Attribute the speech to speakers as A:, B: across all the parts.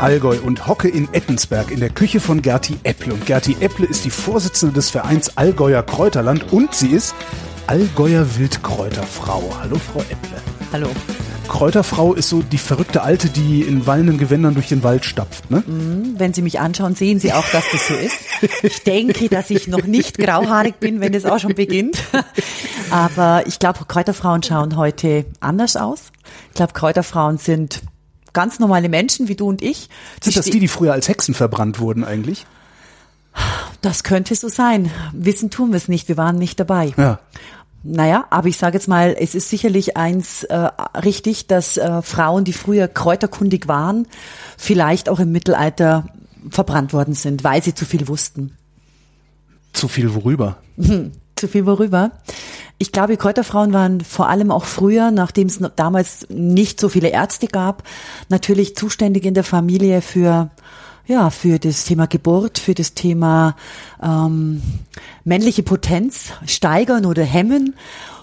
A: Allgäu und hocke in Ettensberg in der Küche von Gerti Epple. Und Gerti Epple ist die Vorsitzende des Vereins Allgäuer Kräuterland und sie ist Allgäuer Wildkräuterfrau. Hallo, Frau Epple.
B: Hallo.
A: Kräuterfrau ist so die verrückte Alte, die in wallenden Gewändern durch den Wald stapft, ne?
B: Mhm, wenn Sie mich anschauen, sehen Sie auch, dass das so ist. Ich denke, dass ich noch nicht grauhaarig bin, wenn das auch schon beginnt. Aber ich glaube, Kräuterfrauen schauen heute anders aus. Ich glaube, Kräuterfrauen sind ganz normale Menschen wie du und ich.
A: Sind das die, die früher als Hexen verbrannt wurden eigentlich?
B: Das könnte so sein. Wissen tun wir es nicht. Wir waren nicht dabei.
A: Ja.
B: Naja, aber ich sage jetzt mal, es ist sicherlich eins äh, richtig, dass äh, Frauen, die früher kräuterkundig waren, vielleicht auch im Mittelalter verbrannt worden sind, weil sie zu viel wussten.
A: Zu viel worüber?
B: Hm, zu viel worüber? Ich glaube, Kräuterfrauen waren vor allem auch früher, nachdem es damals nicht so viele Ärzte gab, natürlich zuständig in der Familie für ja, für das Thema Geburt, für das Thema ähm, männliche Potenz steigern oder hemmen.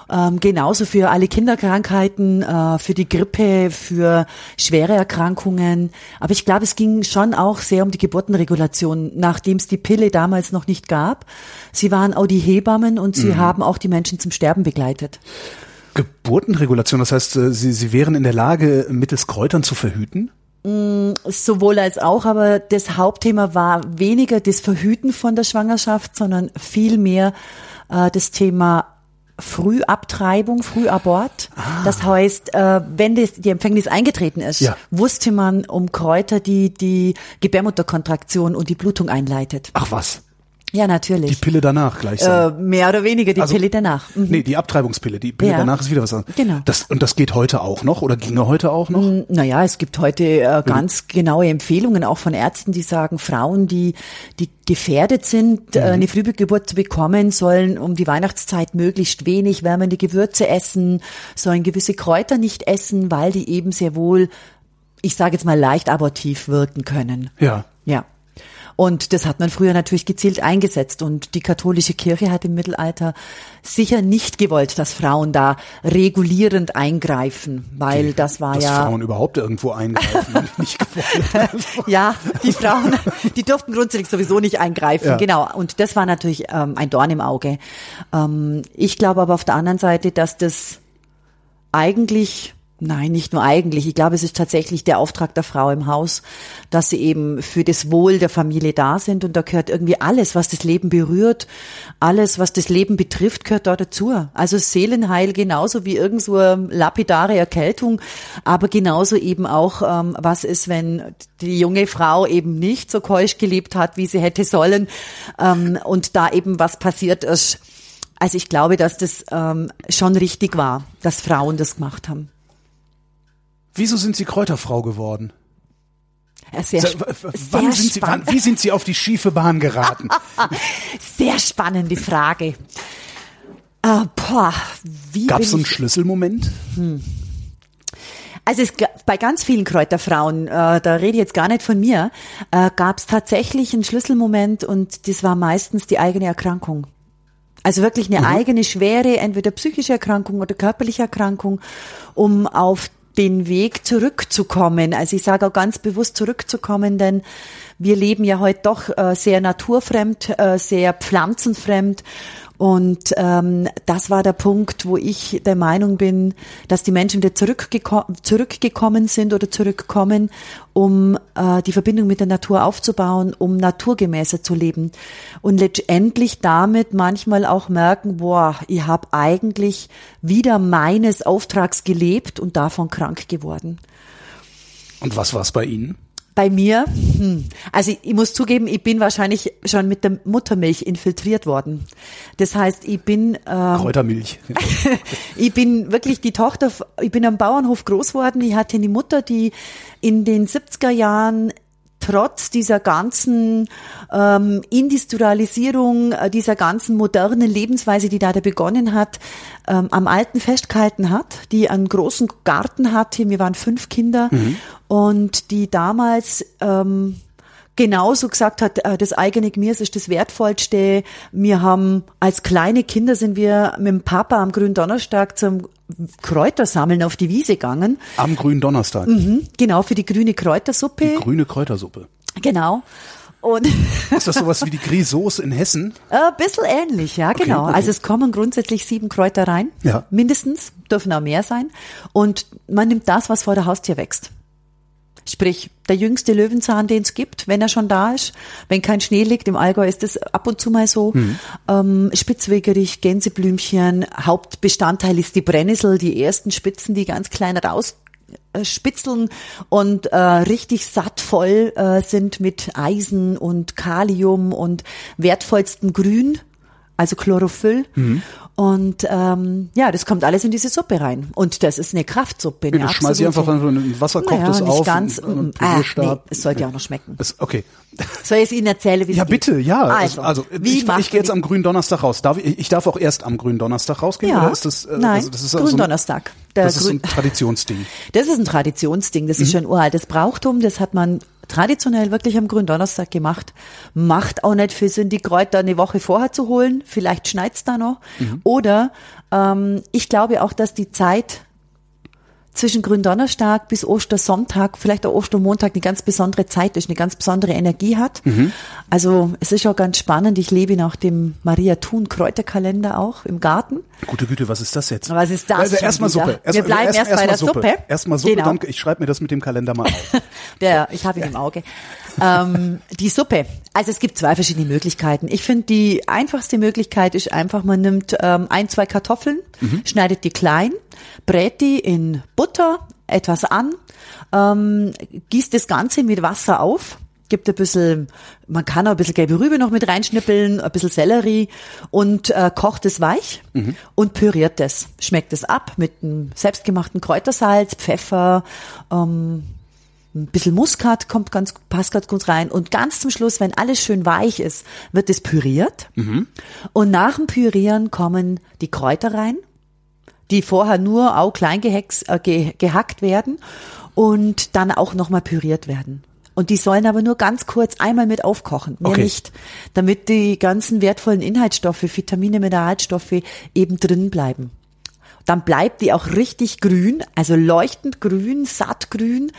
B: Ähm, genauso für alle Kinderkrankheiten, äh, für die Grippe, für schwere Erkrankungen. Aber ich glaube, es ging schon auch sehr um die Geburtenregulation, nachdem es die Pille damals noch nicht gab. Sie waren auch die Hebammen und sie mhm. haben auch die Menschen zum Sterben begleitet.
A: Geburtenregulation, das heißt, äh, sie, sie wären in der Lage, mittels Kräutern zu verhüten?
B: Mm, sowohl als auch, aber das Hauptthema war weniger das Verhüten von der Schwangerschaft, sondern vielmehr äh, das Thema Frühabtreibung, Frühabort. Ah. Das heißt, äh, wenn die Empfängnis eingetreten ist, ja. wusste man um Kräuter, die die Gebärmutterkontraktion und die Blutung einleitet.
A: Ach was.
B: Ja, natürlich.
A: Die Pille danach gleich
B: Äh, mehr oder weniger die also, Pille danach.
A: Mhm. Nee, die Abtreibungspille. Die Pille ja. danach ist wieder was anderes.
B: Genau.
A: Das, und das geht heute auch noch oder ginge heute auch noch? Mm,
B: naja, es gibt heute äh, ganz mhm. genaue Empfehlungen auch von Ärzten, die sagen, Frauen, die, die gefährdet sind, äh, mhm. eine Frühgeburt zu bekommen, sollen um die Weihnachtszeit möglichst wenig wärmende Gewürze essen, sollen gewisse Kräuter nicht essen, weil die eben sehr wohl, ich sage jetzt mal, leicht abortiv wirken können.
A: Ja.
B: Ja. Und das hat man früher natürlich gezielt eingesetzt. Und die katholische Kirche hat im Mittelalter sicher nicht gewollt, dass Frauen da regulierend eingreifen, weil die, das war
A: dass
B: ja.
A: Dass Frauen überhaupt irgendwo eingreifen, nicht gewollt.
B: ja, die Frauen, die durften grundsätzlich sowieso nicht eingreifen. Ja. Genau. Und das war natürlich ähm, ein Dorn im Auge. Ähm, ich glaube aber auf der anderen Seite, dass das eigentlich Nein, nicht nur eigentlich. Ich glaube, es ist tatsächlich der Auftrag der Frau im Haus, dass sie eben für das Wohl der Familie da sind. Und da gehört irgendwie alles, was das Leben berührt, alles, was das Leben betrifft, gehört da dazu. Also Seelenheil genauso wie irgend so lapidare Erkältung, aber genauso eben auch, ähm, was ist, wenn die junge Frau eben nicht so keusch gelebt hat, wie sie hätte sollen, ähm, und da eben was passiert ist. Also ich glaube, dass das ähm, schon richtig war, dass Frauen das gemacht haben.
A: Wieso sind Sie Kräuterfrau geworden?
B: Sehr, sehr
A: wann sind Sie, wann, wie sind Sie auf die schiefe Bahn geraten?
B: sehr spannende Frage. Äh, boah,
A: Gab es so einen Schlüsselmoment? Hm.
B: Also es, bei ganz vielen Kräuterfrauen, äh, da rede ich jetzt gar nicht von mir, äh, gab es tatsächlich einen Schlüsselmoment und das war meistens die eigene Erkrankung. Also wirklich eine mhm. eigene schwere, entweder psychische Erkrankung oder körperliche Erkrankung, um auf den Weg zurückzukommen. Also ich sage auch ganz bewusst zurückzukommen, denn wir leben ja heute doch äh, sehr naturfremd, äh, sehr pflanzenfremd und ähm, das war der Punkt, wo ich der Meinung bin, dass die Menschen wieder zurückgeko zurückgekommen sind oder zurückkommen, um äh, die Verbindung mit der Natur aufzubauen, um naturgemäßer zu leben. Und letztendlich damit manchmal auch merken, boah, ich habe eigentlich wieder meines Auftrags gelebt und davon krank geworden.
A: Und was war es bei Ihnen?
B: Bei mir, hm, also ich, ich, muss zugeben, ich bin wahrscheinlich schon mit der Muttermilch infiltriert worden. Das heißt, ich bin
A: ähm, Kräutermilch.
B: ich bin wirklich die Tochter. Ich bin am Bauernhof groß worden. Ich hatte eine Mutter, die in den 70er Jahren trotz dieser ganzen ähm, Industrialisierung, äh, dieser ganzen modernen Lebensweise, die da, da begonnen hat, ähm, am Alten festgehalten hat, die einen großen Garten hatte. Wir waren fünf Kinder mhm. und die damals ähm, genauso gesagt hat, äh, das eigene Gemüse ist das Wertvollste. Wir haben als kleine Kinder sind wir mit dem Papa am grünen Donnerstag zum Kräutersammeln auf die Wiese gegangen.
A: Am grünen Donnerstag.
B: Mhm, genau, für die grüne Kräutersuppe.
A: Die grüne Kräutersuppe.
B: Genau. Und
A: Ist das sowas wie die Grisauce in Hessen?
B: ein bisschen ähnlich, ja, genau.
A: okay.
B: Also es kommen grundsätzlich sieben Kräuter rein.
A: Ja.
B: Mindestens, dürfen auch mehr sein. Und man nimmt das, was vor der Haustür wächst. Sprich, der jüngste Löwenzahn, den es gibt, wenn er schon da ist. Wenn kein Schnee liegt, im Allgäu ist das ab und zu mal so. Ähm, Spitzwegerich, Gänseblümchen, Hauptbestandteil ist die Brennnessel, die ersten Spitzen, die ganz klein raus spitzeln und äh, richtig sattvoll äh, sind mit Eisen und Kalium und wertvollstem Grün, also Chlorophyll.
A: Mhm.
B: Und ähm, ja, das kommt alles in diese Suppe rein. Und das ist eine Kraftsuppe. Eine
A: Ja, das schmeiß ich einfach in Wasser, kocht
B: naja,
A: das
B: nicht
A: auf.
B: ganz.
A: und- und
B: ah, nee, es sollte ja auch noch schmecken.
A: Das- Okay.
B: Soll ich es Ihnen erzählen, wie es
A: Ja,
B: geht?
A: bitte, ja.
B: Also,
A: also
B: wie
A: ich, ich gehe jetzt am grünen Donnerstag raus. Darf ich, ich darf auch erst am grünen Donnerstag rausgehen?
B: Ja.
A: Oder ist das, äh,
B: Nein,
A: also das ist so ein-
B: Gründonnerstag. Der
A: Das ist ein Traditionsding.
B: Das ist ein Traditionsding, das ist schon ein uraltes Brauchtum, das hat man traditionell wirklich am Gründonnerstag gemacht. Macht auch nicht viel Sinn, die Kräuter eine Woche vorher zu holen, vielleicht schneit's da noch. Oder ähm, ich glaube auch, dass die Zeit zwischen Gründonnerstag bis Ostersonntag, vielleicht auch Ostermontag eine ganz besondere Zeit ist, eine ganz besondere Energie hat. Also es ist auch ganz spannend, ich lebe nach dem Maria Thun Kräuterkalender auch im Garten.
A: Gute Güte, was ist das jetzt?
B: Was ist das
A: Also erstmal? Suppe.
B: Wir bleiben erst bei
A: mal
B: der Suppe.
A: Erstmal Suppe,
B: Genau.
A: danke. Ich schreibe mir das mit dem Kalender mal auf.
B: Der, ich habe ihn im Auge. Ähm, die Suppe. Also es gibt zwei verschiedene Möglichkeiten. Ich finde, die einfachste Möglichkeit ist einfach, man nimmt ähm, ein, zwei Kartoffeln, schneidet die klein, brät die in Butter etwas an, ähm, gießt das Ganze mit Wasser auf, gibt ein bisschen, man kann auch ein bisschen gelbe Rübe noch mit reinschnippeln, ein bisschen Sellerie und äh, kocht es weich und püriert es. Schmeckt es ab mit einem selbstgemachten Kräutersalz, Pfeffer, ähm, ein bisschen Muskat kommt ganz, passt ganz gut rein. Und ganz zum Schluss, wenn alles schön weich ist, wird es püriert. Und nach dem Pürieren kommen die Kräuter rein, die vorher nur auch klein gehex, äh, ge, gehackt werden und dann auch nochmal püriert werden. Und die sollen aber nur ganz kurz einmal mit aufkochen, mehr
A: Okay.
B: nicht, damit die ganzen wertvollen Inhaltsstoffe, Vitamine, Mineralstoffe eben drin bleiben. Dann bleibt die auch richtig grün, also leuchtend grün, sattgrün.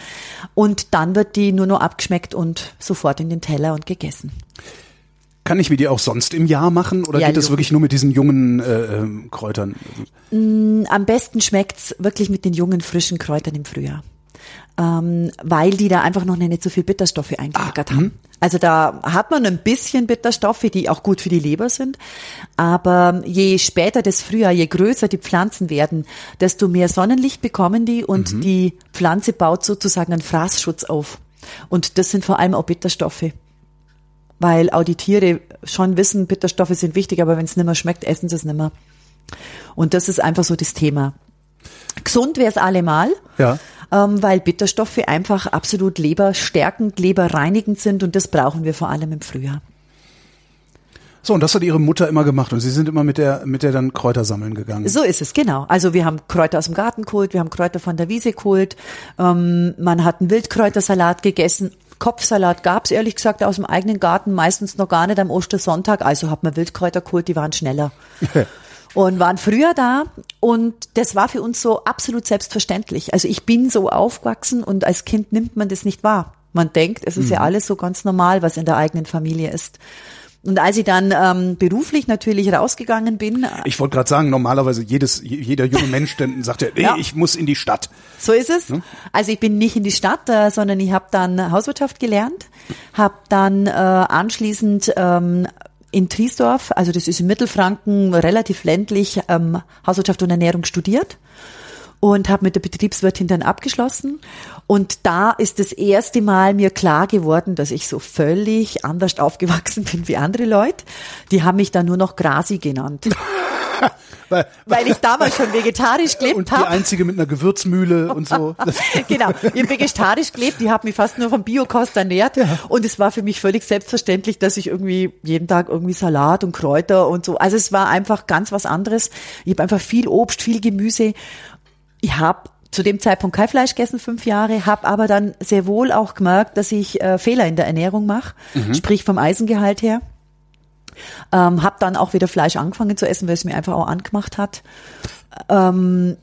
B: Und dann wird die nur noch abgeschmeckt und sofort in den Teller und gegessen.
A: Kann ich mir die auch sonst im Jahr machen oder
B: Ja,
A: geht das wirklich nur mit diesen jungen äh, ähm, Kräutern?
B: Am besten schmeckt's wirklich mit den jungen, frischen Kräutern im Frühjahr. Ähm, weil die da einfach noch nicht so viel Bitterstoffe eingelagert haben. Also da hat man ein bisschen Bitterstoffe, die auch gut für die Leber sind. Aber je später das Frühjahr, je größer die Pflanzen werden, desto mehr Sonnenlicht bekommen die und die Pflanze baut sozusagen einen Fraßschutz auf. Und das sind vor allem auch Bitterstoffe. Weil auch die Tiere schon wissen, Bitterstoffe sind wichtig, aber wenn es nicht mehr schmeckt, essen sie es nicht mehr. Und das ist einfach so das Thema. Gesund wäre es allemal,
A: Ja.
B: Ähm, weil Bitterstoffe einfach absolut leberstärkend, leberreinigend sind und das brauchen wir vor allem im Frühjahr.
A: So, und das hat ihre Mutter immer gemacht und sie sind immer mit der, mit der dann Kräuter sammeln gegangen.
B: So ist es, genau. Also wir haben Kräuter aus dem Garten geholt, wir haben Kräuter von der Wiese geholt, ähm, man hat einen Wildkräutersalat gegessen. Kopfsalat gab's ehrlich gesagt aus dem eigenen Garten meistens noch gar nicht am Ostersonntag, also hat man Wildkräuter geholt, die waren schneller. und waren früher da und das war für uns so absolut selbstverständlich. Also ich bin so aufgewachsen und als Kind nimmt man das nicht wahr. Man denkt, es ist ja alles so ganz normal, was in der eigenen Familie ist. Und als ich dann ähm, beruflich natürlich rausgegangen bin,
A: Ich wollte gerade sagen, normalerweise jedes, jeder junge Mensch dann sagt ja, nee,
B: Ja.
A: ich muss in die Stadt.
B: So ist es. Also ich bin nicht in die Stadt, äh, sondern ich habe dann Hauswirtschaft gelernt, habe dann äh, anschließend ähm, in Triesdorf, also das ist in Mittelfranken, relativ ländlich, ähm, Hauswirtschaft und Ernährung studiert und habe mit der Betriebswirtin dann abgeschlossen. Und da ist das erste Mal mir klar geworden, dass ich so völlig anders aufgewachsen bin wie andere Leute. Die haben mich dann nur noch Grasi genannt,
A: Weil,
B: weil ich damals schon vegetarisch
A: und
B: gelebt
A: die
B: habe.
A: einzige mit einer Gewürzmühle und so.
B: Genau, ich habe vegetarisch gelebt, ich habe mich fast nur vom Biokost ernährt und es war für mich völlig selbstverständlich, dass ich irgendwie jeden Tag irgendwie Salat und Kräuter und so, also es war einfach ganz was anderes. Ich habe einfach viel Obst, viel Gemüse. Ich habe zu dem Zeitpunkt kein Fleisch gegessen, fünf Jahre, habe aber dann sehr wohl auch gemerkt, dass ich äh, Fehler in der Ernährung mache, sprich vom Eisengehalt her. Ähm, habe dann auch wieder Fleisch angefangen zu essen, weil es mir einfach auch angemacht hat. Ähm,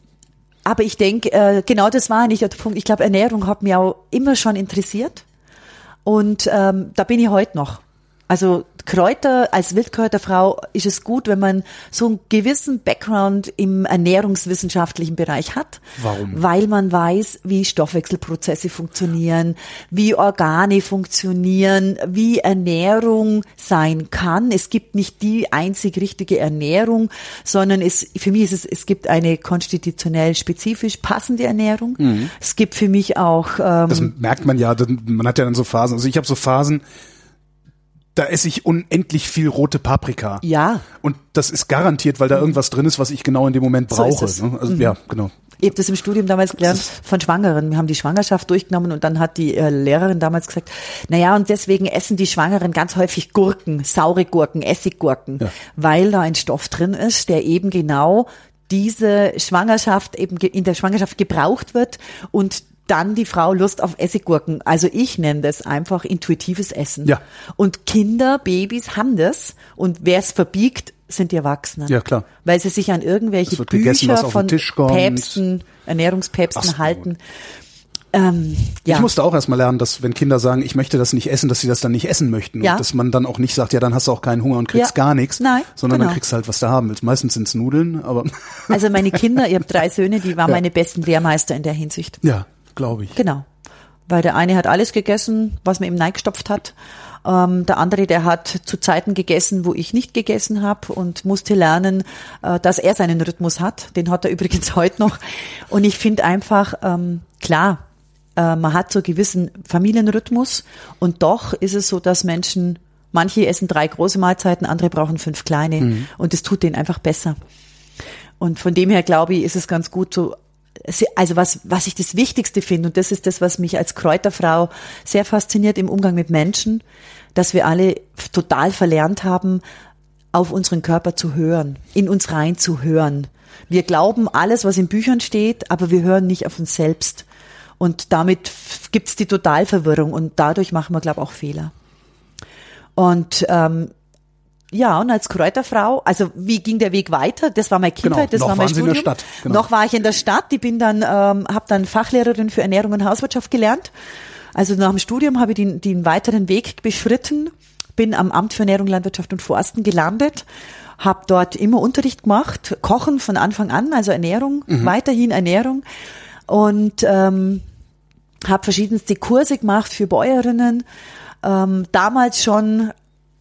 B: aber ich denke, äh, genau das war nicht der Punkt. Ich glaube, Ernährung hat mich auch immer schon interessiert. Und ähm, da bin ich heute noch. Also Kräuter, als Wildkräuterfrau ist es gut, wenn man so einen gewissen Background im ernährungswissenschaftlichen Bereich hat.
A: Warum?
B: Weil man weiß, wie Stoffwechselprozesse funktionieren, wie Organe funktionieren, wie Ernährung sein kann. Es gibt nicht die einzig richtige Ernährung, sondern es, für mich ist es, es gibt eine konstitutionell spezifisch passende Ernährung. Es gibt für mich auch, ähm,
A: Das merkt man ja, man hat ja dann so Phasen. Also ich habe so Phasen, da esse ich unendlich viel rote Paprika.
B: ja,
A: Und das ist garantiert, weil da irgendwas drin ist, was ich genau in dem Moment
B: So ist
A: brauche.
B: Mhm.
A: ne? Also, Ja, genau.
B: Ich habe das im Studium damals gelernt von Schwangeren. Wir haben die Schwangerschaft durchgenommen und dann hat die äh, Lehrerin damals gesagt, na ja, und deswegen essen die Schwangeren ganz häufig Gurken, saure Gurken, Essiggurken,
A: Ja.
B: weil da ein Stoff drin ist, der eben genau diese Schwangerschaft eben in der Schwangerschaft gebraucht wird und dann die Frau Lust auf Essiggurken. Also ich nenne das einfach intuitives Essen.
A: Ja.
B: Und Kinder, Babys haben das und wer es verbiegt, sind die Erwachsenen.
A: Ja, klar.
B: Weil sie sich an irgendwelche
A: gegessen,
B: Bücher
A: den
B: von. Päpsten, Ernährungspäpsten
A: Ach
B: halten. Ähm, ja.
A: Ich musste auch erstmal lernen, dass wenn Kinder sagen, ich möchte das nicht essen, dass sie das dann nicht essen möchten.
B: Ja.
A: Und dass man dann auch nicht sagt, ja, dann hast du auch keinen Hunger und kriegst
B: Ja.
A: gar nichts.
B: Nein,
A: sondern
B: genau.
A: dann kriegst du halt, was du haben willst. Meistens sind's Nudeln, aber
B: also meine Kinder, ich habe drei Söhne, die waren meine besten Lehrmeister in der Hinsicht.
A: ja, glaube ich.
B: Genau. Weil der eine hat alles gegessen, was man ihm neigestopft hat. Ähm, der andere, der hat zu Zeiten gegessen, wo ich nicht gegessen habe und musste lernen, äh, dass er seinen Rhythmus hat. Den hat er übrigens heute noch. Und ich finde einfach, ähm, klar, äh, man hat so einen gewissen Familienrhythmus und doch ist es so, dass Menschen, manche essen drei große Mahlzeiten, andere brauchen fünf kleine und es tut denen einfach besser. Und von dem her glaube ich, ist es ganz gut so, also was, was ich das Wichtigste finde, und das ist das, was mich als Kräuterfrau sehr fasziniert im Umgang mit Menschen, dass wir alle total verlernt haben, auf unseren Körper zu hören, in uns rein zu hören. Wir glauben alles, was in Büchern steht, aber wir hören nicht auf uns selbst. Und damit gibt's die Totalverwirrung und dadurch machen wir, glaube ich, auch Fehler. Und ähm, ja, und als Kräuterfrau, also wie ging der Weg weiter? Das war meine Kindheit, das
A: noch
B: war mein
A: waren Sie in
B: Studium.
A: der Stadt, genau.
B: Noch war ich in der Stadt. Ich bin dann, ähm, habe dann Fachlehrerin für Ernährung und Hauswirtschaft gelernt. Also nach dem Studium habe ich den, den weiteren Weg beschritten, bin am Amt für Ernährung, Landwirtschaft und Forsten gelandet, habe dort immer Unterricht gemacht, Kochen von Anfang an, also Ernährung, weiterhin Ernährung und ähm, habe verschiedenste Kurse gemacht für Bäuerinnen. Ähm, damals schon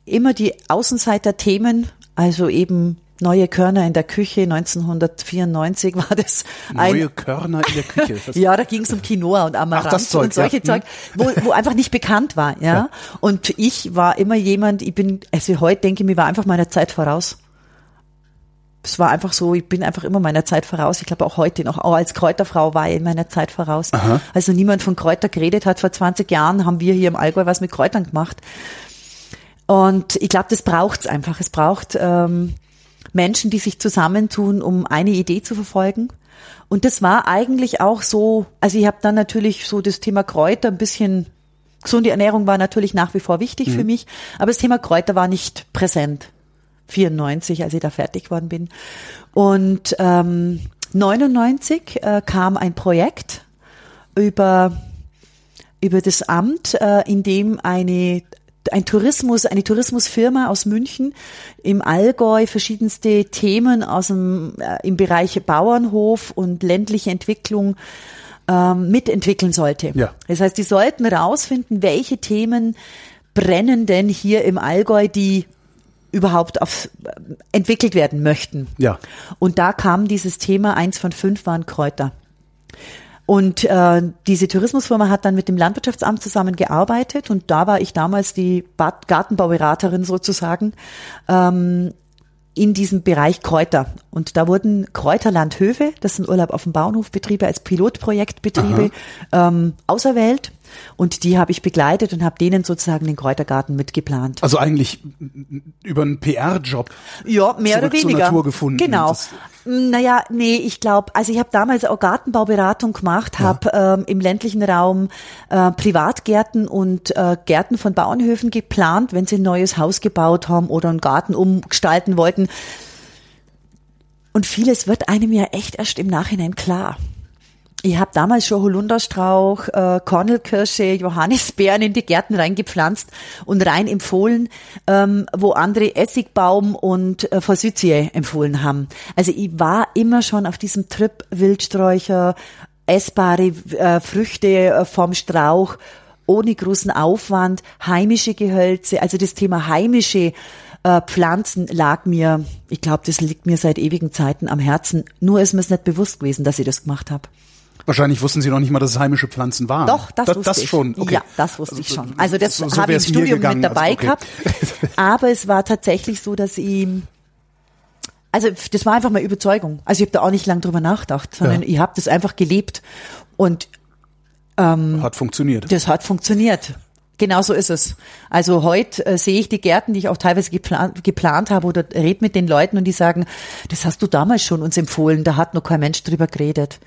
B: immer die Außenseiter-Themen, also eben neue Körner in der Küche. 1994 war das ein
A: Neue Körner in der Küche.
B: Ja, da ging es um Quinoa und Amaranth
A: Zeug,
B: und solche
A: ja.
B: Zeug, wo, wo einfach nicht bekannt war, ja?
A: Ja.
B: Und ich war immer jemand, ich bin, also heute denke ich mir, war einfach meiner Zeit voraus. Es war einfach so, ich bin einfach immer meiner Zeit voraus. Ich glaube auch heute noch, auch als Kräuterfrau war ich in meiner Zeit voraus. Also niemand von Kräuter geredet hat. Vor 20 Jahren haben wir hier im Allgäu was mit Kräutern gemacht. Und ich glaube, das braucht's einfach. Es braucht ähm, Menschen, die sich zusammentun, um eine Idee zu verfolgen. Und das war eigentlich auch so, also ich habe dann natürlich so das Thema Kräuter ein bisschen, gesunde Ernährung war natürlich nach wie vor wichtig für mich, aber das Thema Kräuter war nicht präsent. 94, als ich da fertig geworden bin. Und ähm, 99 äh, kam ein Projekt über über das Amt, äh, in dem eine ein Tourismus, eine Tourismusfirma aus München im Allgäu verschiedenste Themen aus dem äh, im Bereich Bauernhof und ländliche Entwicklung ähm, mitentwickeln sollte.
A: Ja.
B: Das heißt, die sollten rausfinden, welche Themen brennen denn hier im Allgäu, die überhaupt auf, äh, entwickelt werden möchten.
A: Ja.
B: Und da kam dieses Thema, eins von fünf waren Kräuter. Und äh, diese Tourismusfirma hat dann mit dem Landwirtschaftsamt zusammengearbeitet und da war ich damals die Bad Gartenbauberaterin sozusagen ähm, in diesem Bereich Kräuter. Und da wurden Kräuterlandhöfe, das sind Urlaub auf dem Bauernhofbetriebe als Pilotprojektbetriebe, ähm, auserwählt. Und die habe ich begleitet und habe denen sozusagen den Kräutergarten mitgeplant.
A: Also eigentlich über einen PR-Job.
B: Ja, mehr oder weniger.
A: Zur Natur gefunden.
B: Genau.
A: Das,
B: naja, nee, ich glaube, also ich habe damals auch Gartenbauberatung gemacht,
A: Ja.
B: habe ähm, im ländlichen Raum äh, Privatgärten und äh, Gärten von Bauernhöfen geplant, wenn sie ein neues Haus gebaut haben oder einen Garten umgestalten wollten. Und vieles wird einem ja echt erst im Nachhinein klar. Ich habe damals schon Holunderstrauch, äh, Kornelkirsche, Johannisbeeren in die Gärten reingepflanzt und rein empfohlen, ähm, wo andere Essigbaum und äh, Forsythie empfohlen haben. Also ich war immer schon auf diesem Trip Wildsträucher, essbare äh, Früchte äh, vom Strauch, ohne großen Aufwand, heimische Gehölze, also das Thema heimische äh, Pflanzen lag mir, ich glaube, das liegt mir seit ewigen Zeiten am Herzen. Nur ist mir es nicht bewusst gewesen, dass ich das gemacht habe.
A: Wahrscheinlich wussten Sie noch nicht mal, dass es heimische Pflanzen waren.
B: Doch, das,
A: das,
B: wusste
A: das
B: ich.
A: schon. Okay.
B: Ja, das wusste ich
A: Also,
B: schon. Also das
A: so- so
B: habe ich im Studium
A: gegangen.
B: mit dabei
A: Also, okay.
B: gehabt. Aber es war tatsächlich so, dass ich also das war einfach mal Überzeugung. Also ich habe da auch nicht lange drüber nachgedacht, sondern
A: Ja.
B: ich habe das einfach gelebt und
A: Hat funktioniert.
B: das hat funktioniert. Genau so ist es. Also heute äh, sehe ich die Gärten, die ich auch teilweise geplant, geplant habe oder red mit den Leuten und die sagen, das hast du damals schon uns empfohlen, da hat noch kein Mensch drüber geredet.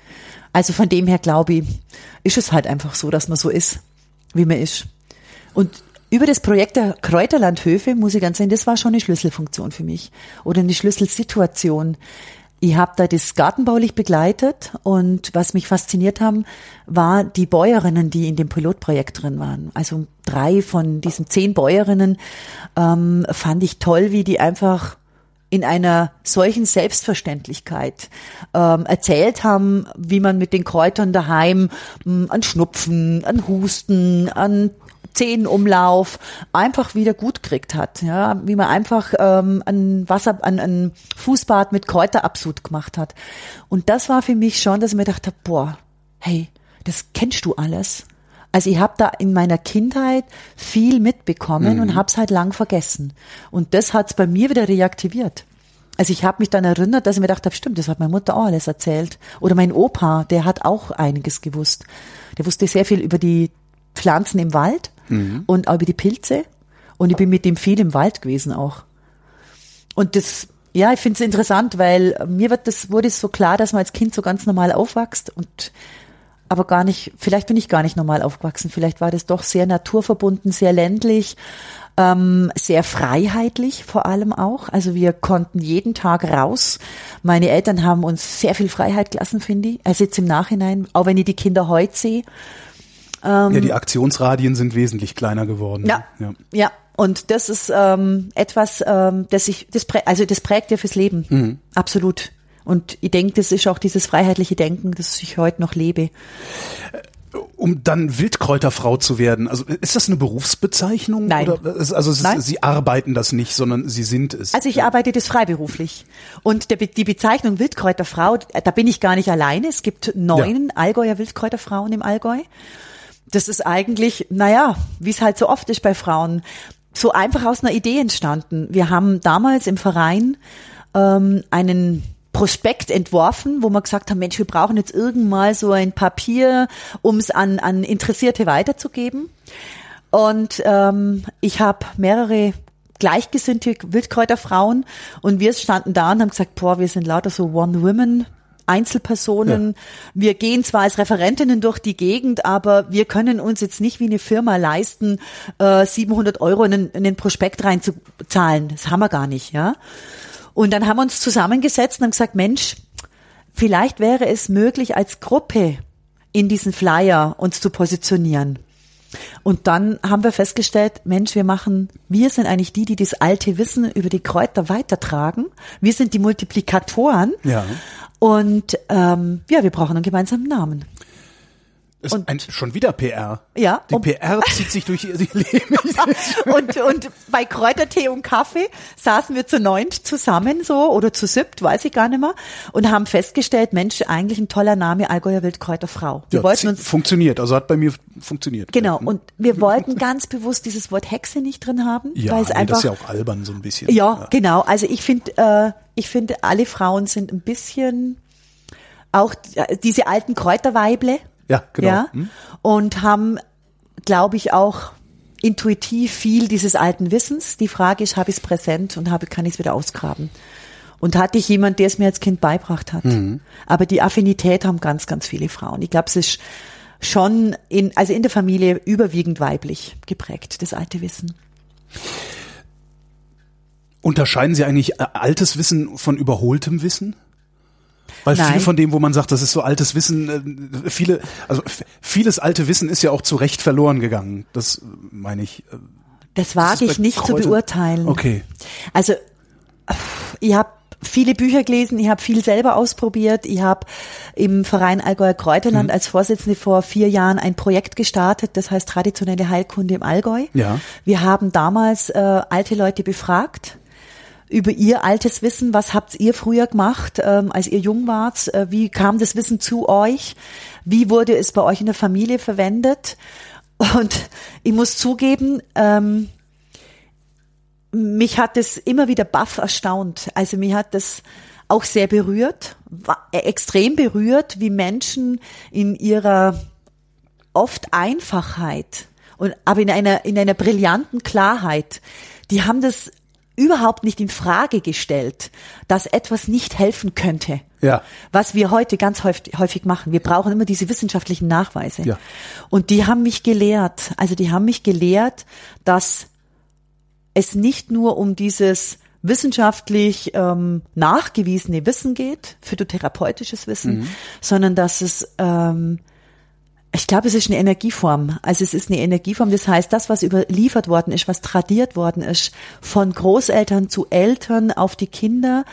B: Also von dem her glaube ich, ist es halt einfach so, dass man so ist, wie man ist. Und über das Projekt der Kräuterlandhöfe, muss ich ganz sagen, das war schon eine Schlüsselfunktion für mich oder eine Schlüsselsituation. Ich habe da das gartenbaulich begleitet und was mich fasziniert haben, war die Bäuerinnen, die in dem Pilotprojekt drin waren. Also drei von diesen zehn Bäuerinnen ähm, fand ich toll, wie die einfach in einer solchen Selbstverständlichkeit ähm, erzählt haben, wie man mit den Kräutern daheim mh, an Schnupfen, an Husten, an Zehenumlauf einfach wieder gut gekriegt hat, ja, wie man einfach ähm, ein Wasser, ein, ein Fußbad mit Kräuterabsud gemacht hat. Und das war für mich schon, dass ich mir dachte, boah, hey, das kennst du alles. Also ich habe da in meiner Kindheit viel mitbekommen und habe es halt lang vergessen. Und das hat's bei mir wieder reaktiviert. Also ich habe mich dann erinnert, dass ich mir gedacht habe, stimmt, das hat meine Mutter auch alles erzählt. Oder mein Opa, der hat auch einiges gewusst. Der wusste sehr viel über die Pflanzen im Wald und auch über die Pilze. Und ich bin mit dem viel im Wald gewesen auch. Und das, ja, ich finde es interessant, weil mir wird das, wurde es so klar, dass man als Kind so ganz normal aufwächst und aber gar nicht, vielleicht bin ich gar nicht normal aufgewachsen, vielleicht war das doch sehr naturverbunden, sehr ländlich, ähm, sehr freiheitlich vor allem auch. Also wir konnten jeden Tag raus. Meine Eltern haben uns sehr viel Freiheit gelassen, finde ich. Also jetzt im Nachhinein, auch wenn ich die Kinder heute sehe.
A: ja, die Aktionsradien sind wesentlich kleiner geworden.
B: Ja,
A: ja.
B: ja. Und das ist ähm, etwas, ähm, das ich, das prä also das prägt ja fürs Leben, absolut. Und ich denke, das ist auch dieses freiheitliche Denken, das ich heute noch lebe.
A: Um dann Wildkräuterfrau zu werden, also ist das eine Berufsbezeichnung?
B: Nein.
A: Oder, also es ist,
B: Nein.
A: Sie arbeiten das nicht, sondern Sie sind es.
B: Also ich arbeite das freiberuflich. Und der, die Bezeichnung Wildkräuterfrau, da bin ich gar nicht alleine. Es gibt neun Allgäuer Wildkräuterfrauen im Allgäu. Das ist eigentlich, naja, wie es halt so oft ist bei Frauen, so einfach aus einer Idee entstanden. Wir haben damals im Verein ähm, einen Prospekt entworfen, wo wir gesagt haben, Mensch, wir brauchen jetzt irgendwann so ein Papier, um es an, an Interessierte weiterzugeben. Und ähm, ich habe mehrere gleichgesinnte Wildkräuterfrauen und wir standen da und haben gesagt, boah, wir sind lauter so One-Women. Einzelpersonen. Wir gehen zwar als Referentinnen durch die Gegend, aber wir können uns jetzt nicht wie eine Firma leisten, äh, 700 Euro in, den- in den Prospekt reinzuzahlen. Das haben wir gar nicht, ja. Und dann haben wir uns zusammengesetzt und haben gesagt, Mensch, vielleicht wäre es möglich, als Gruppe in diesen Flyer uns zu positionieren. Und dann haben wir festgestellt, Mensch, wir machen, wir sind eigentlich die, die das alte Wissen über die Kräuter weitertragen. Wir sind die Multiplikatoren.
A: Ja.
B: Und ähm, ja, wir brauchen einen gemeinsamen Namen.
A: Ist ein, schon wieder PR.
B: Ja,
A: Die PR zieht sich durch Ihr Leben.
B: Und, und bei Kräutertee und Kaffee saßen wir zu neunt zusammen so oder zu siebt, weiß ich gar nicht mehr, und haben festgestellt, Mensch, eigentlich ein toller Name, Allgäuer Wildkräuterfrau. Wir
A: Ja,
B: wollten uns
A: funktioniert, also hat bei mir funktioniert.
B: Genau,
A: Ja.
B: und wir wollten ganz bewusst dieses Wort Hexe nicht drin haben,
A: ja,
B: weil es
A: nee,
B: einfach
A: das ist ja auch albern so ein bisschen.
B: Ja, genau. Also ich finde, äh, ich finde, alle Frauen sind ein bisschen auch äh, diese alten Kräuterweible.
A: Ja, genau.
B: Ja,
A: Hm?
B: und haben glaube ich, auch intuitiv viel dieses alten Wissens. Die Frage ist, habe ich es präsent und habe, kann ich es wieder ausgraben? Und hatte ich jemand, der es mir als Kind beibracht hat. Mhm. Aber die Affinität haben ganz, ganz viele Frauen. Ich glaube, es ist schon in, also in der Familie überwiegend weiblich geprägt, das alte Wissen.
A: Unterscheiden Sie eigentlich äh, altes Wissen von überholtem Wissen? Weil
B: Nein.
A: viel von dem, wo man sagt, das ist so altes Wissen, äh, viele, also vieles alte Wissen ist ja auch zu Recht verloren gegangen. Das meine ich. Äh,
B: das wage ich nicht Kräuter? zu beurteilen.
A: Okay.
B: Also ich habe viele Bücher gelesen, ich habe viel selber ausprobiert. Ich habe im Verein Allgäuer Kräuterland mhm. als Vorsitzende vor vier Jahren ein Projekt gestartet, das heißt traditionelle Heilkunde im Allgäu.
A: Ja.
B: Wir haben damals äh, alte Leute befragt über ihr altes Wissen. Was habt ihr früher gemacht, ähm, als ihr jung wart? Äh, wie kam das Wissen zu euch? Wie wurde es bei euch in der Familie verwendet? Und ich muss zugeben, ähm, mich hat es immer wieder baff erstaunt. Also mich hat das auch sehr berührt, äh, extrem berührt, wie Menschen in ihrer oft Einfachheit und aber in einer in einer brillanten Klarheit, die haben das überhaupt nicht in Frage gestellt, dass etwas nicht helfen könnte.
A: Ja.
B: Was wir heute ganz häufig, häufig machen. Wir brauchen immer diese wissenschaftlichen Nachweise.
A: Ja.
B: Und die haben mich gelehrt, also die haben mich gelehrt, dass es nicht nur um dieses wissenschaftlich ähm, nachgewiesene Wissen geht, phytotherapeutisches Wissen, mhm. sondern dass es ähm, ich glaube, es ist eine Energieform. Also es ist eine Energieform. Das heißt, das, was überliefert worden ist, was tradiert worden ist, von Großeltern zu Eltern auf die Kinder,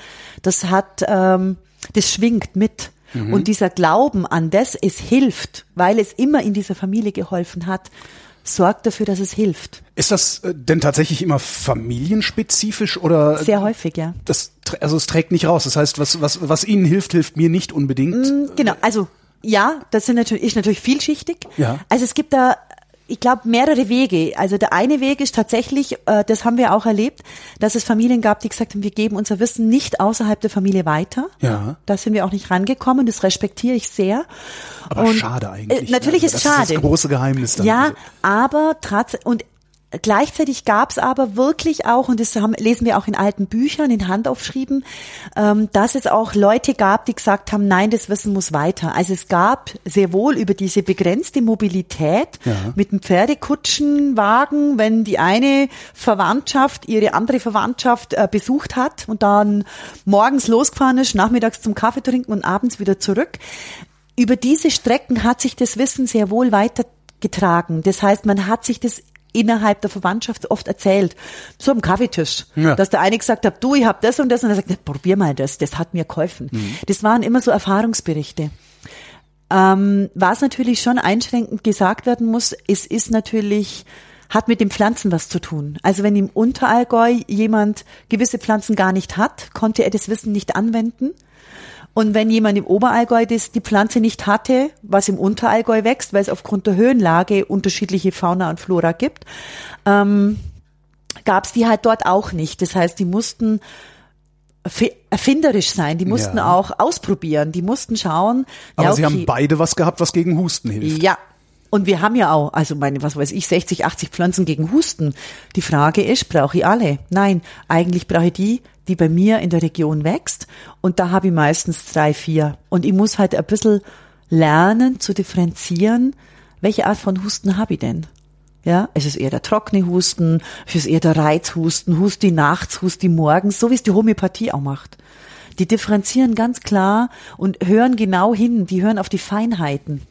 B: das hat, ähm, das schwingt mit. Mhm. Und dieser Glauben an das, es hilft, weil es immer in dieser Familie geholfen hat, sorgt dafür, dass es hilft.
A: Ist das äh, denn tatsächlich immer familienspezifisch oder?
B: Sehr häufig, ja.
A: Das, also es trägt nicht raus. Das heißt, was, was, was Ihnen hilft, hilft mir nicht unbedingt.
B: Mm, genau, also ja, das sind natürlich, ist natürlich vielschichtig.
A: Ja.
B: Also es gibt da ich glaube, mehrere Wege. Also der eine Weg ist tatsächlich, äh, das haben wir auch erlebt, dass es Familien gab, die gesagt haben, wir geben unser Wissen nicht außerhalb der Familie weiter.
A: Ja.
B: Da sind wir auch nicht rangekommen, das respektiere ich sehr.
A: Aber
B: und,
A: schade eigentlich.
B: Äh, natürlich
A: ne?
B: ist
A: das
B: schade.
A: ist das große Geheimnis dann.
B: Ja,
A: Also,
B: aber trotz, und Gleichzeitig gab es aber wirklich auch, und das haben, lesen wir auch in alten Büchern, in Handaufschrieben, ähm, dass es auch Leute gab, die gesagt haben, nein, das Wissen muss weiter. Also es gab sehr wohl über diese begrenzte Mobilität
A: Ja.
B: mit dem Pferdekutschenwagen, wenn die eine Verwandtschaft ihre andere Verwandtschaft äh, besucht hat und dann morgens losgefahren ist, nachmittags zum Kaffee trinken und abends wieder zurück. Über diese Strecken hat sich das Wissen sehr wohl weitergetragen. Das heißt, man hat sich das innerhalb der Verwandtschaft oft erzählt, so am Kaffeetisch,
A: Ja.
B: dass der eine gesagt hat, du, ich hab das und das und er sagt, "Ja, probier mal das, das hat mir geholfen. Das waren immer so Erfahrungsberichte. Ähm, was natürlich schon einschränkend gesagt werden muss, es ist natürlich hat mit den Pflanzen was zu tun. Also wenn im Unterallgäu jemand gewisse Pflanzen gar nicht hat, konnte er das Wissen nicht anwenden. Und wenn jemand im Oberallgäu das, die Pflanze nicht hatte, was im Unterallgäu wächst, weil es aufgrund der Höhenlage unterschiedliche Fauna und Flora gibt, ähm, gab es die halt dort auch nicht. Das heißt, die mussten erfi- erfinderisch sein, die mussten
A: Ja.
B: auch ausprobieren, die mussten schauen.
A: Aber
B: ja,
A: Sie
B: okay,
A: haben beide was gehabt, was gegen Husten hilft.
B: ja. Und wir haben ja auch, also meine, was weiß ich, 60, 80 Pflanzen gegen Husten. Die Frage ist, brauche ich alle? Nein, eigentlich brauche ich die, die bei mir in der Region wächst. Und da habe ich meistens drei, vier. Und ich muss halt ein bisschen lernen zu differenzieren, welche Art von Husten habe ich denn? Ja, ist es eher der trockene Husten, ist es eher der Reizhusten, Husti nachts, Husti morgens, so wie es die Homöopathie auch macht. Die differenzieren ganz klar und hören genau hin, die hören auf die Feinheiten.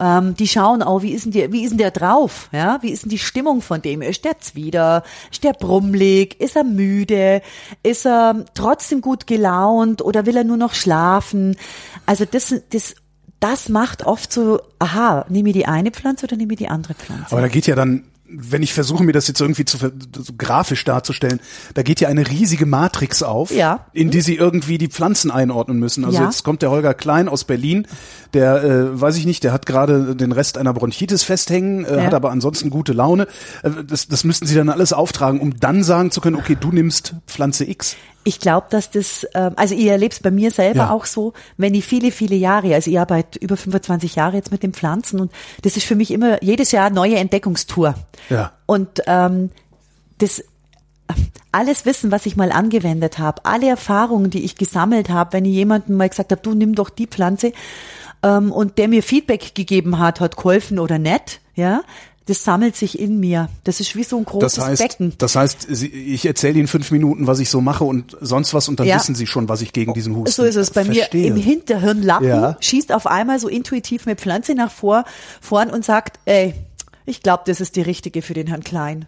B: Ähm, die schauen auch, wie ist denn der, wie ist denn der drauf? Ja, wie ist denn die Stimmung von dem? Ist der zwider? Ist der brummelig? Ist er müde? Ist er trotzdem gut gelaunt oder will er nur noch schlafen? Also das, das, das macht oft so, aha, nehme ich die eine Pflanze oder nehme ich die andere Pflanze?
A: Aber da geht ja dann, wenn ich versuche, mir das jetzt irgendwie zu so grafisch darzustellen, da geht ja eine riesige Matrix auf,
B: Ja.
A: in die Sie irgendwie die Pflanzen einordnen müssen. Also
B: Ja.
A: jetzt kommt der Holger Klein aus Berlin, der, äh, weiß ich nicht, der hat gerade den Rest einer Bronchitis festhängen, äh,
B: Ja.
A: hat aber ansonsten gute Laune. Äh, das, das müssten Sie dann alles auftragen, um dann sagen zu können, okay, du nimmst Pflanze X.
B: Ich glaube, dass das, ähm, also ich erlebe es bei mir selber
A: Ja.
B: auch so, wenn ich viele, viele Jahre, also ich arbeite über 25 Jahre jetzt mit den Pflanzen und das ist für mich immer jedes Jahr eine neue Entdeckungstour.
A: Ja.
B: Und ähm, das alles Wissen, was ich mal angewendet habe, alle Erfahrungen, die ich gesammelt habe, wenn ich jemandem mal gesagt habe, du nimm doch die Pflanze ähm, und der mir Feedback gegeben hat, hat geholfen oder nicht, ja, das sammelt sich in mir. Das ist wie so ein großes
A: Das heißt,
B: Becken.
A: das heißt, ich erzähle Ihnen fünf Minuten, was ich so mache und sonst was und dann
B: Ja.
A: wissen Sie schon, was ich gegen diesen Husten.
B: So ist es bei
A: Verstehe.
B: mir im Hinterhirnlappen,
A: Ja.
B: schießt auf einmal so intuitiv eine Pflanze nach vor, vorn und sagt, ey, ich glaube, das ist die richtige für den Herrn Klein.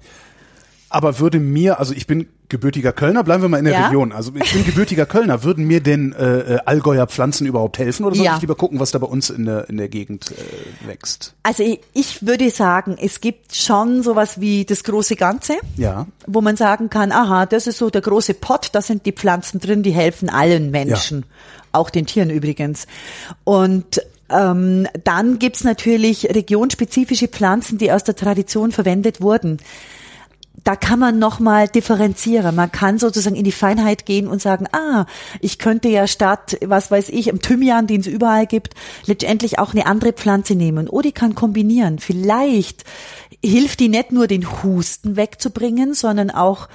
A: Aber würde mir, also ich bin gebürtiger Kölner, bleiben wir mal in der
B: Ja.
A: Region. Also ich bin gebürtiger Kölner. Würden mir denn äh, äh, Allgäuer Pflanzen überhaupt helfen oder soll
B: Ja.
A: ich lieber gucken, was da bei uns in der in der Gegend äh, wächst?
B: Also ich, ich würde sagen, es gibt schon sowas wie das große Ganze.
A: Ja.
B: wo man sagen kann, aha, das ist so der große Pott, da sind die Pflanzen drin, die helfen allen Menschen, auch den Tieren übrigens. Und ähm, dann gibt's natürlich regionspezifische Pflanzen, die aus der Tradition verwendet wurden. Da kann man nochmal differenzieren. Man kann sozusagen in die Feinheit gehen und sagen, ah, ich könnte ja statt, was weiß ich, im Thymian, den es überall gibt, letztendlich auch eine andere Pflanze nehmen. Oder ich kann kombinieren. Vielleicht hilft die nicht nur den Husten wegzubringen, sondern auch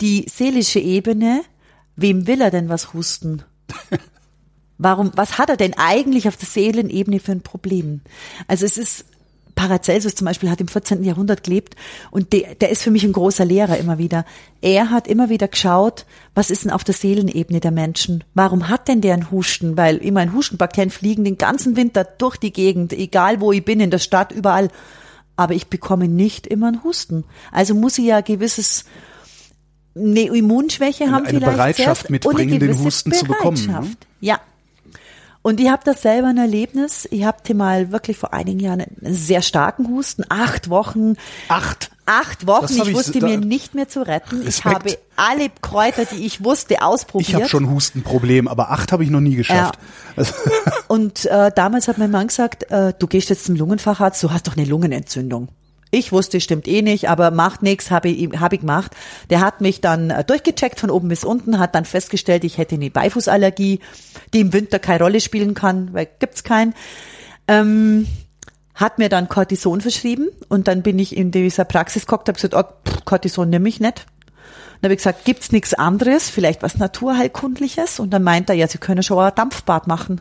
B: die seelische Ebene. Wem will er denn was husten? Warum, was hat er denn eigentlich auf der Seelenebene für ein Problem? Also es ist, Paracelsus zum Beispiel hat im 14. Jahrhundert gelebt und der, der ist für mich ein großer Lehrer immer wieder. Er hat immer wieder geschaut, was ist denn auf der Seelenebene der Menschen? Warum hat denn der einen Husten? Weil ich meine, Hustenbakterien fliegen den ganzen Winter durch die Gegend, egal wo ich bin, in der Stadt, überall. Aber ich bekomme nicht immer einen Husten. Also muss ich ja ein gewisses eine Immunschwäche haben
A: eine
B: vielleicht
A: Bereitschaft mitbringen, den Husten zu bekommen, ne?
B: Ja. Und ich habe das selber ein Erlebnis. Ich hatte mal wirklich vor einigen Jahren einen sehr starken Husten, acht Wochen.
A: Acht.
B: Acht Wochen. Ich
A: ich
B: wusste
A: da-
B: mir nicht mehr zu retten. Ich
A: Respekt.
B: habe alle Kräuter, die ich wusste, ausprobiert.
A: Ich habe schon Hustenproblem, aber acht habe ich noch nie geschafft. Also,
B: Und äh, damals hat mein Mann gesagt, äh, du gehst jetzt zum Lungenfacharzt, du hast doch eine Lungenentzündung. Ich wusste, stimmt eh nicht, aber macht nichts, habe ich, hab ich gemacht. Der hat mich dann äh, durchgecheckt von oben bis unten, hat dann festgestellt, ich hätte eine Beifußallergie, die im Winter keine Rolle spielen kann, weil gibt's keinen. Ähm, hat mir dann Cortison verschrieben und dann bin ich in dieser Praxis geguckt, habe gesagt, oh, Cortison nehme ich nicht. Dann habe ich gesagt, gibt's nichts anderes, vielleicht was Naturheilkundliches? Und dann meint er, ja, Sie können schon ein Dampfbad machen.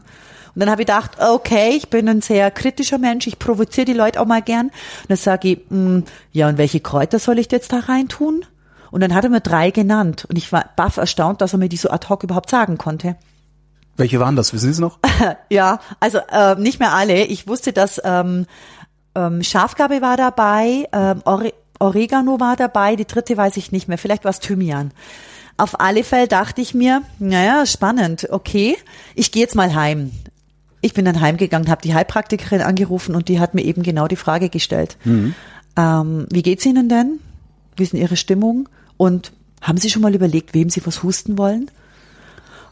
B: Und dann habe ich gedacht, okay, ich bin ein sehr kritischer Mensch, ich provoziere die Leute auch mal gern. Und dann sage ich, mm, ja, und welche Kräuter soll ich jetzt da rein tun? Und dann hat er mir drei genannt. Und ich war baff erstaunt, dass er mir die so ad hoc überhaupt sagen konnte.
A: welche waren das? Wissen Sie es noch?
B: Ja, also äh, nicht mehr alle. Ich wusste, dass ähm, ähm, Schafgabe war dabei, ähm, Ore Oregano war dabei, die dritte weiß ich nicht mehr. Vielleicht war es Thymian. Auf alle Fälle dachte ich mir, naja, spannend, okay, ich gehe jetzt mal heim. Ich bin dann heimgegangen, habe die Heilpraktikerin angerufen und die hat mir eben genau die Frage gestellt. Ähm, wie geht's Ihnen denn? Wie ist denn Ihre Stimmung? Und haben Sie schon mal überlegt, wem Sie was husten wollen?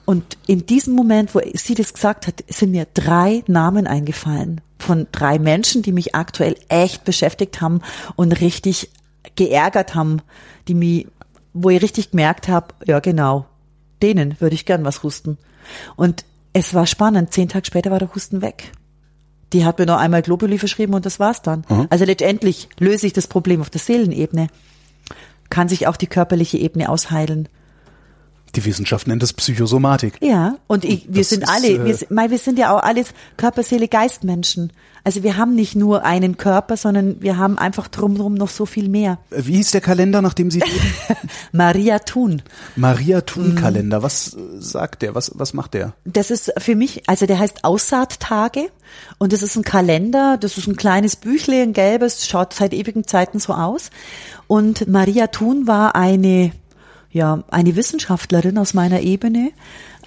B: Und in diesem Moment, wo sie das gesagt hat, sind mir drei Namen eingefallen von drei Menschen, die mich aktuell echt beschäftigt haben und richtig geärgert haben, die mich, wo ich richtig gemerkt habe, ja genau, denen würde ich gern was husten. Und es war spannend, zehn Tage später war der Husten weg. Die hat mir noch einmal Globuli verschrieben und das war's dann. Also letztendlich löse ich das Problem auf der Seelenebene. Kann sich auch die körperliche Ebene ausheilen.
A: Die Wissenschaft nennt es Psychosomatik.
B: Ja, und ich, wir
A: Das
B: sind
A: ist,
B: alle,
A: äh,
B: wir, sind- mei, wir sind ja auch alles Körper, Seele, Geist Menschen. Also wir haben nicht nur einen Körper, sondern wir haben einfach drumherum noch so viel mehr.
A: Äh, Wie hieß der Kalender, nach dem Sie?
B: Maria Thun.
A: Maria Thun Kalender. Was äh, sagt der? Was, was macht der?
B: Das ist für mich, also der heißt Aussaattage und das ist ein Kalender, das ist ein kleines Büchle, ein gelbes, schaut seit ewigen Zeiten so aus. Und Maria Thun war eine, ja, eine Wissenschaftlerin aus meiner Ebene,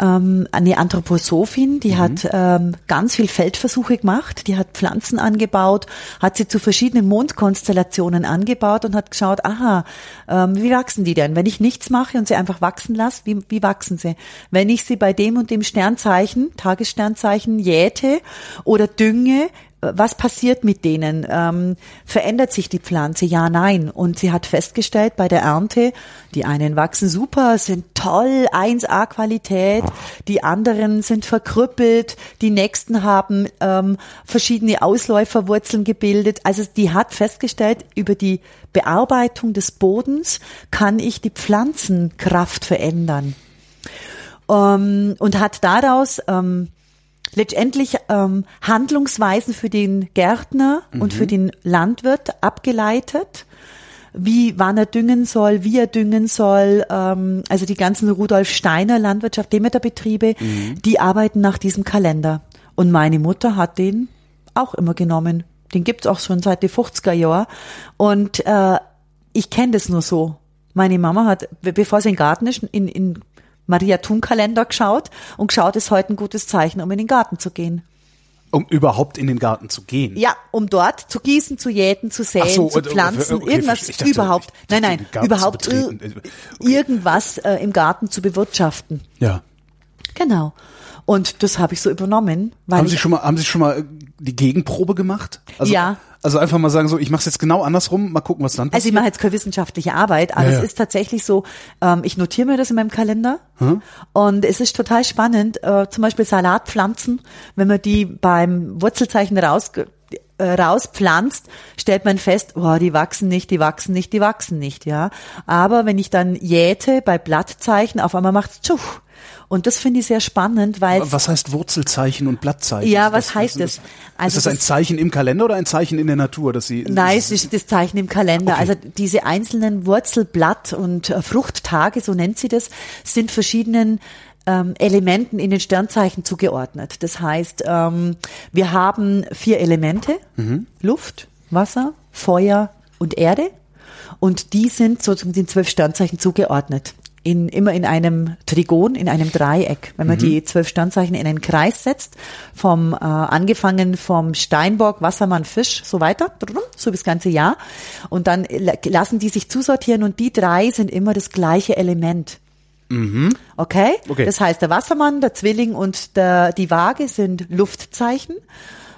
B: ähm, eine Anthroposophin, die hat ähm, ganz viel Feldversuche gemacht, die hat Pflanzen angebaut, hat sie zu verschiedenen Mondkonstellationen angebaut und hat geschaut, aha, ähm, wie wachsen die denn? Wenn ich nichts mache und sie einfach wachsen lasse, wie, wie wachsen sie? Wenn ich sie bei dem und dem Sternzeichen, Tagessternzeichen jäte oder dünge, was passiert mit denen? Ähm, verändert sich die Pflanze? Ja, nein. Und sie hat festgestellt bei der Ernte, die einen wachsen super, sind toll, 1A Qualität, die anderen sind verkrüppelt, die nächsten haben ähm, verschiedene Ausläuferwurzeln gebildet. Also die hat festgestellt, über die Bearbeitung des Bodens kann ich die Pflanzenkraft verändern. Ähm, und hat daraus ähm, letztendlich ähm, Handlungsweisen für den Gärtner mhm. und für den Landwirt abgeleitet wie wann er düngen soll, wie er düngen soll. Ähm, also die ganzen Rudolf Steiner Landwirtschaft, Demeterbetriebe, mhm. die arbeiten nach diesem Kalender. Und meine Mutter hat den auch immer genommen. Den gibt's auch schon seit den 50er Jahren. Und äh, ich kenne das nur so. Meine Mama hat, bevor sie in den Garten ist, in, in Maria Thun Kalender geschaut und geschaut ist heute ein gutes Zeichen, um in den Garten zu gehen.
A: Um überhaupt in den Garten zu gehen.
B: Ja, um dort zu gießen, zu jäten, zu säen, so, zu pflanzen, okay, irgendwas dachte, überhaupt. Nein, nein, überhaupt okay. irgendwas äh, im Garten zu bewirtschaften.
A: Ja.
B: Genau. Und das habe ich so übernommen.
A: Weil haben Sie schon mal, haben Sie schon mal die Gegenprobe gemacht?
B: Also, ja.
A: Also einfach mal sagen so, ich mache es jetzt genau andersrum, mal gucken, was dann
B: passiert. Also ich mache jetzt keine wissenschaftliche Arbeit, aber ja, ja. es ist tatsächlich so, ähm, ich notiere mir das in meinem Kalender hm? und es ist total spannend, äh, zum Beispiel Salatpflanzen, wenn man die beim Wurzelzeichen raus äh, rauspflanzt, stellt man fest, oh, die wachsen nicht, die wachsen nicht, die wachsen nicht, ja. Aber wenn ich dann jäte bei Blattzeichen, auf einmal macht's tschuch und das finde ich sehr spannend, weil
A: was heißt Wurzelzeichen und Blattzeichen?
B: Ja, was, was heißt das?
A: Also ist das ein Zeichen im Kalender oder ein Zeichen in der Natur, dass Sie?
B: Nein, es ist das Zeichen im Kalender. Okay. Also diese einzelnen Wurzelblatt und äh, Fruchttage, so nennt sie das, sind verschiedenen ähm, Elementen in den Sternzeichen zugeordnet. Das heißt, ähm, wir haben vier Elemente: mhm. Luft, Wasser, Feuer und Erde. Und die sind sozusagen den zwölf Sternzeichen zugeordnet in, immer in einem Trigon, in einem Dreieck. Wenn man mhm. die zwölf Sternzeichen in einen Kreis setzt, vom äh, angefangen vom Steinbock, Wassermann, Fisch, so weiter, so bis ganze Jahr. Und dann lassen die sich zusortieren und die drei sind immer das gleiche Element. Mhm. Okay? okay? Das heißt, der Wassermann, der Zwilling und der, die Waage sind Luftzeichen.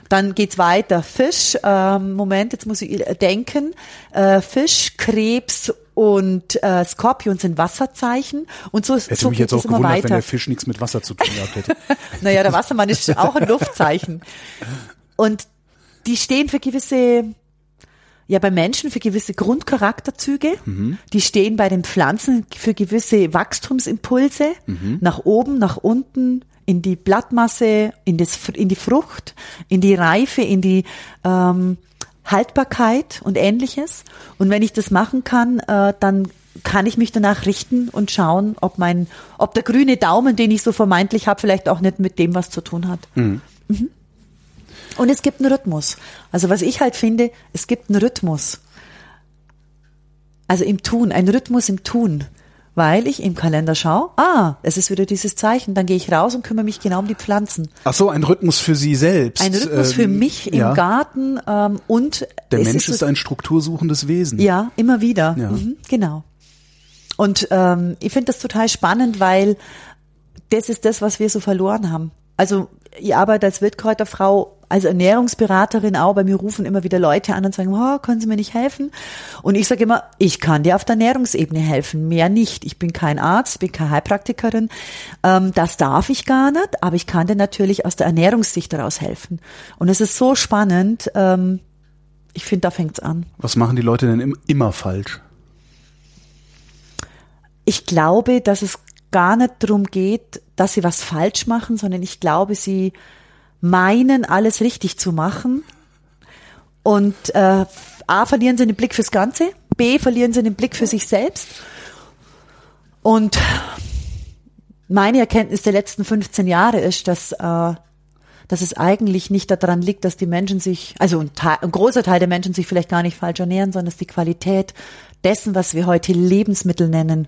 B: Dann geht's weiter. Fisch, ähm, Moment, jetzt muss ich denken. Äh, Fisch, Krebs und äh, Skorpion sind Wasserzeichen und so
A: Hätte
B: so
A: mich jetzt auch gewundert, weiter. wenn der Fisch nichts mit Wasser zu tun gehabt hätte.
B: naja, der Wassermann ist auch ein Luftzeichen. Und die stehen für gewisse, ja bei Menschen für gewisse Grundcharakterzüge. Mhm. Die stehen bei den Pflanzen für gewisse Wachstumsimpulse mhm. nach oben, nach unten, in die Blattmasse, in, das, in die Frucht, in die Reife, in die ähm, Haltbarkeit und ähnliches. Und wenn ich das machen kann, äh, dann kann ich mich danach richten und schauen, ob mein, ob der grüne Daumen, den ich so vermeintlich habe, vielleicht auch nicht mit dem was zu tun hat. Mhm. Mhm. Und es gibt einen Rhythmus. Also was ich halt finde, es gibt einen Rhythmus. Also im Tun, ein Rhythmus im Tun weil ich im Kalender schaue, ah, es ist wieder dieses Zeichen, dann gehe ich raus und kümmere mich genau um die Pflanzen.
A: Ach so, ein Rhythmus für Sie selbst.
B: Ein Rhythmus ähm, für mich im ja. Garten ähm, und
A: der Mensch ist, ist, ein struktursuchendes Wesen.
B: Ja, immer wieder. Ja. Mhm, genau. Und ähm, ich finde das total spannend, weil das ist das, was wir so verloren haben. Also ich arbeite als Wildkräuterfrau als Ernährungsberaterin auch, bei mir rufen immer wieder Leute an und sagen, oh, können Sie mir nicht helfen? Und ich sage immer, ich kann dir auf der Ernährungsebene helfen, mehr nicht. Ich bin kein Arzt, bin keine Heilpraktikerin, ähm, das darf ich gar nicht, aber ich kann dir natürlich aus der Ernährungssicht daraus helfen. Und es ist so spannend, ähm, ich finde, da fängt's an.
A: Was machen die Leute denn immer falsch?
B: Ich glaube, dass es gar nicht darum geht, dass sie was falsch machen, sondern ich glaube, sie meinen, alles richtig zu machen. Und äh, A, verlieren sie den Blick fürs Ganze, B, verlieren sie den Blick für sich selbst. Und meine Erkenntnis der letzten 15 Jahre ist, dass, äh, dass es eigentlich nicht daran liegt, dass die Menschen sich, also ein, Teil, ein großer Teil der Menschen sich vielleicht gar nicht falsch ernähren, sondern dass die Qualität dessen, was wir heute Lebensmittel nennen,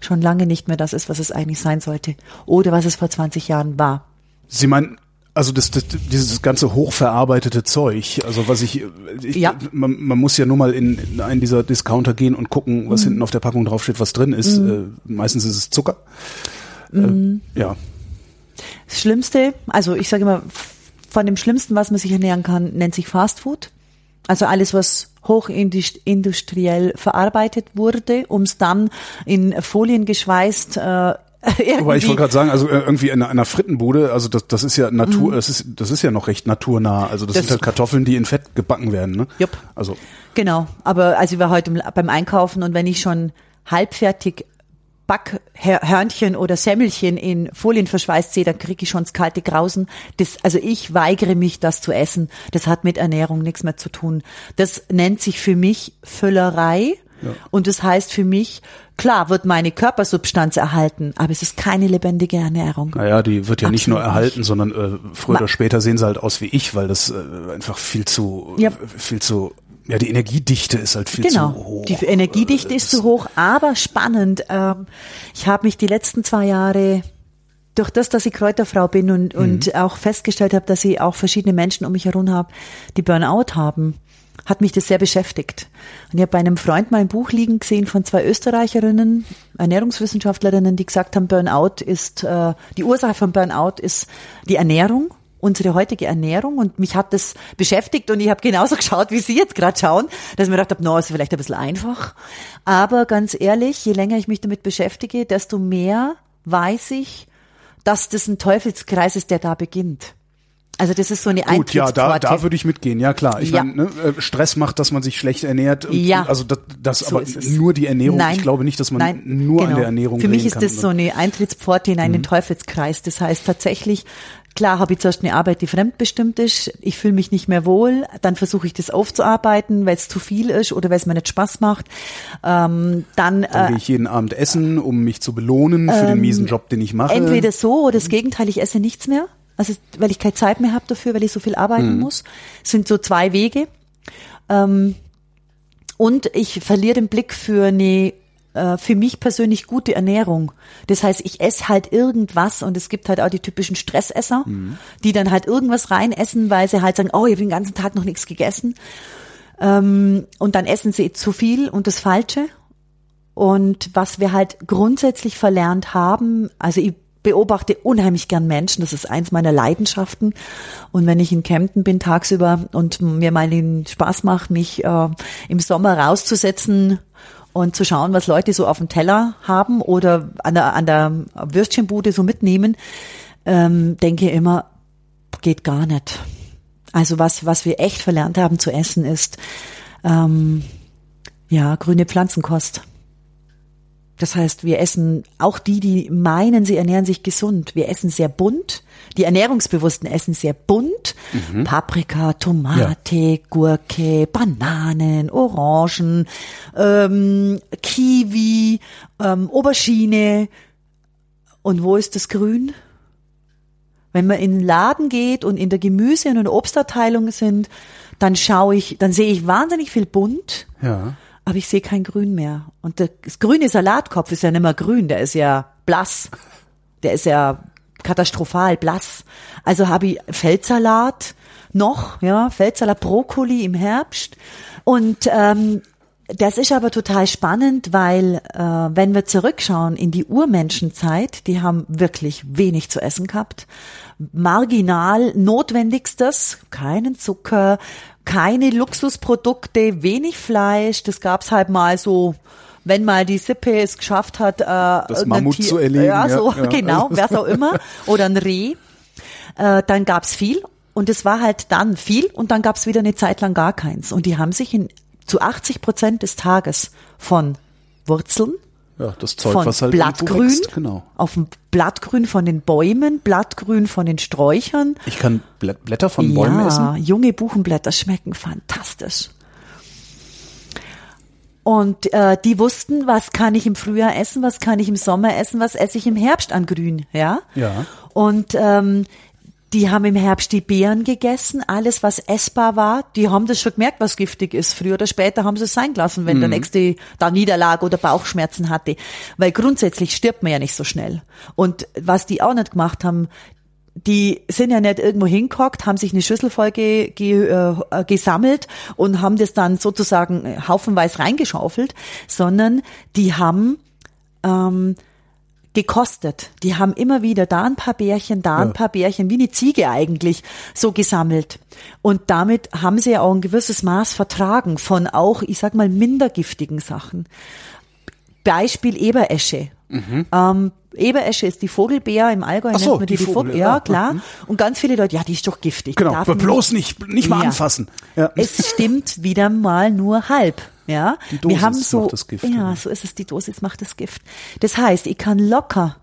B: schon lange nicht mehr das ist, was es eigentlich sein sollte oder was es vor 20 Jahren war.
A: Sie meinen also das, das, dieses ganze hochverarbeitete Zeug, also was ich, ich ja. man, man muss ja nur mal in, in einen dieser Discounter gehen und gucken, was mhm. hinten auf der Packung draufsteht, was drin ist. Mhm. Äh, meistens ist es Zucker. Äh, mhm. Äh, ja.
B: Das Schlimmste, also ich sage immer, von dem Schlimmsten, was man sich ernähren kann, nennt sich Fast Food. Also alles, was hochindustriell verarbeitet wurde, um es dann in Folien geschweißt äh,
A: Wobei ich wollte gerade sagen, also äh, irgendwie in einer Frittenbude, also das, das ist ja Natur, mhm. das ist das ist ja noch recht naturnah. Also das, das sind halt Kartoffeln, die in Fett gebacken werden, ne?
B: Jupp. Also genau. Aber also ich war heute beim Einkaufen und wenn ich schon halbfertig Backhörnchen oder Semmelchen in Folien verschweißt sehe, dann kriege ich schon das kalte Grausen. Das, also ich weigere mich, das zu essen. Das hat mit Ernährung nichts mehr zu tun. Das nennt sich für mich Füllerei. Ja. Und das heißt für mich, klar wird meine Körpersubstanz erhalten, aber es ist keine lebendige Ernährung.
A: Naja, die wird ja Absolut nicht nur erhalten, nicht. sondern äh, früher Ma oder später sehen sie halt aus wie ich, weil das äh, einfach viel zu, ja. viel zu ja, die Energiedichte ist halt viel
B: genau.
A: zu hoch.
B: Die Energiedichte ist zu hoch, aber spannend. Ähm, ich habe mich die letzten zwei Jahre durch das, dass ich Kräuterfrau bin und, mhm. und auch festgestellt habe, dass ich auch verschiedene Menschen um mich herum habe, die Burnout haben, hat mich das sehr beschäftigt. Und ich habe bei einem Freund mal ein Buch liegen gesehen von zwei Österreicherinnen, Ernährungswissenschaftlerinnen, die gesagt haben, Burnout ist, äh, die Ursache von Burnout ist die Ernährung unsere heutige Ernährung und mich hat das beschäftigt und ich habe genauso geschaut, wie Sie jetzt gerade schauen, dass ich mir gedacht habe, no, ist vielleicht ein bisschen einfach. Aber ganz ehrlich, je länger ich mich damit beschäftige, desto mehr weiß ich, dass das ein Teufelskreis ist, der da beginnt. Also das ist so eine
A: Gut, ja, da, da würde ich mitgehen, ja klar. Ich ja. meine, ne, äh, Stress macht, dass man sich schlecht ernährt. Ja. Also das, das so aber nur die Ernährung. Nein. Ich glaube nicht, dass man Nein. nur genau. an der Ernährung
B: Für mich ist das so eine Eintrittspforte in einen mhm. Teufelskreis. Das heißt tatsächlich, Klar habe ich zuerst eine Arbeit, die fremdbestimmt ist. Ich fühle mich nicht mehr wohl. Dann versuche ich das aufzuarbeiten, weil es zu viel ist oder weil es mir nicht Spaß macht. Ähm, dann
A: dann äh, gehe ich jeden Abend essen, um mich zu belohnen für ähm, den miesen Job, den ich mache.
B: Entweder so oder das Gegenteil, ich esse nichts mehr. Also weil ich keine Zeit mehr habe dafür, weil ich so viel arbeiten mhm. muss. Das sind so zwei Wege. Ähm, und ich verliere den Blick für eine äh, für mich persönlich gute Ernährung. Das heißt, ich esse halt irgendwas und es gibt halt auch die typischen Stressesser, mhm. die dann halt irgendwas reinessen, weil sie halt sagen, oh, ich habe den ganzen Tag noch nichts gegessen. Ähm, und dann essen sie zu viel und das Falsche. Und was wir halt grundsätzlich verlernt haben, also ich beobachte unheimlich gern Menschen, das ist eins meiner Leidenschaften. Und wenn ich in Kempten bin tagsüber und mir mal den Spaß macht, mich äh, im Sommer rauszusetzen und zu schauen, was Leute so auf dem Teller haben oder an der, an der Würstchenbude so mitnehmen, ähm, denke immer, geht gar nicht. Also was, was wir echt verlernt haben zu essen ist, ähm, ja, grüne Pflanzenkost. Das heißt, wir essen auch die, die meinen, sie ernähren sich gesund. Wir essen sehr bunt. Die Ernährungsbewussten essen sehr bunt. Mhm. Paprika, Tomate, ja. Gurke, Bananen, Orangen, ähm, Kiwi, ähm, Aubergine. Und wo ist das Grün? Wenn man in den Laden geht und in der Gemüse- und Obstabteilung sind, dann schaue ich, dann sehe ich wahnsinnig viel bunt.
A: Ja
B: aber ich sehe kein Grün mehr. Und das grüne Salatkopf ist ja nicht mehr grün, der ist ja blass. Der ist ja katastrophal blass. Also habe ich Feldsalat noch, ja, Feldsalat, Brokkoli im Herbst. Und ähm, das ist aber total spannend, weil äh, wenn wir zurückschauen in die Urmenschenzeit, die haben wirklich wenig zu essen gehabt. Marginal notwendigstes, keinen Zucker, keine Luxusprodukte, wenig Fleisch. Das gab's halt mal so, wenn mal die Sippe es geschafft hat, äh,
A: das Mammut Tier, zu erlegen.
B: Ja, so ja, genau, wer auch immer. Oder ein Reh. Äh, dann gab's viel und es war halt dann viel und dann gab's wieder eine Zeit lang gar keins. Und die haben sich in, zu 80 Prozent des Tages von Wurzeln,
A: ja, das Zeug,
B: von
A: was halt
B: Blattgrün,
A: wächst, genau.
B: auf dem Blattgrün von den Bäumen, Blattgrün von den Sträuchern.
A: Ich kann Blätter von Bäumen
B: ja,
A: essen?
B: Junge Buchenblätter schmecken fantastisch. Und äh, die wussten, was kann ich im Frühjahr essen, was kann ich im Sommer essen, was esse ich im Herbst an Grün, ja.
A: Ja.
B: Und ähm, die haben im Herbst die Beeren gegessen, alles was essbar war. Die haben das schon gemerkt, was giftig ist. Früher oder später haben sie es sein gelassen, wenn mhm. der nächste da Niederlag oder Bauchschmerzen hatte. Weil grundsätzlich stirbt man ja nicht so schnell. Und was die auch nicht gemacht haben, die sind ja nicht irgendwo hingehockt, haben sich eine Schüssel voll ge, ge, äh, gesammelt und haben das dann sozusagen haufenweise reingeschaufelt, sondern die haben ähm, gekostet. Die haben immer wieder da ein paar Bärchen, da ein
A: Ja.
B: paar Bärchen, wie eine Ziege eigentlich, so gesammelt. Und damit haben sie ja auch ein gewisses Maß vertragen von auch, ich sag mal, minder giftigen Sachen. Beispiel Eberesche. Ähm, Eberesche ist die Vogelbeer im Allgäu,
A: Ach so,
B: nennt man die,
A: die
B: die Vogel. Ja, klar. Und ganz viele Leute, ja, die ist doch giftig.
A: Genau,
B: Darf
A: aber bloß nicht, nicht mal
B: Ja.
A: anfassen. Ja.
B: es stimmt wieder mal nur halb. Ja,
A: Die Dosis
B: wir haben so,
A: macht das Gift,
B: ja, so ist es. Die Dosis macht das Gift. Das heißt, ich kann locker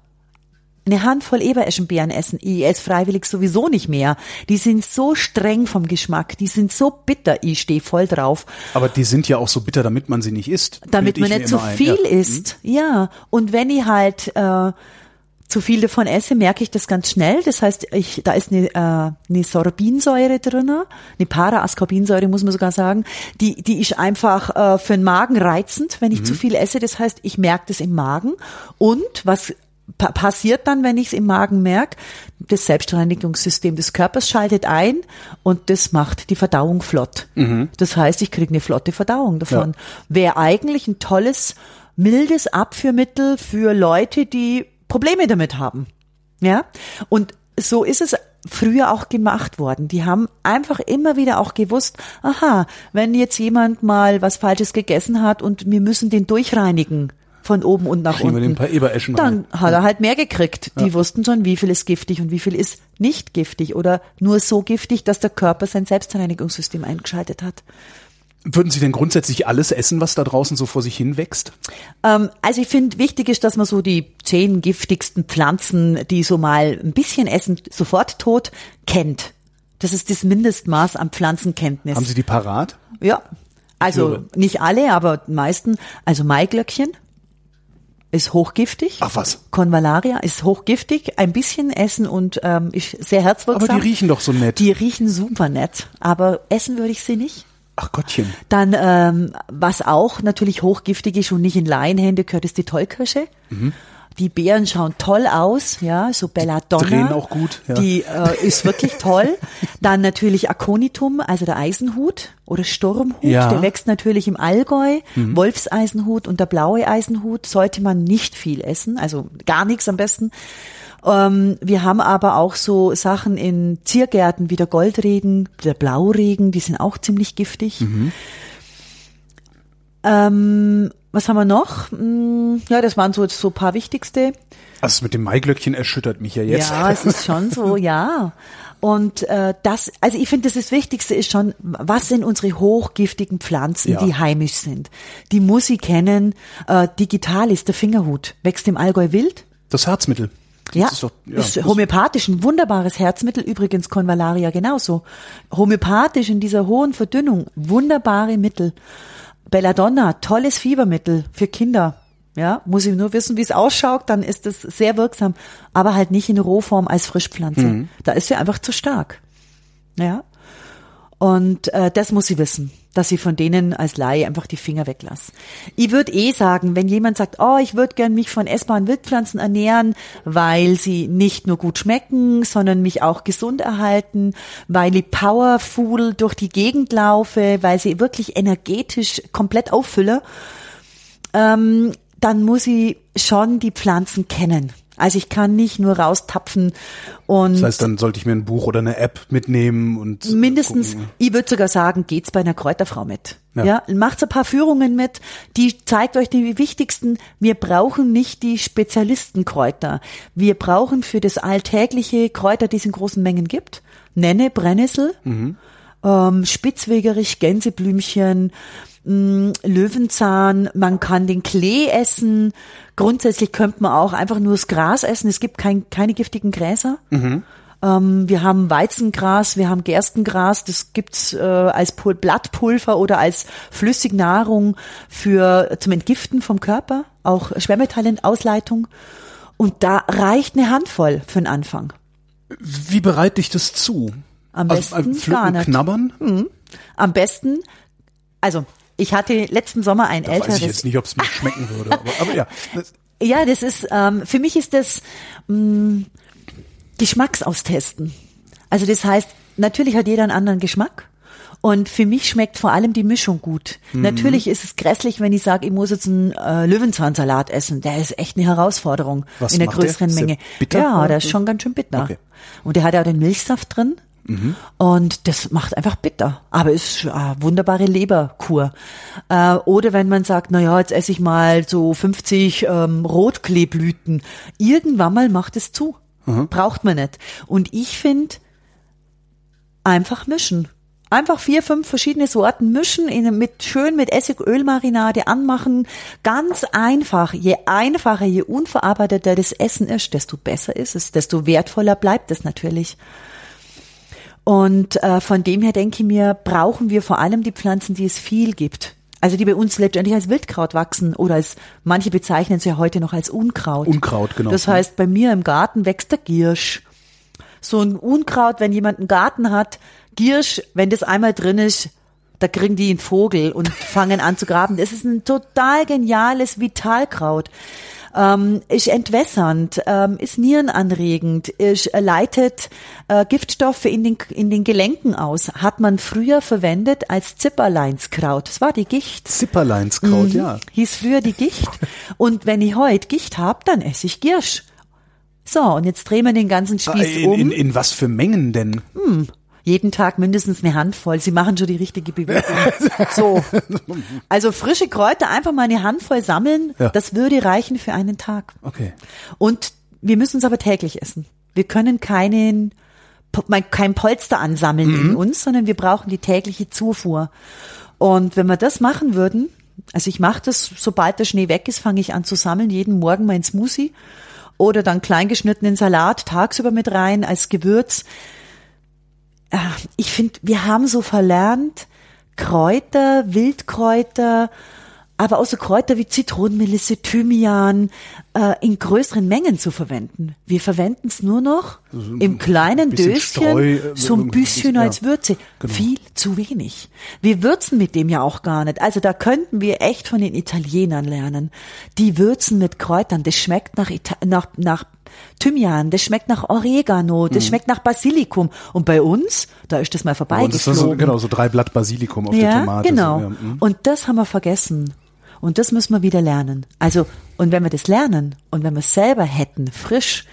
B: eine Handvoll Ebereschenbeeren essen. Ich esse freiwillig sowieso nicht mehr. Die sind so streng vom Geschmack. Die sind so bitter. Ich stehe voll drauf.
A: Aber die sind ja auch so bitter, damit man sie nicht isst.
B: Damit man
A: ich
B: nicht zu
A: ein.
B: viel
A: ja. Mhm.
B: isst. Ja. Und wenn ich halt äh, zu viel davon esse, merke ich das ganz schnell. Das heißt, ich, da ist eine, äh, eine Sorbinsäure drinne, eine Para-Ascorbinsäure muss man sogar sagen. Die, die ist einfach äh, für den Magen reizend, wenn ich
A: Mhm.
B: zu viel esse. Das heißt, ich merke das im Magen. Und was pa passiert dann, wenn ich es im Magen merke? Das Selbstreinigungssystem des Körpers schaltet ein und das macht die Verdauung flott. Das heißt, ich kriege eine flotte Verdauung davon. Wäre eigentlich ein tolles, mildes Abführmittel für Leute, die Probleme damit haben. Ja? Und so ist es früher auch gemacht worden. Die haben einfach immer wieder auch gewusst, aha, wenn jetzt jemand mal was Falsches gegessen hat und wir müssen den durchreinigen von oben und nach
A: Kriegen
B: unten.
A: Ebereschen
B: Dann
A: rein.
B: hat er halt mehr gekriegt. Die wussten schon, wie viel ist giftig und wie viel ist nicht giftig oder nur so giftig, dass der Körper sein Selbstreinigungssystem eingeschaltet hat.
A: Würden Sie denn grundsätzlich alles essen, was da draußen so vor sich hin wächst?
B: Ähm, also ich finde, wichtig ist, dass man so die zehn giftigsten Pflanzen, die so mal ein bisschen essen, sofort tot, kennt. Das ist das Mindestmaß an Pflanzenkenntnis.
A: Haben Sie die parat?
B: Ja. Also nicht alle, aber die meisten. Also Maiglöckchen ist hochgiftig.
A: Ach was.
B: Convallaria ist hochgiftig. Ein bisschen essen und ähm, ist sehr herzwirksam.
A: Aber die riechen doch so nett.
B: Die riechen super nett. Aber essen würde ich sie nicht.
A: Ach Gottchen.
B: Dann, ähm, was auch natürlich hochgiftig ist und nicht in Laienhände gehört, ist die Tollkirsche. Die Beeren schauen toll aus, ja, so Belladonna.
A: Drehen auch gut, ja.
B: Die äh, ist wirklich toll. Dann natürlich Aconitum, also der Eisenhut oder Sturmhut,
A: Ja. Mhm.
B: der wächst natürlich im Allgäu. Wolfseisenhut und der blaue Eisenhut sollte man nicht viel essen, also gar nichts am besten. Ähm, wir haben aber auch so Sachen in Ziergärten wie der Goldregen, der Blauregen, die sind auch ziemlich giftig.
A: Mhm.
B: Ähm, was haben wir noch? Hm, Ja, das waren so, so ein paar wichtigste.
A: Also das mit dem Maiglöckchen erschüttert mich ja jetzt.
B: Ja, es ist schon so, ja. Und äh, das, also ich finde, das, das Wichtigste ist schon, was sind unsere hochgiftigen Pflanzen,
A: Ja.
B: die heimisch sind. Die muss ich kennen. Äh, digital ist der Fingerhut, wächst im Allgäu wild.
A: Das Das
B: Ja,
A: ist doch, ja,
B: ist homöopathisch ein wunderbares Herzmittel, übrigens Convallaria genauso. Homöopathisch in dieser hohen Verdünnung, wunderbare Mittel. Belladonna, tolles Fiebermittel für Kinder. Ja, muss ich nur wissen, wie es ausschaut, dann ist es sehr wirksam, aber halt nicht in Rohform als Frischpflanze.
A: Mhm.
B: Da ist sie einfach zu stark. Ja. Und äh, das muss sie wissen, dass sie von denen als Laie einfach die Finger weglassen. Ich würde eh sagen, wenn jemand sagt, oh, ich würde gern mich von essbaren Wildpflanzen ernähren, weil sie nicht nur gut schmecken, sondern mich auch gesund erhalten, weil ich powerful durch die Gegend laufe, weil sie wirklich energetisch komplett auffülle, ähm, dann muss ich schon die Pflanzen kennen. Also ich kann nicht nur raustapfen und
A: Das heißt, dann sollte ich mir ein Buch oder eine App mitnehmen und äh,
B: mindestens,
A: gucken.
B: ich würde sogar sagen, geht's bei einer Kräuterfrau mit.
A: Ja.
B: Ja. macht ein paar Führungen mit, die zeigt euch die wichtigsten. Wir brauchen nicht die Spezialistenkräuter. Wir brauchen für das alltägliche Kräuter, die es in großen Mengen gibt. Nenne, Brennnessel, ähm, Spitzwegerich, Gänseblümchen, mh, Löwenzahn, man kann den Klee essen. Grundsätzlich könnte man auch einfach nur das Gras essen. Es gibt kein, keine giftigen Gräser. Ähm, wir haben Weizengras, wir haben Gerstengras, das gibt's äh, als Pul Blattpulver oder als Flüssignahrung für zum Entgiften vom Körper, auch Schwermetallenausleitung. Und da reicht eine Handvoll für den Anfang.
A: Wie bereite ich das zu?
B: Am
A: Also,
B: besten
A: äh, pflücken,
B: gar nicht.
A: knabbern?
B: Am besten, also ich hatte letzten Sommer ein
A: Da weiß ich
B: älteres.
A: jetzt nicht, ob es mir schmecken würde. Aber, aber ja, das,
B: Ja, das ist, ähm, für mich ist das mh, Geschmacksaustesten. Also das heißt, natürlich hat jeder einen anderen Geschmack Und für mich schmeckt vor allem die Mischung gut.
A: Mhm.
B: Natürlich ist es grässlich, wenn ich sage, ich muss jetzt einen äh, Löwenzahnsalat essen. Der ist echt eine Herausforderung
A: Was
B: in der? größeren
A: Ist der
B: Menge.
A: bitter
B: ja, der ist schon ganz schön bitter.
A: Okay.
B: Und der hat ja auch den Milchsaft drin. Und das macht einfach bitter. Aber ist eine wunderbare Leberkur. Äh, oder wenn man sagt, na ja, jetzt esse ich mal so 50 ähm, Rotkleeblüten. Irgendwann mal macht es zu. Braucht man nicht. Und ich finde, einfach mischen. Einfach vier, fünf verschiedene Sorten mischen, in, mit schön mit Essigölmarinade anmachen. Ganz einfach. Je einfacher, je unverarbeiteter das Essen ist, desto besser ist es, desto wertvoller bleibt es natürlich. Und äh, von dem her denke ich mir, brauchen wir vor allem die Pflanzen, die es viel gibt. Also die bei uns letztendlich als Wildkraut wachsen oder als manche bezeichnen sie ja heute noch als Unkraut.
A: Unkraut, genau.
B: Das heißt, bei mir im Garten wächst der Giersch. So ein Unkraut, wenn jemand einen Garten hat, Giersch, wenn das einmal drin ist, da kriegen die einen Vogel und fangen an zu graben. Das ist ein total geniales Vitalkraut. Ähm, ist entwässernd, ähm, ist nierenanregend, ist, äh, leitet äh, Giftstoffe in den, in den Gelenken aus. Hat man früher verwendet als Zipperleinskraut. Das war die Gicht.
A: Zipperleinskraut,
B: Mhm.
A: ja.
B: Hieß früher die Gicht. Und wenn ich heute Gicht hab, dann esse ich Giersch. So, und jetzt drehen wir den ganzen
A: Ah,
B: Spieß
A: In,
B: um.
A: in, in was für Mengen denn?
B: Jeden Tag mindestens eine Handvoll. Sie machen schon die richtige Bewegung. so. Also frische Kräuter einfach mal eine Handvoll sammeln.
A: Ja.
B: Das würde reichen für einen Tag.
A: Okay.
B: Und wir müssen es aber täglich essen. Wir können keinen, kein Polster ansammeln
A: Mhm.
B: in uns, sondern wir brauchen die tägliche Zufuhr. Und wenn wir das machen würden, also ich mache das, sobald der Schnee weg ist, fange ich an zu sammeln, jeden Morgen mein Smoothie oder dann kleingeschnittenen Salat tagsüber mit rein als Gewürz. Äh, Ich finde, wir haben so verlernt, Kräuter, Wildkräuter, aber auch so Kräuter wie Zitronenmelisse, Thymian äh, in größeren Mengen zu verwenden. Wir verwenden es nur noch im kleinen Döschen,
A: Streu, äh,
B: so ein
A: irgendwie ein
B: bisschen als. Würze.
A: Genau.
B: Viel zu wenig. Wir würzen mit dem ja auch gar nicht. Also da könnten wir echt von den Italienern lernen. Die würzen mit Kräutern. Das schmeckt nach, Ita nach, nach Thymian, das schmeckt nach Oregano, das schmeckt nach Basilikum. Und bei uns, da ist das mal
A: Mhm. Und das ist so, genau, so drei Blatt Basilikum auf der
B: Ja,
A: Tomate.
B: genau.
A: So, ja. mhm.
B: Und das haben wir vergessen. Und das müssen wir wieder lernen. Also, und wenn wir das lernen und wenn wir es selber hätten, frisch,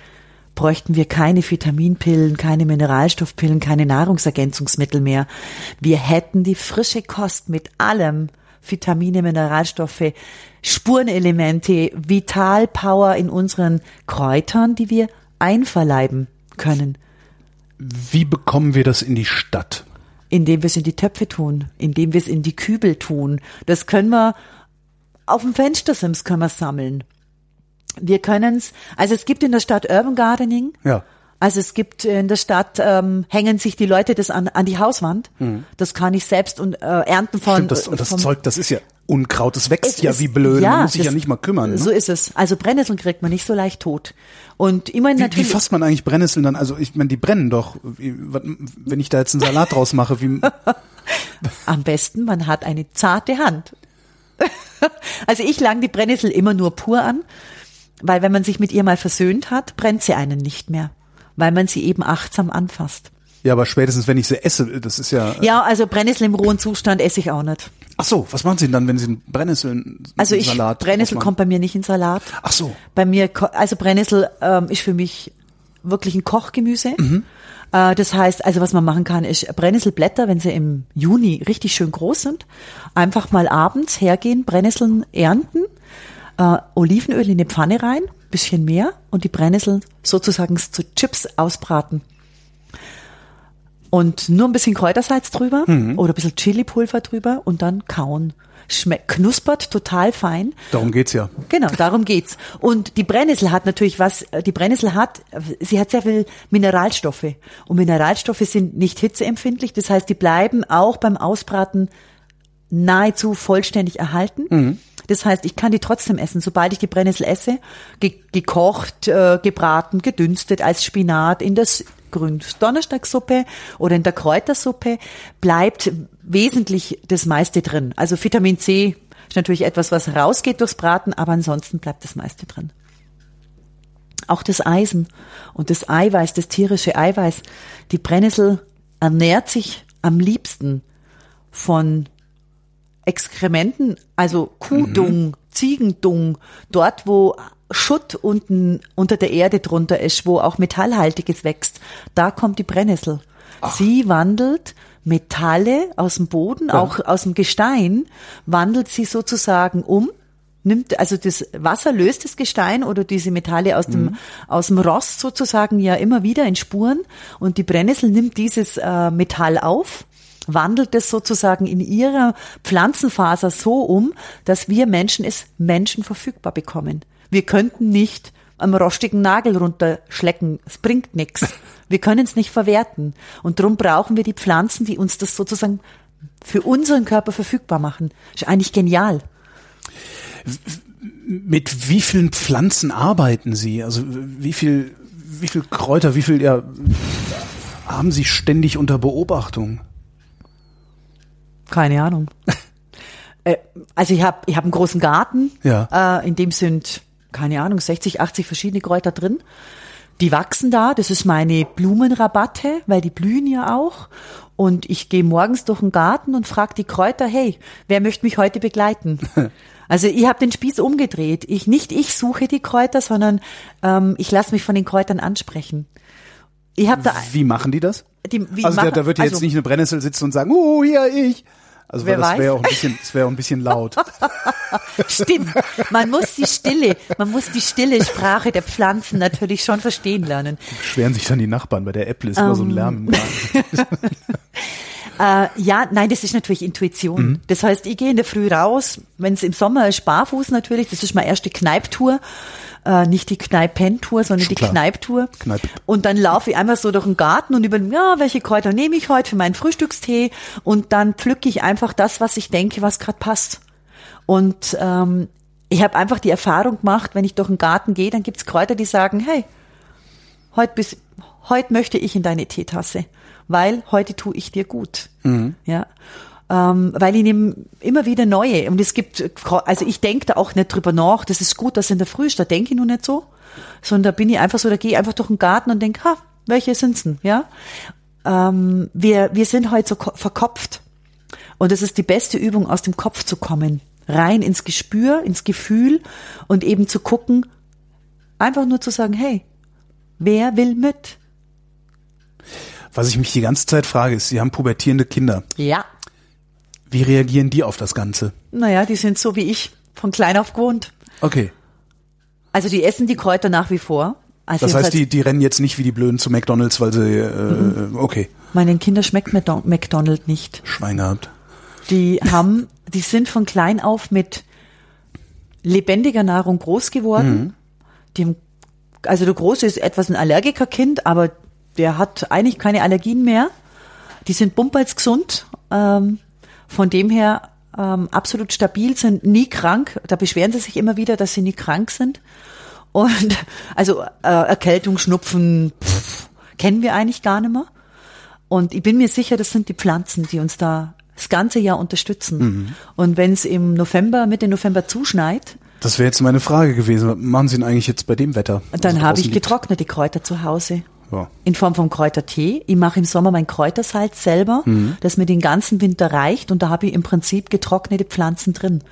B: bräuchten wir keine Vitaminpillen, keine Mineralstoffpillen, keine Nahrungsergänzungsmittel mehr. Wir hätten die frische Kost mit allem, Vitamine, Mineralstoffe, Spurenelemente, Vitalpower in unseren Kräutern, die wir einverleiben können.
A: Wie bekommen wir das in die Stadt?
B: indem wir es in die Töpfe tun, indem wir es in die Kübel tun. Das können wir auf dem Fenstersims können wir sammeln. Wir können es, also es gibt in der Stadt Urban Gardening.
A: Ja.
B: Also es gibt in der Stadt, ähm, hängen sich die Leute das an, an die Hauswand. Das kann ich selbst und, äh, ernten von.
A: Mhm. Stimmt, das, und das
B: vom-
A: Zeug, das ist ja Unkraut, das wächst ja
B: ist-
A: wie blöd, man muss sich ja nicht mal kümmern. Ne?
B: So ist es. Also Brennnesseln kriegt man nicht so leicht tot. Und immer
A: Wie, wie
B: natürlich.
A: fasst man eigentlich Brennnesseln dann? Also ich meine, die brennen doch. Wie, wenn ich da jetzt einen Salat draus mache, wie
B: Am besten, man hat eine zarte Hand. also ich lang die Brennnessel immer nur pur an, weil wenn man sich mit ihr mal versöhnt hat, brennt sie einen nicht mehr, weil man sie eben achtsam anfasst.
A: ja, aber spätestens wenn ich sie esse, das ist ja.
B: Ja, also Brennnessel im rohen Zustand esse ich auch nicht.
A: Ach so, was machen Sie denn dann, wenn Sie einen Brennnesseln
B: Also ich,
A: Salat
B: Brennnessel kommt bei mir nicht in Salat.
A: Ach so.
B: Bei mir, also Brennnessel ähm, ist für mich wirklich ein Kochgemüse. Äh, das heißt, also was man machen kann, ist Brennnesselblätter, wenn sie im Juni richtig schön groß sind, einfach mal abends hergehen, Brennnesseln ernten, äh, Olivenöl in eine Pfanne rein, bisschen mehr und die Brennnesseln sozusagen zu Chips ausbraten. Und nur ein bisschen Kräutersalz drüber oder ein bisschen Chilipulver drüber und dann kauen. Schmeckt, knuspert total fein.
A: Darum geht's ja.
B: Genau, darum geht's. Und die Brennnessel hat natürlich was, äh, die Brennnessel hat, sie hat sehr viel Mineralstoffe. Und Mineralstoffe sind nicht hitzeempfindlich, das heißt, die bleiben auch beim Ausbraten nahezu vollständig erhalten. Das heißt, ich kann die trotzdem essen, sobald ich die Brennnessel esse, ge gekocht, äh, gebraten, gedünstet als Spinat in das Grün-Donnerstagsuppe oder in der Kräutersuppe bleibt wesentlich das meiste drin. Also Vitamin C ist natürlich etwas, was rausgeht durchs Braten, aber ansonsten bleibt das meiste drin. Auch das Eisen und das Eiweiß, das tierische Eiweiß. Die Brennnessel ernährt sich am liebsten von Exkrementen, also Kuhdung, Ziegendung, dort wo Schutt unten unter der Erde drunter ist, wo auch Metallhaltiges wächst, da kommt die Brennnessel. Sie wandelt Metalle aus dem Boden, auch aus dem Gestein, wandelt sie sozusagen um nimmt, also das Wasser löst das Gestein oder diese Metalle aus dem, aus dem Rost sozusagen ja immer wieder in Spuren und die Brennnessel nimmt dieses äh, Metall auf wandelt es sozusagen in ihrer Pflanzenfaser so um, dass wir Menschen es Menschen verfügbar bekommen. Wir könnten nicht am rostigen Nagel runterschlecken. Es bringt nichts. Wir können es nicht verwerten. Und darum brauchen wir die Pflanzen, die uns das sozusagen für unseren Körper verfügbar machen. Ist eigentlich genial.
A: Mit wie vielen Pflanzen arbeiten Sie? Also wie viel, wie viel Kräuter, wie viel ja, haben Sie ständig unter Beobachtung?
B: Keine Ahnung. äh, also ich habe ich hab einen großen Garten,
A: Ja.
B: äh, in dem sind, keine Ahnung, 60, 80 verschiedene Kräuter drin. Die wachsen da, das ist meine Blumenrabatte, weil die blühen ja auch. Und ich gehe morgens durch den Garten und frage die Kräuter, hey, wer möchte mich heute begleiten? Also ich habe den Spieß umgedreht. Ich nicht ich suche die Kräuter, sondern ähm, ich lasse mich von den Kräutern ansprechen. Ich habe da
A: Wie machen die das?
B: die, wie
A: also da,
B: machen-
A: da wird jetzt
B: also-
A: nicht eine Brennnessel sitzen und sagen, oh, hier ich. Also
B: Wer
A: das wäre auch ein bisschen, das wäre auch ein bisschen laut.
B: Stimmt. Man muss die Stille, man muss die stille Sprache der Pflanzen natürlich schon verstehen lernen.
A: Beschweren sich dann die Nachbarn, bei der Apple ist immer so ein Lärm im Garten.
B: Äh, ja, nein, das ist natürlich Intuition.
A: Mhm.
B: Das heißt, ich gehe in der Früh raus, wenn es im Sommer ist, barfuß natürlich, das ist meine erste Kneiptour. Äh, nicht die Kneipentour, sondern
A: Schon
B: die
A: klar.
B: Kneiptour.
A: Kneip.
B: Und dann laufe ich einfach so durch den Garten und über, ja, welche Kräuter nehme ich heute für meinen Frühstückstee? Und dann pflücke ich einfach das, was ich denke, was gerade passt. Und ähm, ich habe einfach die Erfahrung gemacht, wenn ich durch den Garten gehe, dann gibt's Kräuter, die sagen, hey, heute bis, heute möchte ich in deine Teetasse, weil heute tue ich dir gut. Ja. Ähm, weil ich nehme immer wieder neue. Und es gibt, also ich denke da auch nicht drüber nach, das ist gut, dass in der Früh ist, da denke ich nur nicht so. Sondern da bin ich einfach so, da gehe ich einfach durch den Garten und denke, ha, welche sind's denn? Ja. Ähm, wir, wir sind heute so ko- verkopft. Und es ist die beste Übung, aus dem Kopf zu kommen. Rein ins Gespür, ins Gefühl und eben zu gucken, einfach nur zu sagen, hey, wer will mit?
A: Was ich mich die ganze Zeit frage, ist, Sie haben pubertierende Kinder.
B: Ja.
A: Wie reagieren die auf das Ganze?
B: Naja, die sind so wie ich, von klein auf gewohnt.
A: Okay.
B: Also die essen die Kräuter nach wie vor. Also
A: Das heißt, die, die rennen jetzt nicht wie die Blöden zu McDonalds, weil sie, äh,
B: Mhm.
A: okay,
B: meinen Kindern schmeckt McDo- McDonald nicht.
A: Schwein gehabt.
B: Die haben, die sind von klein auf mit lebendiger Nahrung groß geworden. Die haben, also der Große ist etwas ein Allergikerkind, aber der hat eigentlich keine Allergien mehr. Die sind bumperls gesund. Ähm, von dem her ähm, absolut stabil, sind nie krank. Da beschweren sie sich immer wieder, dass sie nie krank sind. Und also äh, Erkältung, Schnupfen pff, kennen wir eigentlich gar nicht mehr. Und ich bin mir sicher, das sind die Pflanzen, die uns da das ganze Jahr unterstützen. Und wenn es im November, Mitte November zuschneit,
A: Das wäre jetzt meine Frage gewesen. Was machen Sie denn eigentlich jetzt bei dem Wetter?
B: dann
A: das
B: habe ich getrocknete Kräuter zu Hause.
A: Ja.
B: In Form von Kräutertee. Ich mache im Sommer mein Kräutersalz selber, das mir den ganzen Winter reicht. Und da habe ich im Prinzip getrocknete Pflanzen drin.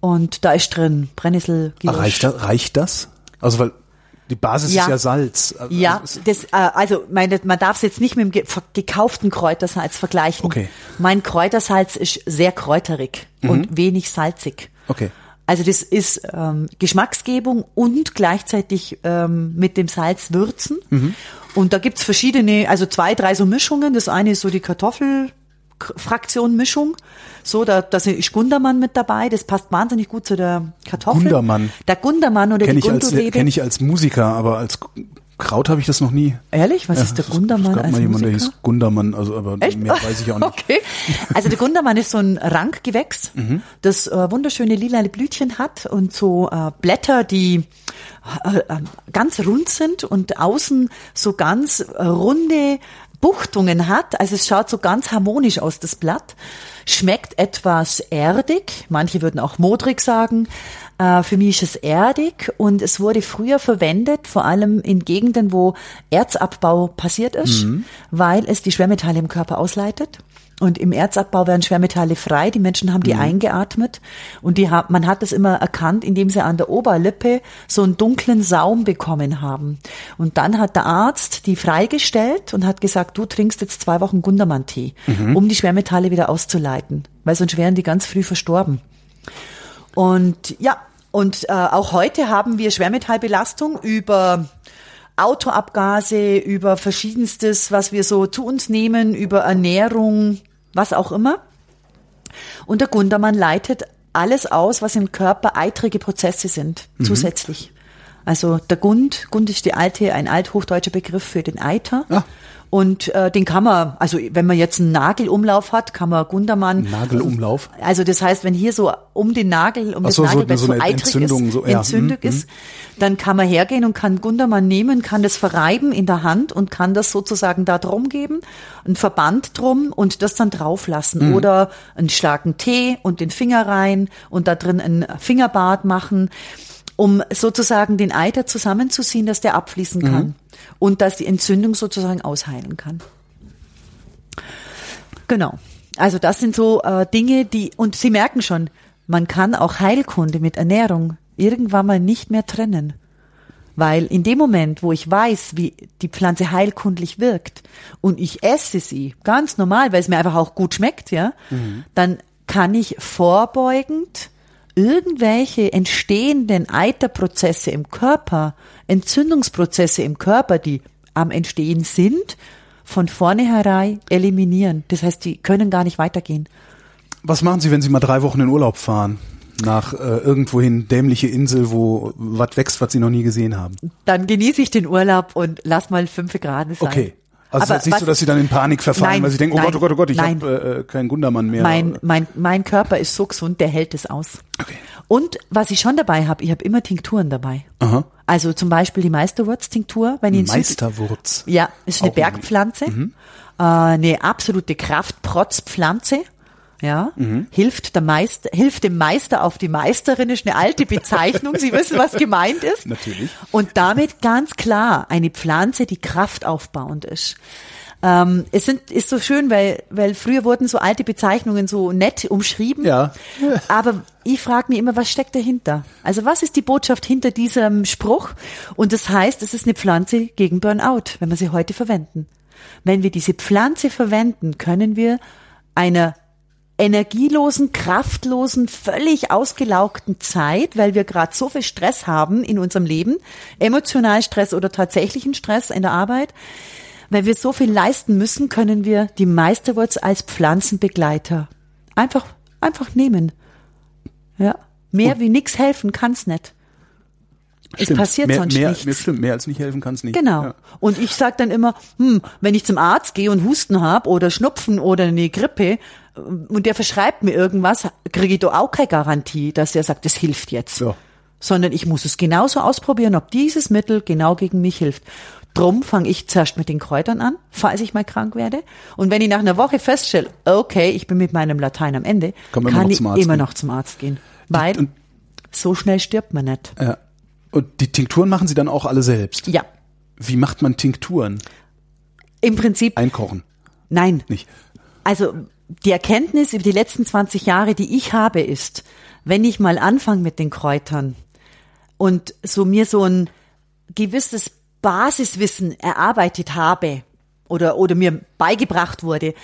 B: Und da ist drin Brennnessel,
A: Ah,
B: Giersch.
A: Reicht das? Reicht das? Also, weil die Basis
B: Ja.
A: ist ja Salz. Also,
B: Ja,
A: es-
B: das, äh, also meine, man darf es jetzt nicht mit dem gekauften Kräutersalz vergleichen.
A: Okay.
B: Mein Kräutersalz ist sehr kräuterig und wenig salzig.
A: Okay.
B: Also das ist ähm, Geschmacksgebung und gleichzeitig ähm, mit dem Salz würzen. Und da gibt's verschiedene, also zwei, drei so Mischungen. Das eine ist so die Kartoffelfraktion Mischung. So, da, da ist Gundermann mit dabei. Das passt wahnsinnig gut zu der Kartoffel.
A: Gundermann.
B: Der Gundermann oder
A: Kenne
B: die
A: ich, als,
B: Gundurebe.
A: kenn ich als Musiker, aber als Kraut habe ich das noch nie.
B: Ehrlich? Was
A: Ja,
B: ist der Gundermann
A: Es gab
B: als
A: mal jemand, der hieß Gundermann, also aber
B: Echt?
A: mehr weiß ich auch nicht.
B: Okay. Also der Gundermann ist so ein Rankgewächs, das äh, wunderschöne lila Blütchen hat und so äh, Blätter, die äh, äh, ganz rund sind und außen so ganz runde Buchtungen hat. Also es schaut so ganz harmonisch aus, das Blatt. Schmeckt etwas erdig, manche würden auch modrig sagen. Äh, Für mich ist es erdig und es wurde früher verwendet, vor allem in Gegenden, wo Erzabbau passiert ist, weil es die Schwermetalle im Körper ausleitet. Und im Erzabbau werden Schwermetalle frei. Die Menschen haben die
A: Mhm.
B: eingeatmet. Und die hat, man hat das immer erkannt, indem sie an der Oberlippe so einen dunklen Saum bekommen haben. Und dann hat der Arzt die freigestellt und hat gesagt, du trinkst jetzt zwei Wochen Gundermann-Tee,
A: Mhm.
B: um die Schwermetalle wieder auszuleiten. Weil sonst wären die ganz früh verstorben. Und ja, und äh, auch heute haben wir Schwermetallbelastung über Autoabgase, über verschiedenstes, was wir so zu uns nehmen, über Ernährung, was auch immer. Und der Gundermann leitet alles aus, was im Körper eitrige Prozesse sind, zusätzlich. Also der Gund, Gund ist die alte, ein althochdeutscher Begriff für den Eiter.
A: Ah.
B: Und äh, den kann man, also wenn man jetzt einen Nagelumlauf hat, kann man Gundermann.
A: Nagelumlauf.
B: Also das heißt, wenn hier so um den Nagel, um
A: Ach
B: das
A: so, so-
B: Nagelbett
A: so
B: so, eitrig
A: Entzündung,
B: ist,
A: so, ja.
B: entzündet
A: Mhm,
B: ist, dann kann man hergehen und kann Gundermann nehmen, kann das verreiben in der Hand und kann das sozusagen da drum geben, einen Verband drum und das dann drauflassen. Oder einen starken Tee und den Finger rein und da drin ein Fingerbad machen, um sozusagen den Eiter zusammenzuziehen, dass der abfließen kann und dass die Entzündung sozusagen ausheilen kann. Genau. Also das sind so äh, Dinge, die, und Sie merken schon, man kann auch Heilkunde mit Ernährung irgendwann mal nicht mehr trennen. Weil in dem Moment, wo ich weiß, wie die Pflanze heilkundlich wirkt und ich esse sie ganz normal, weil es mir einfach auch gut schmeckt, ja, dann kann ich vorbeugend irgendwelche entstehenden Eiterprozesse im Körper, Entzündungsprozesse im Körper, die am Entstehen sind, von vornherein eliminieren. Das heißt, die können gar nicht weitergehen.
A: Was machen Sie, wenn Sie mal drei Wochen in Urlaub fahren? Nach äh, irgendwohin dämliche Insel, wo was wächst, was Sie noch nie gesehen haben.
B: Dann genieße ich den Urlaub und lass mal fünf Grad sein.
A: Okay. Also es
B: Aber
A: ist nicht
B: was-
A: so, dass Sie dann in Panik verfallen,
B: Nein,
A: weil Sie denken, oh
B: nein,
A: Gott, oh Gott, oh Gott, ich habe äh, keinen Gundermann mehr.
B: Mein, mein, mein Körper ist so gesund, der hält es aus.
A: Okay.
B: Und was ich schon dabei habe, ich habe immer Tinkturen dabei.
A: Aha.
B: Also zum Beispiel die Meisterwurz-Tinktur, wenn ich Süd
A: Meisterwurz.
B: Ja, ist eine
A: Auch.
B: Bergpflanze, äh, eine absolute Kraftprotzpflanze. Ja,
A: Mhm.
B: hilft der Meister, hilft dem Meister auf die Meisterin, ist eine alte Bezeichnung. Sie wissen, was gemeint ist.
A: Natürlich.
B: Und damit ganz klar eine Pflanze, die kraftaufbauend ist. Ähm, es sind, ist so schön, weil, weil früher wurden so alte Bezeichnungen so nett umschrieben.
A: Ja.
B: Aber ich frage mich immer, was steckt dahinter? Also was ist die Botschaft hinter diesem Spruch? Und das heißt, es ist eine Pflanze gegen Burnout, wenn wir sie heute verwenden. Wenn wir diese Pflanze verwenden, können wir einer energielosen, kraftlosen, völlig ausgelaugten Zeit, weil wir gerade so viel Stress haben in unserem Leben, emotional Stress oder tatsächlichen Stress in der Arbeit, weil wir so viel leisten müssen, können wir die Meisterwurz als Pflanzenbegleiter einfach, einfach nehmen. Ja. Mehr wie nix helfen kann's nicht. Es
A: Stimmt.
B: passiert
A: mehr,
B: sonst
A: mehr,
B: nichts.
A: Mehr, stimmt, mehr als nicht helfen kann es nicht.
B: Genau.
A: Ja.
B: Und ich sag dann immer, hm, wenn ich zum Arzt gehe und Husten hab oder Schnupfen oder eine Grippe und der verschreibt mir irgendwas, kriege ich da auch keine Garantie, dass der sagt, das hilft jetzt.
A: Ja.
B: Sondern ich muss es genauso ausprobieren, ob dieses Mittel genau gegen mich hilft. Drum fange ich zuerst mit den Kräutern an, falls ich mal krank werde. Und wenn ich nach einer Woche feststelle, okay, ich bin mit meinem Latein am Ende,
A: Kann
B: kann,
A: immer
B: ich immer
A: gehen.
B: noch zum Arzt gehen. Weil
A: und-
B: so schnell stirbt man nicht.
A: Ja. Und die Tinkturen machen Sie dann auch alle selbst.
B: Ja.
A: Wie macht man Tinkturen?
B: Im Prinzip,
A: Einkochen,
B: nein.
A: nicht?
B: Also die Erkenntnis über die letzten 20 Jahre, die ich habe, ist, wenn ich mal anfange mit den Kräutern und so mir so ein gewisses Basiswissen erarbeitet habe oder, oder mir beigebracht wurde,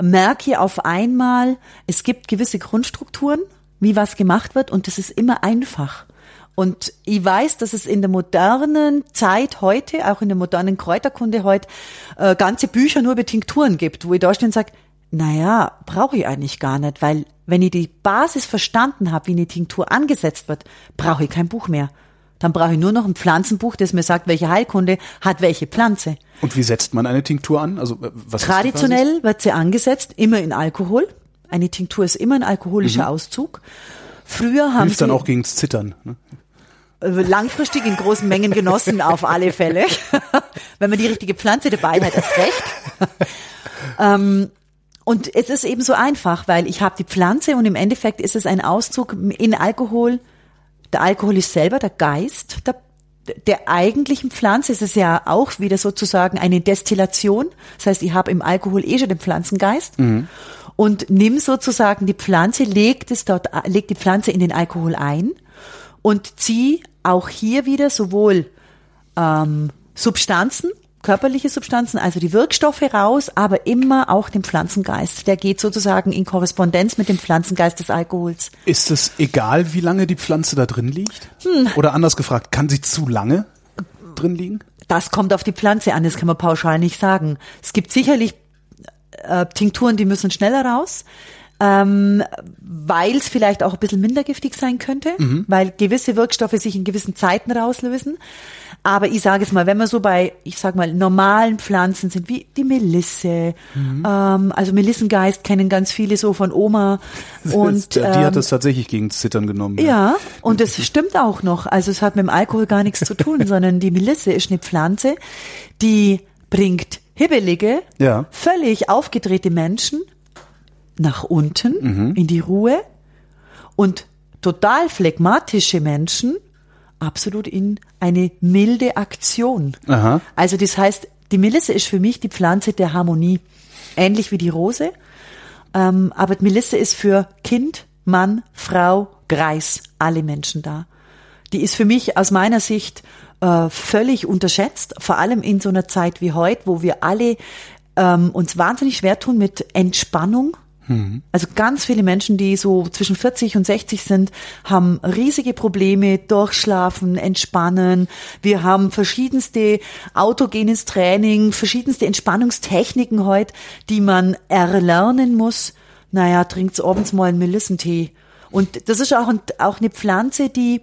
B: merke ich auf einmal, es gibt gewisse Grundstrukturen, wie was gemacht wird und das ist immer einfach. Und ich weiß, dass es in der modernen Zeit heute, auch in der modernen Kräuterkunde heute, äh, ganze Bücher nur über Tinkturen gibt, wo ich da stehe und sage, naja, brauche ich eigentlich gar nicht, weil wenn ich die Basis verstanden habe, wie eine Tinktur angesetzt wird, brauche ich kein Buch mehr. Dann brauche ich nur noch ein Pflanzenbuch, das mir sagt, welche Heilkunde hat welche Pflanze.
A: Und wie setzt man eine Tinktur an? Also was?
B: Traditionell wird sie angesetzt, immer in Alkohol. Eine Tinktur ist immer ein alkoholischer Auszug. Früher haben
A: Mhm. Hilft
B: sie
A: dann auch gegens Zittern. Ne?
B: äh, langfristig in großen Mengen genossen auf alle Fälle. Wenn man die richtige Pflanze dabei hat, erst recht. ähm, und es ist eben so einfach, weil ich habe die Pflanze und im Endeffekt ist es ein Auszug in Alkohol. Der Alkohol ist selber der Geist der, der eigentlichen Pflanze. Es ist ja auch wieder sozusagen eine Destillation. Das heißt, ich habe im Alkohol eh schon den Pflanzengeist. Und nimm sozusagen die Pflanze, legt es dort, legt die Pflanze in den Alkohol ein und zieh auch hier wieder sowohl ähm, Substanzen, körperliche Substanzen, also die Wirkstoffe raus, aber immer auch den Pflanzengeist. Der geht sozusagen in Korrespondenz mit dem Pflanzengeist des Alkohols.
A: Ist es egal, wie lange die Pflanze da drin liegt? Oder anders gefragt, kann sie zu lange drin liegen?
B: Das kommt auf die Pflanze an, das kann man pauschal nicht sagen. Es gibt sicherlich äh, Tinkturen, die müssen schneller raus, ähm, weil es vielleicht auch ein bisschen minder giftig sein könnte, weil gewisse Wirkstoffe sich in gewissen Zeiten rauslösen. Aber ich sage jetzt mal, wenn wir so bei, ich sag mal, normalen Pflanzen sind, wie die Melisse, ähm, also Melissengeist kennen ganz viele so von Oma. Und
A: die
B: ähm,
A: hat das tatsächlich gegen Zittern genommen.
B: ja, und das stimmt auch noch. Also es hat mit dem Alkohol gar nichts zu tun, sondern die Melisse ist eine Pflanze, die bringt hibbelige,
A: Ja.
B: völlig aufgedrehte Menschen nach unten
A: Mhm.
B: in die Ruhe und total phlegmatische Menschen absolut in eine milde Aktion.
A: Aha.
B: Also das heißt, die Melisse ist für mich die Pflanze der Harmonie, ähnlich wie die Rose. Ähm, aber die Melisse ist für Kind, Mann, Frau, Greis, alle Menschen da. Die ist für mich aus meiner Sicht äh, völlig unterschätzt, vor allem in so einer Zeit wie heute, wo wir alle ähm, uns wahnsinnig schwer tun mit Entspannung. Also ganz viele Menschen, die so zwischen 40 und 60 sind, haben riesige Probleme, durchschlafen, entspannen. Wir haben verschiedenste autogenes Training, verschiedenste Entspannungstechniken heute, die man erlernen muss. Naja, trinkt's abends mal einen Melissentee. Und das ist auch, auch eine Pflanze, die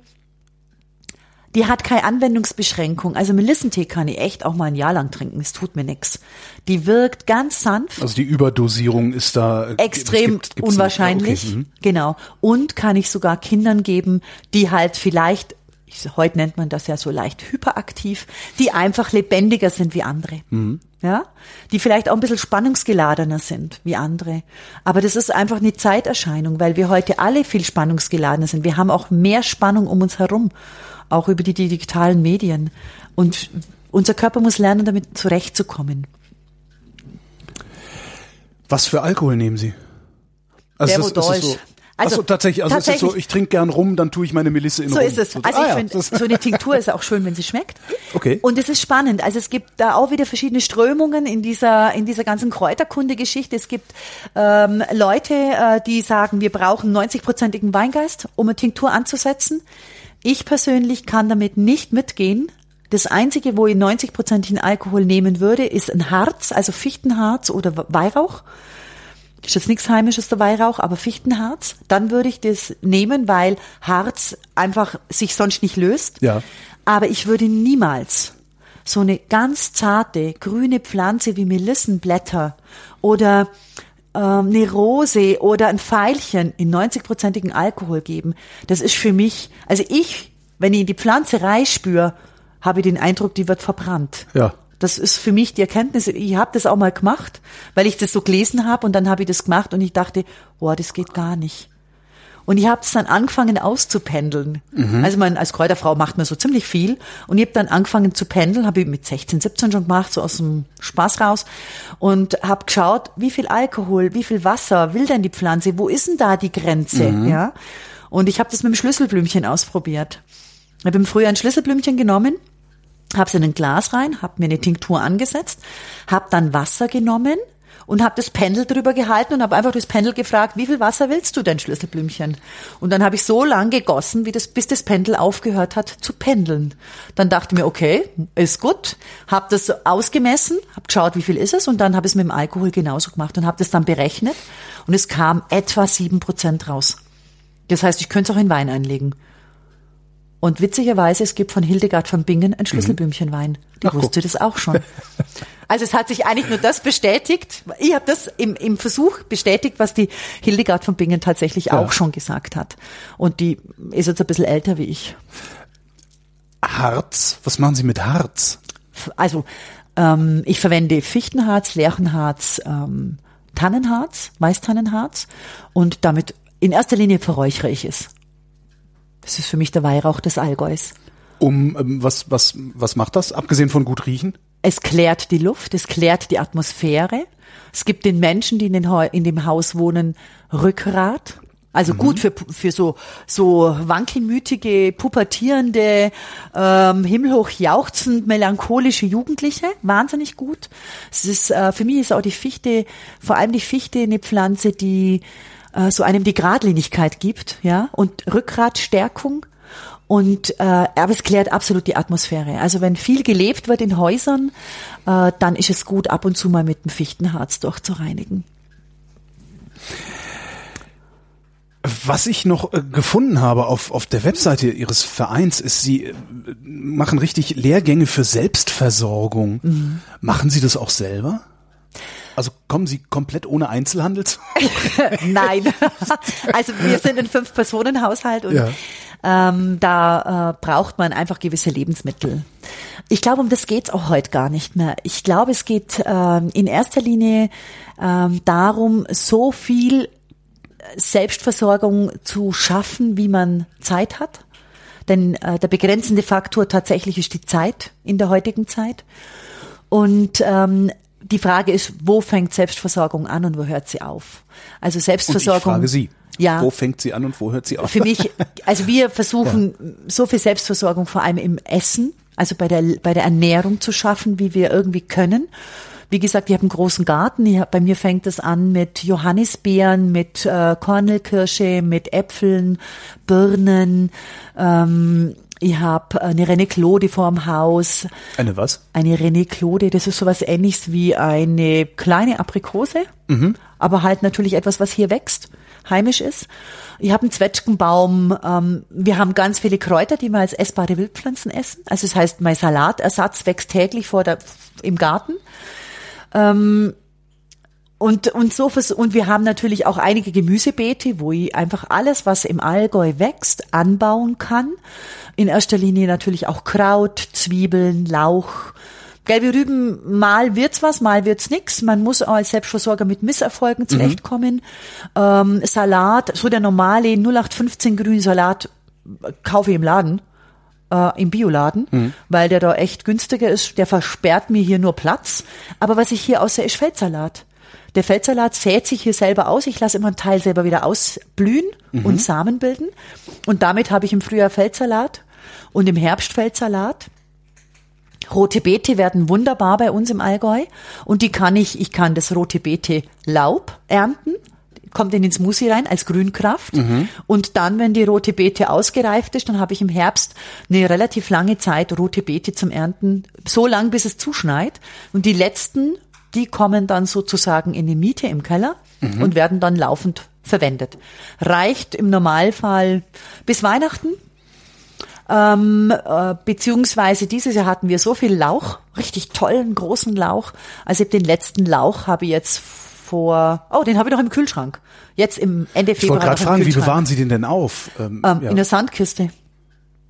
B: die hat keine Anwendungsbeschränkung. Also Melissentee kann ich echt auch mal ein Jahr lang trinken. Es tut mir nix. Die wirkt ganz sanft
A: Also die Überdosierung ist da äh,
B: extrem
A: gibt- gibt's
B: unwahrscheinlich.
A: Okay, mhm.
B: Genau. Und kann ich sogar Kindern geben, die halt vielleicht, ich, heute nennt man das ja so leicht hyperaktiv, die einfach lebendiger sind wie andere.
A: Mhm.
B: Ja, die vielleicht auch ein bisschen spannungsgeladener sind wie andere. Aber das ist einfach eine Zeiterscheinung, weil wir heute alle viel spannungsgeladener sind. Wir haben auch mehr Spannung um uns herum, auch über die digitalen Medien. Und unser Körper muss lernen, damit zurechtzukommen.
A: Was für Alkohol nehmen Sie? Also ist
B: wo
A: das-
B: da
A: ist
B: ist.
A: so,
B: Also,
A: also tatsächlich, also ist es so,
B: tatsächlich-
A: ich trinke gern rum, dann tue ich meine Melisse in
B: So
A: rum.
B: ist es.
A: So-
B: Also
A: ah
B: ich
A: ja,
B: finde, so eine Tinktur ist auch schön, wenn sie schmeckt.
A: Okay.
B: Und es ist spannend. Also es gibt da auch wieder verschiedene Strömungen in dieser in dieser ganzen Kräuterkunde-Geschichte. Es gibt ähm, Leute, äh, die sagen, wir brauchen 90-prozentigen Weingeist, um eine Tinktur anzusetzen. Ich persönlich kann damit nicht mitgehen. Das Einzige, wo ich 90-prozentigen Alkohol nehmen würde, ist ein Harz, also Fichtenharz oder Weihrauch. Ist jetzt nichts Heimisches, der Weihrauch, aber Fichtenharz. Dann würde ich das nehmen, weil Harz einfach sich sonst nicht löst.
A: Ja.
B: Aber ich würde niemals so eine ganz zarte grüne Pflanze wie Melissenblätter oder ähm, eine Rose oder ein Veilchen in 90-prozentigen Alkohol geben. Das ist für mich, also ich, wenn ich in die Pflanze reinspüre, habe ich den Eindruck, die wird verbrannt.
A: Ja.
B: Das ist für mich die Erkenntnis. Ich habe das auch mal gemacht, weil ich das so gelesen habe und dann habe ich das gemacht und ich dachte, boah, das geht gar nicht. Und ich habe es dann angefangen auszupendeln. Also man als Kräuterfrau macht man so ziemlich viel und ich habe dann angefangen zu pendeln, habe ich mit 16, 17 schon gemacht, so aus dem Spaß raus und habe geschaut, wie viel Alkohol, wie viel Wasser will denn die Pflanze, wo ist denn da die Grenze, ja? Und ich habe das mit dem Schlüsselblümchen ausprobiert. Ich habe im Frühjahr ein Schlüsselblümchen genommen, habe es in ein Glas rein, habe mir eine Tinktur angesetzt, habe dann Wasser genommen und habe das Pendel drüber gehalten und habe einfach das Pendel gefragt, wie viel Wasser willst du denn, Schlüsselblümchen? Und dann habe ich so lang gegossen, wie das, bis das Pendel aufgehört hat zu pendeln. Dann dachte ich mir, okay, ist gut, habe das ausgemessen, habe geschaut, wie viel ist es und dann habe ich es mit dem Alkohol genauso gemacht und habe das dann berechnet und es kam etwa sieben Prozent raus. Das heißt, ich könnte es auch in Wein einlegen. Und witzigerweise, es gibt von Hildegard von Bingen ein Schlüsselblümchenwein. Die
A: Ach,
B: wusste das auch schon. Also es hat sich eigentlich nur das bestätigt. Ich habe das im, im Versuch bestätigt, was die Hildegard von Bingen tatsächlich
A: Ja.
B: auch schon gesagt hat. Und die ist jetzt ein bisschen älter wie ich.
A: Harz? Was machen Sie mit Harz?
B: Also ähm, ich verwende Fichtenharz, Lärchenharz, ähm, Tannenharz, Weißtannenharz und damit in erster Linie verräuchere ich es. Das ist für mich der Weihrauch des Allgäus.
A: Um ähm, was was was macht das? Abgesehen von gut riechen?
B: Es klärt die Luft, es klärt die Atmosphäre. Es gibt den Menschen, die in, den, in dem Haus wohnen, Rückgrat. Also gut für, für so, so wankelmütige, pubertierende, ähm, himmelhoch jauchzend, melancholische Jugendliche. Wahnsinnig gut. Es ist, äh, für mich ist auch die Fichte, vor allem die Fichte eine Pflanze, die äh, so einem die Gradlinigkeit gibt, ja, und Rückgratstärkung. Und äh, aber es klärt absolut die Atmosphäre. Also wenn viel gelebt wird in Häusern, äh, dann ist es gut, ab und zu mal mit dem Fichtenharz durchzureinigen.
A: Was ich noch äh, gefunden habe auf, auf der Webseite Ihres Vereins, ist, Sie äh, machen richtig Lehrgänge für Selbstversorgung. Mhm. Machen Sie das auch selber? Also kommen Sie komplett ohne Einzelhandel zu?
B: Nein. Also wir sind ein Fünf-Personen-Haushalt und ja. ähm, da äh, braucht man einfach gewisse Lebensmittel. Ich glaube, um das geht's auch heute gar nicht mehr. Ich glaube, es geht ähm, in erster Linie ähm, darum, so viel Selbstversorgung zu schaffen, wie man Zeit hat. Denn äh, der begrenzende Faktor tatsächlich ist die Zeit in der heutigen Zeit. Und ähm, die Frage ist, wo fängt Selbstversorgung an und wo hört sie auf? Also Selbstversorgung.
A: Und ich frage Sie. Ja. Wo fängt sie an und wo hört sie auf?
B: Für mich, also wir versuchen ja. so viel Selbstversorgung vor allem im Essen, also bei der, bei der Ernährung zu schaffen, wie wir irgendwie können. Wie gesagt, ich habe einen großen Garten. Bei mir fängt es an mit Johannisbeeren, mit äh, Kornelkirsche, mit Äpfeln, Birnen. Ähm, ich habe eine René Claude vorm Haus.
A: Eine was?
B: Eine René Claude, das ist sowas ähnliches wie eine kleine Aprikose, mhm. aber halt natürlich etwas, was hier wächst, heimisch ist. Ich habe einen Zwetschgenbaum. Ähm, wir haben ganz viele Kräuter, die wir als essbare Wildpflanzen essen. Also das heißt, mein Salatersatz wächst täglich vor der, im Garten. Ähm, und, und so und wir haben natürlich auch einige Gemüsebeete, wo ich einfach alles, was im Allgäu wächst, anbauen kann. In erster Linie natürlich auch Kraut, Zwiebeln, Lauch, gelbe Rüben. Mal wird's was, mal wird's nix. Man muss auch als Selbstversorger mit Misserfolgen mhm. zurechtkommen. Mhm. Ähm, Salat, so der normale 0815 grüne Salat kaufe ich im Laden äh, im Bioladen, mhm. weil der da echt günstiger ist. Der versperrt mir hier nur Platz. Aber was ich hier außer ist Feldsalat. Der Feldsalat sät sich hier selber aus. Ich lasse immer einen Teil selber wieder ausblühen mhm. und Samen bilden. Und damit habe ich im Frühjahr Feldsalat und im Herbst Feldsalat. Rote Beete werden wunderbar bei uns im Allgäu und die kann ich, ich kann das rote Beete Laub ernten kommt in den Smoothie rein als Grünkraft. Mhm. Und dann, wenn die rote Beete ausgereift ist, dann habe ich im Herbst eine relativ lange Zeit rote Beete zum Ernten, so lang bis es zuschneit. Und die letzten, die kommen dann sozusagen in die Miete im Keller mhm. und werden dann laufend verwendet. Reicht im Normalfall bis Weihnachten. Ähm, äh, beziehungsweise dieses Jahr hatten wir so viel Lauch, richtig tollen großen Lauch. Also den letzten Lauch habe ich jetzt vor, oh, den habe ich noch im Kühlschrank. Jetzt im Ende Februar.
A: Ich wollte gerade fragen, wie bewahren Sie den denn auf?
B: Ähm, ähm, ja. In der Sandkiste.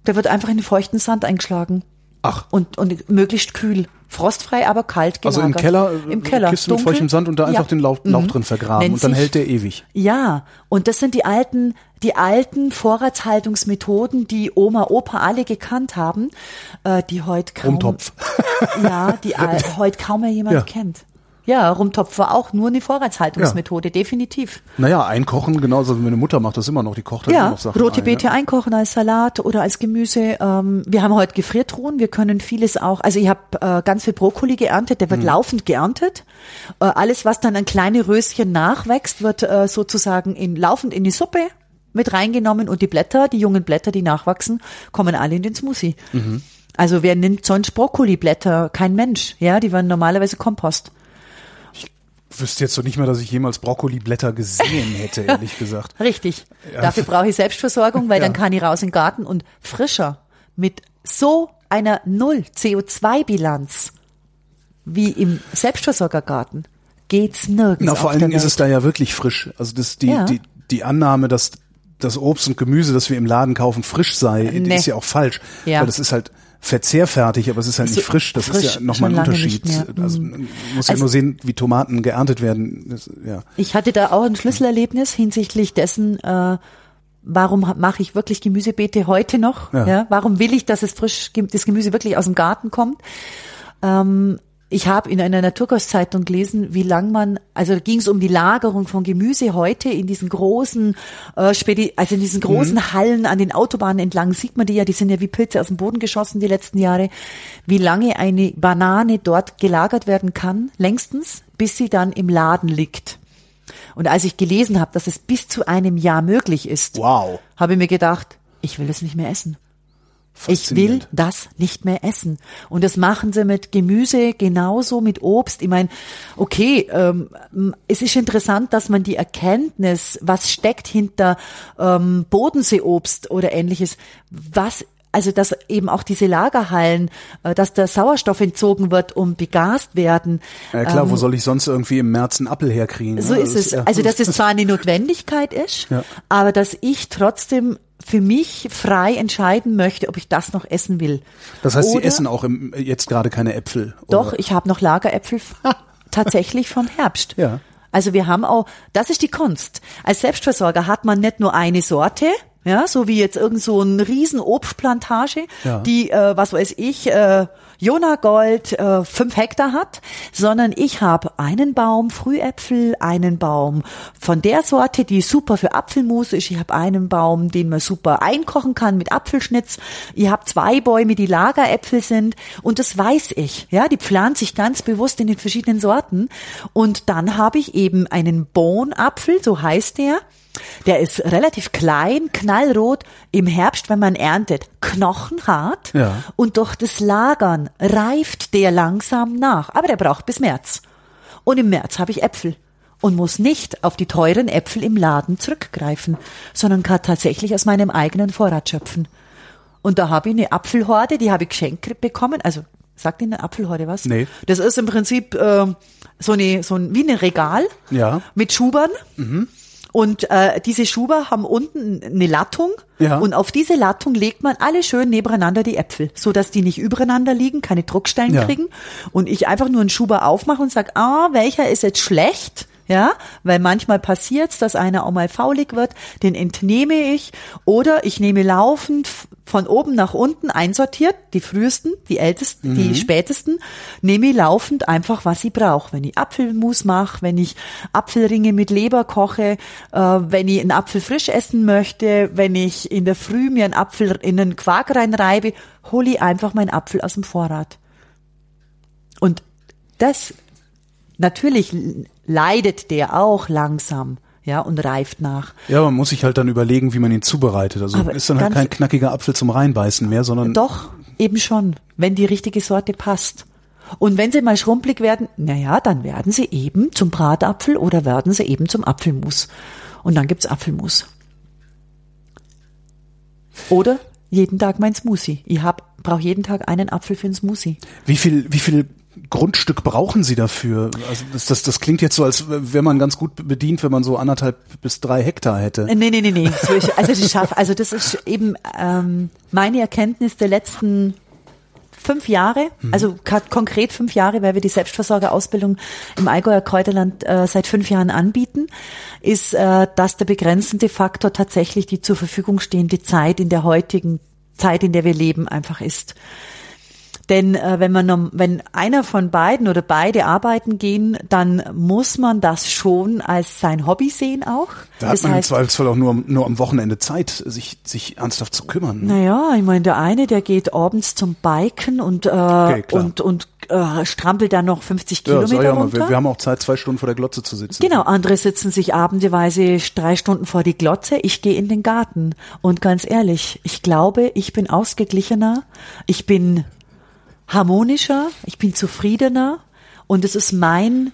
B: Der wird einfach in den feuchten Sand eingeschlagen.
A: Ach.
B: Und, und möglichst kühl. Frostfrei, aber kalt gelagert.
A: Also im Keller,
B: äh, im Keller
A: Kiste mit feuchtem Sand und da einfach ja. den Lauch, Lauch mhm. drin vergraben Nennt und dann hält der ewig.
B: Ja, und das sind die alten, die alten Vorratshaltungsmethoden, die Oma, Opa alle gekannt haben, äh, die heute kaum,
A: Umtopf.
B: ja, die heute kaum mehr jemand ja. kennt. Ja, Rumtopf war auch nur eine Vorratshaltungsmethode, ja. definitiv.
A: Naja, einkochen, genauso wie meine Mutter macht das immer noch, die kocht halt
B: ja,
A: immer noch Sachen
B: rote Beete
A: ein,
B: ja. einkochen als Salat oder als Gemüse. Ähm, wir haben heute Gefriertruhen, wir können vieles auch, also ich habe äh, ganz viel Brokkoli geerntet, der wird hm. laufend geerntet. Äh, alles, was dann an kleine Röschen nachwächst, wird äh, sozusagen in, laufend in die Suppe mit reingenommen und die Blätter, die jungen Blätter, die nachwachsen, kommen alle in den Smoothie. Mhm. Also wer nimmt sonst Brokkoliblätter? Kein Mensch, ja, die werden normalerweise Kompost
A: wüsste jetzt so nicht mehr, dass ich jemals Brokkoliblätter gesehen hätte, ehrlich gesagt.
B: Richtig. Ja. Dafür brauche ich Selbstversorgung, weil ja. dann kann ich raus in den Garten und frischer mit so einer Null CO2-Bilanz wie im Selbstversorgergarten geht's nirgends.
A: Na, vor allen Dingen ist es da ja wirklich frisch. Also das, die, ja. die, die Annahme, dass das Obst und Gemüse, das wir im Laden kaufen, frisch sei, nee. ist ja auch falsch. Ja. Weil das ist halt verzehrfertig, aber es ist halt nicht frisch. Das frisch, ist ja nochmal ein Unterschied. Also man muss also, ja nur sehen, wie Tomaten geerntet werden. Das, ja.
B: Ich hatte da auch ein Schlüsselerlebnis hinsichtlich dessen, äh, warum mache ich wirklich Gemüsebeete heute noch?
A: Ja.
B: Ja. warum will ich, dass es frisch das Gemüse wirklich aus dem Garten kommt? Ähm, ich habe in einer Naturkostzeitung gelesen, wie lang man, also da ging es um die Lagerung von Gemüse heute in diesen großen, äh, Spedi also in diesen großen
A: Mhm.
B: Hallen an den Autobahnen entlang sieht man die ja, die sind ja wie Pilze aus dem Boden geschossen die letzten Jahre, wie lange eine Banane dort gelagert werden kann, längstens, bis sie dann im Laden liegt. Und als ich gelesen habe, dass es bis zu einem Jahr möglich ist,
A: Wow.
B: habe ich mir gedacht, ich will es nicht mehr essen. Ich will das nicht mehr essen. Und das machen sie mit Gemüse genauso, mit Obst. Ich meine, okay, ähm, es ist interessant, dass man die Erkenntnis, was steckt hinter ähm, Bodenseeobst oder ähnliches, was also dass eben auch diese Lagerhallen, äh, dass der Sauerstoff entzogen wird, um begast werden.
A: Ja klar, wo soll ich sonst irgendwie im März einen Apfel herkriegen?
B: Ähm, So
A: ne?
B: ist es. Also, dass es zwar eine Notwendigkeit ist,
A: Ja.
B: aber dass ich trotzdem für mich frei entscheiden möchte, ob ich das noch essen will.
A: Das heißt, Sie
B: Oder-
A: essen auch im, jetzt gerade keine Äpfel.
B: Doch,
A: oder?
B: ich habe noch Lageräpfel tatsächlich vom Herbst.
A: Ja.
B: Also wir haben auch, das ist die Kunst. Als Selbstversorger hat man nicht nur eine Sorte, ja, so wie jetzt irgend so ein riesen Obstplantage,
A: Ja.
B: die, äh, was weiß ich, äh, Jona Gold äh, fünf Hektar hat, sondern ich habe einen Baum Frühäpfel, einen Baum von der Sorte, die super für Apfelmus ist. Ich habe einen Baum, den man super einkochen kann mit Apfelschnitz. Ich habe zwei Bäume, die Lageräpfel sind und das weiß ich. Ja, die pflanze ich ganz bewusst in den verschiedenen Sorten und dann habe ich eben einen Bohnapfel, so heißt der. Der ist relativ klein, knallrot, im Herbst, wenn man erntet, knochenhart.
A: Ja.
B: Und durch das Lagern reift der langsam nach. Aber der braucht bis März. Und im März habe ich Äpfel und muss nicht auf die teuren Äpfel im Laden zurückgreifen, sondern kann tatsächlich aus meinem eigenen Vorrat schöpfen. Und da habe ich eine Apfelhorde, die habe ich geschenkt bekommen. Also sagt Ihnen eine Apfelhorde was?
A: Nee.
B: Das ist im Prinzip äh, so eine so ein wie ein Regal
A: Ja.
B: mit Schubern. Und äh, diese Schuber haben unten eine Lattung
A: Ja.
B: und auf diese Lattung legt man alle schön nebeneinander die Äpfel, so dass die nicht übereinander liegen, keine Druckstellen
A: Ja.
B: kriegen und ich einfach nur einen Schuber aufmache und sag, ah, welcher ist jetzt schlecht? Ja, weil manchmal passiert's, dass einer auch mal faulig wird, den entnehme ich oder ich nehme laufend von oben nach unten einsortiert, die frühesten, die ältesten, die spätesten, nehme ich laufend einfach, was ich brauche. Wenn ich Apfelmus mache, wenn ich Apfelringe mit Leber koche, äh, wenn ich einen Apfel frisch essen möchte, wenn ich in der Früh mir einen Apfel in einen Quark reinreibe, hole ich einfach meinen Apfel aus dem Vorrat. Und das natürlich leidet der auch langsam, ja, und reift nach.
A: Ja, man muss sich halt dann überlegen, wie man ihn zubereitet. Also
B: Aber
A: ist dann halt kein knackiger Apfel zum Reinbeißen mehr, sondern
B: Doch, eben schon, wenn die richtige Sorte passt. Und wenn sie mal schrumpelig werden, naja, dann werden sie eben zum Bratapfel oder werden sie eben zum Apfelmus. Und dann gibt's Apfelmus. Oder jeden Tag mein Smoothie. Ich hab, brauche jeden Tag einen Apfel für ein Smoothie.
A: wie viel, wie viel Grundstück brauchen Sie dafür? Also das, das, das klingt jetzt so, als wäre man ganz gut bedient, wenn man so anderthalb bis drei Hektar hätte.
B: Äh, Nee, nee, nee, nee. Also das schaff, also das ist eben ähm, meine Erkenntnis der letzten fünf Jahre, also ka- konkret fünf Jahre, weil wir die Selbstversorgerausbildung im Allgäuer Kräuterland äh, seit fünf Jahren anbieten, ist, äh, dass der begrenzende Faktor tatsächlich die zur Verfügung stehende Zeit in der heutigen Zeit, in der wir leben, einfach ist. Denn äh, wenn man wenn einer von beiden oder beide arbeiten gehen, dann muss man das schon als sein Hobby sehen auch.
A: Da hat
B: das
A: man im
B: heißt,
A: Zweifelsfall auch nur, nur am Wochenende Zeit, sich, sich ernsthaft zu kümmern.
B: naja, ich meine, der eine, der geht abends zum Biken und äh,
A: klar.
B: und und äh, strampelt dann noch 50
A: Ja,
B: Kilometer
A: ja
B: runter.
A: wir, wir haben auch Zeit, zwei Stunden vor der Glotze zu sitzen.
B: Genau, andere sitzen sich abendeweise drei Stunden vor die Glotze. Ich gehe in den Garten. Und ganz ehrlich, ich glaube, ich bin ausgeglichener, ich bin harmonischer, ich bin zufriedener und es ist mein,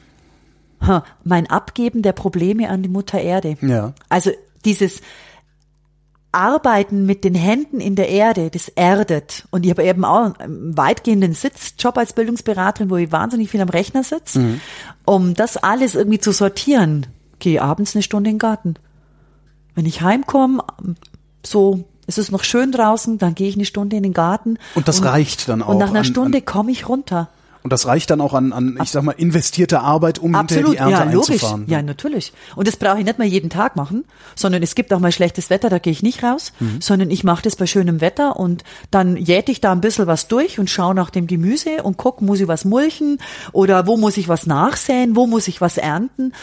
B: mein Abgeben der Probleme an die Mutter Erde.
A: Ja.
B: Also dieses Arbeiten mit den Händen in der Erde, das erdet. Und ich habe eben auch einen weitgehenden Sitzjob als Bildungsberaterin, wo ich wahnsinnig viel am Rechner sitze. Um das alles irgendwie zu sortieren, gehe abends eine Stunde in den Garten. Wenn ich heimkomme, so, es ist noch schön draußen, dann gehe ich eine Stunde in den Garten.
A: Und das reicht dann auch
B: Und nach einer
A: an-
B: Stunde komme ich runter.
A: Und das reicht dann auch an, an ich sag mal, investierte Arbeit, um
B: Absolut,
A: hinterher die Ernte
B: ja, logisch.
A: einzufahren.
B: Ja, natürlich. Und das brauche ich nicht mal jeden Tag machen, sondern es gibt auch mal schlechtes Wetter, da gehe ich nicht raus,
A: Mhm.
B: sondern ich mache das bei schönem Wetter und dann jäte ich da ein bisschen was durch und schaue nach dem Gemüse und guck, muss ich was mulchen oder wo muss ich was nachsäen, wo muss ich was ernten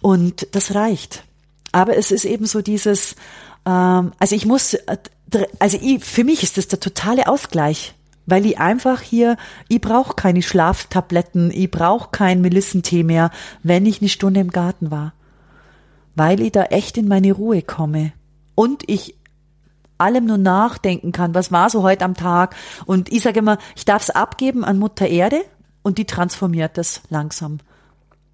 B: und das reicht. Aber es ist eben so dieses, also ich muss, äh, also ich, für mich ist das der totale Ausgleich. Weil ich einfach hier, ich brauche keine Schlaftabletten, ich brauche kein Melissentee mehr, wenn ich eine Stunde im Garten war. Weil ich da echt in meine Ruhe komme. Und ich allem nur nachdenken kann, was war so heute am Tag. Und ich sage immer, ich darf es abgeben an Mutter Erde und die transformiert das langsam.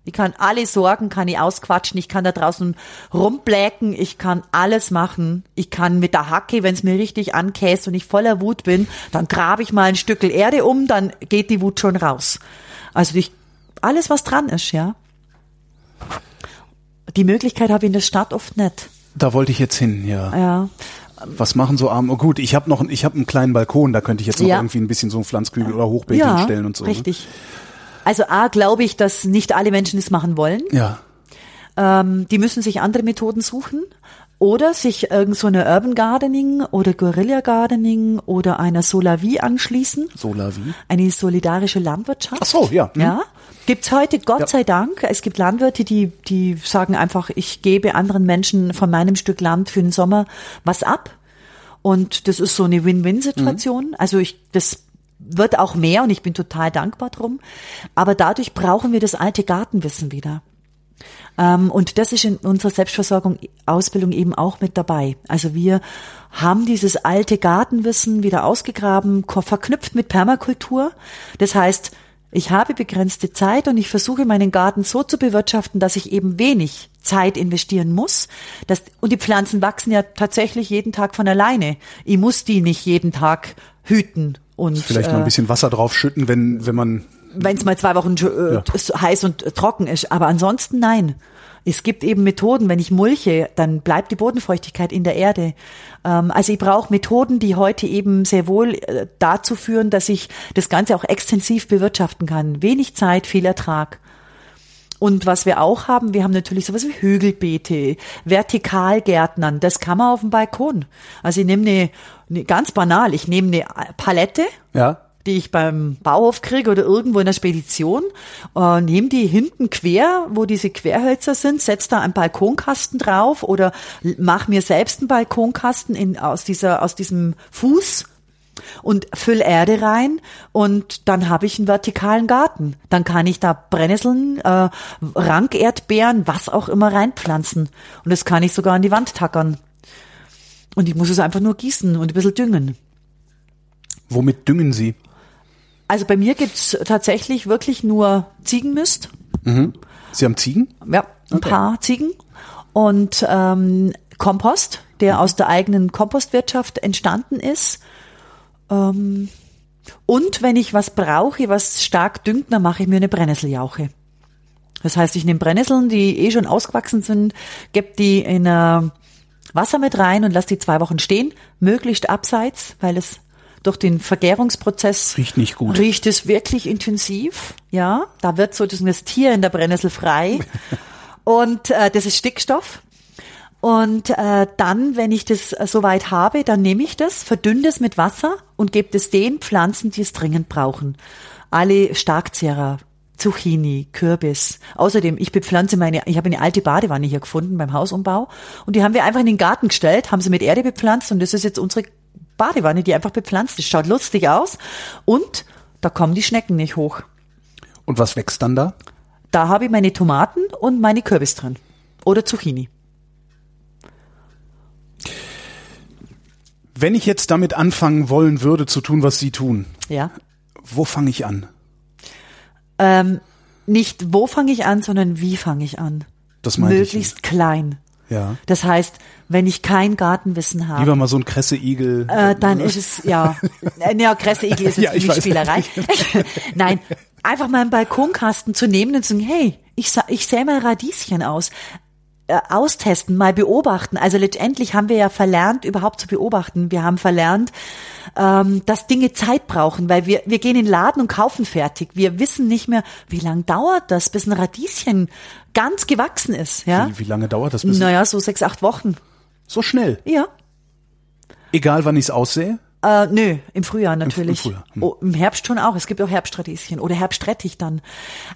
B: Ich kann alle Sorgen, kann ich ausquatschen, ich kann da draußen rumbläken, ich kann alles machen. Ich kann mit der Hacke, wenn es mir richtig ankäst und ich voller Wut bin, dann grabe ich mal ein Stückel Erde um, dann geht die Wut schon raus. Also ich, alles, was dran ist, ja. Die Möglichkeit habe ich in der Stadt oft nicht.
A: Da wollte ich jetzt hin, ja.
B: Ja.
A: Was machen so arme? Oh, gut, ich habe noch, ich habe einen kleinen Balkon, da könnte ich jetzt noch
B: Ja.
A: irgendwie ein bisschen so einen Pflanzkügel oder Hochbeet hinstellen und so. ne?
B: Also A, glaube ich, dass nicht alle Menschen es machen wollen.
A: Ja.
B: Ähm, die müssen sich andere Methoden suchen oder sich irgend so eine Urban Gardening oder Guerilla Gardening oder einer Solavie anschließen.
A: Solavi.
B: Eine solidarische Landwirtschaft.
A: Ach so, ja. Hm.
B: Ja. Gibt's heute, Gott
A: Ja.
B: sei Dank. Es gibt Landwirte, die, die sagen einfach, ich gebe anderen Menschen von meinem Stück Land für den Sommer was ab. Und das ist so eine Win-Win-Situation. Also ich, das wird auch mehr und ich bin total dankbar drum. Aber dadurch brauchen wir das alte Gartenwissen wieder. Ähm, und das ist in unserer Selbstversorgung, Ausbildung eben auch mit dabei. Also wir haben dieses alte Gartenwissen wieder ausgegraben, verknüpft mit Permakultur. Das heißt, ich habe begrenzte Zeit und ich versuche meinen Garten so zu bewirtschaften, dass ich eben wenig Zeit investieren muss. Das, und die Pflanzen wachsen ja tatsächlich jeden Tag von alleine. Ich muss die nicht jeden Tag hüten und
A: Vielleicht noch ein
B: äh,
A: bisschen Wasser drauf schütten, wenn, wenn man
B: wenn es mal zwei Wochen äh,
A: Ja.
B: heiß und äh, trocken ist. Aber ansonsten nein. Es gibt eben Methoden, wenn ich mulche, dann bleibt die Bodenfeuchtigkeit in der Erde. Ähm, also ich brauche Methoden, die heute eben sehr wohl äh, dazu führen, dass ich das Ganze auch extensiv bewirtschaften kann. Wenig Zeit, viel Ertrag. Und was wir auch haben, wir haben natürlich sowas wie Hügelbeete, Vertikalgärtnern, das kann man auf dem Balkon. Also ich nehme eine, eine ganz banal, ich nehme eine Palette,
A: Ja.
B: die ich beim Bauhof kriege oder irgendwo in der Spedition, äh, nehme die hinten quer, wo diese Querhölzer sind, setz da einen Balkonkasten drauf oder mach mir selbst einen Balkonkasten in, aus dieser, aus diesem Fuß und füll Erde rein und dann habe ich einen vertikalen Garten. Dann kann ich da Brennnesseln, äh, Rankerdbeeren, was auch immer reinpflanzen. Und das kann ich sogar an die Wand tackern. Und ich muss es einfach nur gießen und ein bisschen düngen.
A: Womit düngen Sie?
B: Also bei mir gibt's tatsächlich wirklich nur Ziegenmist.
A: Sie haben Ziegen?
B: Ja, ein
A: Okay.
B: paar Ziegen. Und ähm, Kompost, der aus der eigenen Kompostwirtschaft entstanden ist. Ähm, und wenn ich was brauche, was stark düngt, dann mache ich mir eine Brennnesseljauche. Das heißt, ich nehme Brennnesseln, die eh schon ausgewachsen sind, gebe die in äh, Wasser mit rein und lasse die zwei Wochen stehen, möglichst abseits, weil es durch den Vergärungsprozess
A: Riecht nicht gut.
B: Riecht es wirklich intensiv, ja. Da wird so das, das Tier in der Brennnessel frei. und äh, das ist Stickstoff. Und äh, dann, wenn ich das äh, soweit habe, dann nehme ich das, verdünne das mit Wasser und gebe es den Pflanzen, die es dringend brauchen. Alle Starkzehrer, Zucchini, Kürbis. Außerdem, ich bepflanze meine, ich habe eine alte Badewanne hier gefunden beim Hausumbau und die haben wir einfach in den Garten gestellt, haben sie mit Erde bepflanzt und das ist jetzt unsere Badewanne, die einfach bepflanzt ist. Schaut lustig aus und da kommen die Schnecken nicht hoch.
A: Und was wächst dann da?
B: Da habe ich meine Tomaten und meine Kürbis drin. Oder Zucchini.
A: Wenn ich jetzt damit anfangen wollen würde, zu tun, was Sie tun,
B: Ja.
A: wo fange ich an?
B: Ähm, nicht wo fange ich an, sondern wie fange ich an.
A: Das meinte ich.
B: Möglichst klein.
A: Ja.
B: Das heißt, wenn ich kein Gartenwissen habe,
A: Lieber mal so ein Kresseigel.
B: äh, dann ist es, ja, ja, Kresseigel ist jetzt
A: Ja,
B: für
A: ich
B: mich. Spielerei. Nein, einfach mal einen Balkonkasten zu nehmen und zu sagen, hey, ich, ich sähe mal Radieschen aus. Äh, austesten, mal beobachten. Also letztendlich haben wir ja verlernt, überhaupt zu beobachten. Wir haben verlernt, ähm, dass Dinge Zeit brauchen, weil wir, wir gehen in den Laden und kaufen fertig. Wir wissen nicht mehr, wie lang dauert das, bis ein Radieschen ganz gewachsen ist. Ja?
A: Wie, wie lange dauert das? Bis
B: Naja, so sechs, acht Wochen.
A: so schnell.
B: Ja.
A: Egal, wann ich es aussehe.
B: Äh, nö, im Frühjahr natürlich.
A: Frühjahr, hm.
B: Oh, Im Herbst schon auch. Es gibt auch Herbstradieschen oder Herbstrettich dann.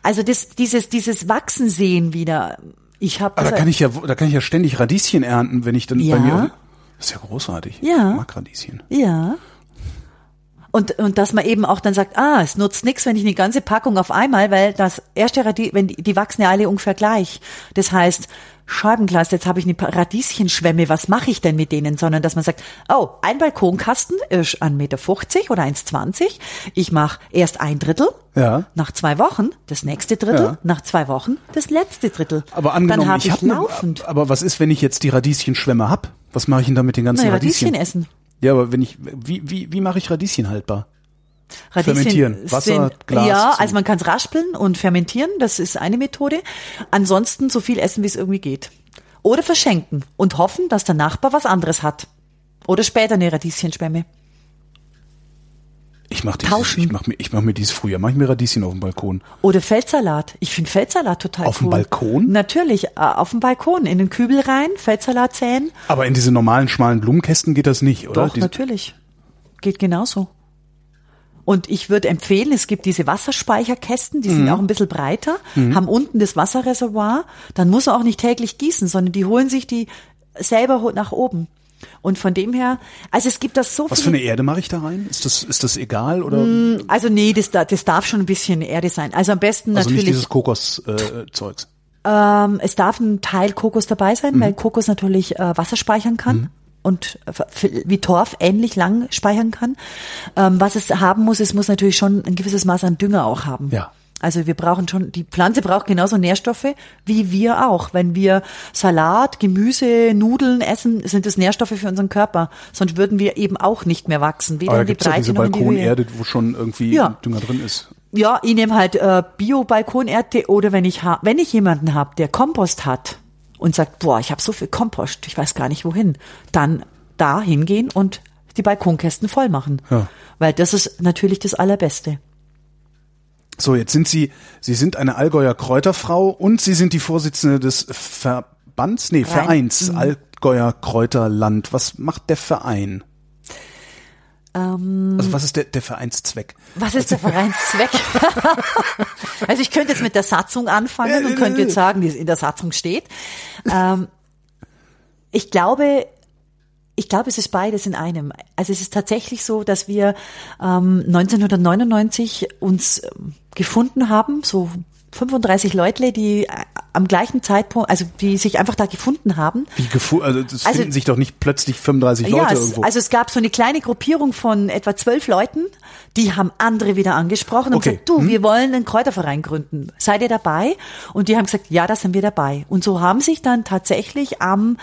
B: Also das, dieses, dieses Wachsen sehen wieder. Ich habe
A: Aber da kann ich ja, da kann ich ja ständig Radieschen ernten, wenn ich dann
B: Ja.
A: bei mir. Das ist ja großartig.
B: Ja.
A: Ich mag Radieschen.
B: Ja. Und, und dass man eben auch dann sagt, ah, es nutzt nichts, wenn ich eine ganze Packung auf einmal, weil das erste Radie, wenn die, die wachsen ja alle ungefähr gleich. Das heißt, Scheibenkleist, jetzt habe ich eine Radieschenschwemme, was mache ich denn mit denen? Sondern dass man sagt, oh, ein Balkonkasten ist 1,50 Meter oder 1,20. Ich mache erst ein Drittel,
A: Ja.
B: nach zwei Wochen das nächste Drittel,
A: Ja.
B: nach zwei Wochen das letzte Drittel.
A: Aber angenommen,
B: dann habe
A: ich
B: ich,
A: habe ne,
B: laufend.
A: aber was ist, wenn ich jetzt die Radieschenschwämme hab? Was mache ich denn da mit den ganzen
B: Naja,
A: Radieschen?
B: Radieschen essen.
A: Ja, aber wenn ich, wie, wie, wie mache ich Radieschen haltbar?
B: Radieschen
A: Fermentieren. Wasser,
B: sind,
A: Glas
B: Ja,
A: zum-
B: also man kann es raspeln und fermentieren, das ist eine Methode. Ansonsten so viel essen, wie es irgendwie geht. Oder verschenken und hoffen, dass der Nachbar was anderes hat. Oder später eine Radieschenschwemme.
A: Ich mache
B: Tauschen.
A: ich mach mir, ich mach mir dieses früher, mache ich mir Radieschen auf dem Balkon.
B: Oder Feldsalat. Ich finde Feldsalat total
A: Auf dem
B: cool.
A: Balkon?
B: Natürlich, äh, auf dem Balkon, in den Kübel rein, Feldsalat säen.
A: Aber in diese normalen schmalen Blumenkästen geht das nicht, oder?
B: Doch,
A: Diese-
B: natürlich. Geht genauso. Und ich würde empfehlen, es gibt diese Wasserspeicherkästen, die
A: Mhm.
B: sind auch ein bisschen breiter, haben unten das Wasserreservoir. Dann muss er auch nicht täglich gießen, sondern die holen sich die selber nach oben. Und von dem her, also es gibt das so
A: Was für eine Erde mache ich da rein? Ist das, ist das egal oder
B: Also nee, das, da- das darf schon ein bisschen Erde sein. Also am besten
A: also nicht
B: natürlich,
A: dieses Kokos-Zeugs?
B: ähm, es darf ein Teil Kokos dabei sein,
A: Mhm.
B: weil Kokos natürlich äh, Wasser speichern kann. Und f- f- wie Torf ähnlich lang speichern kann. Ähm, was es haben muss, es muss natürlich schon ein gewisses Maß an Dünger auch haben.
A: Ja.
B: Also wir brauchen schon, die Pflanze braucht genauso Nährstoffe wie wir auch. Wenn wir Salat, Gemüse, Nudeln essen, sind das Nährstoffe für unseren Körper. Sonst würden wir eben auch nicht mehr wachsen. Weder
A: Aber da
B: die
A: gibt's ja diese. Balkonerde, wo schon irgendwie
B: Ja.
A: Dünger drin ist.
B: Ja, ich nehme halt äh, Bio-Balkonerde oder wenn ich ha wenn ich jemanden habe, der Kompost hat und sagt, boah, ich habe so viel Kompost, ich weiß gar nicht wohin, dann da hingehen und die Balkonkästen voll machen.
A: Ja.
B: Weil das ist natürlich das Allerbeste.
A: So, jetzt sind Sie, Sie sind eine Allgäuer Kräuterfrau und Sie sind die Vorsitzende des Verbands, nee, Vereins
B: Mhm.
A: Allgäuer Kräuterland. Was macht der Verein?
B: Ähm,
A: Also was ist der, der Vereinszweck?
B: Was ist der Vereinszweck? also ich könnte jetzt mit der Satzung anfangen und könnte jetzt sagen, die in der Satzung steht. Ähm, ich glaube, ich glaube, es ist beides in einem. Also es ist tatsächlich so, dass wir ähm, 1999 uns ähm, gefunden haben, so 35 Leute, die äh, am gleichen Zeitpunkt, also die sich einfach da gefunden haben.
A: Wie gefu also das
B: Also-
A: finden sich doch nicht plötzlich 35 Leute
B: ja, es,
A: irgendwo.
B: also es gab so eine kleine Gruppierung von etwa zwölf Leuten, die haben andere wieder angesprochen und
A: Okay.
B: gesagt, du, wir wollen einen Kräuterverein gründen. Seid ihr dabei? Und die haben gesagt, ja, da sind wir dabei. Und so haben sich dann tatsächlich am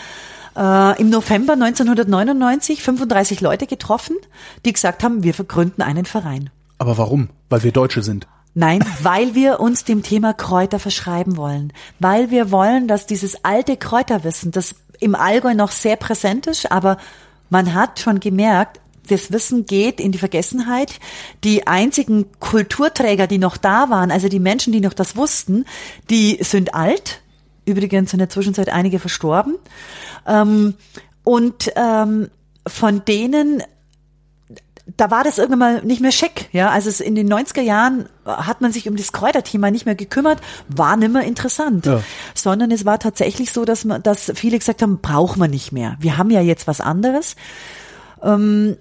B: äh, im November 1999 35 Leute getroffen, die gesagt haben, wir gründen einen Verein.
A: Aber warum? Weil wir Deutsche sind.
B: Nein, weil wir uns dem Thema Kräuter verschreiben wollen. Weil wir wollen, dass dieses alte Kräuterwissen, das im Allgäu noch sehr präsent ist, aber man hat schon gemerkt, das Wissen geht in die Vergessenheit. Die einzigen Kulturträger, die noch da waren, also die Menschen, die noch das wussten, die sind alt. Übrigens in der Zwischenzeit einige verstorben. Ähm, und ähm, von denen da war das irgendwann mal nicht mehr schick, ja. Also in den 90er Jahren hat man sich um das Kräuterthema nicht mehr gekümmert, war nicht mehr interessant.
A: Ja.
B: Sondern es war tatsächlich so, dass man, dass viele gesagt haben, brauchen wir nicht mehr. Wir haben ja jetzt was anderes. Ähm,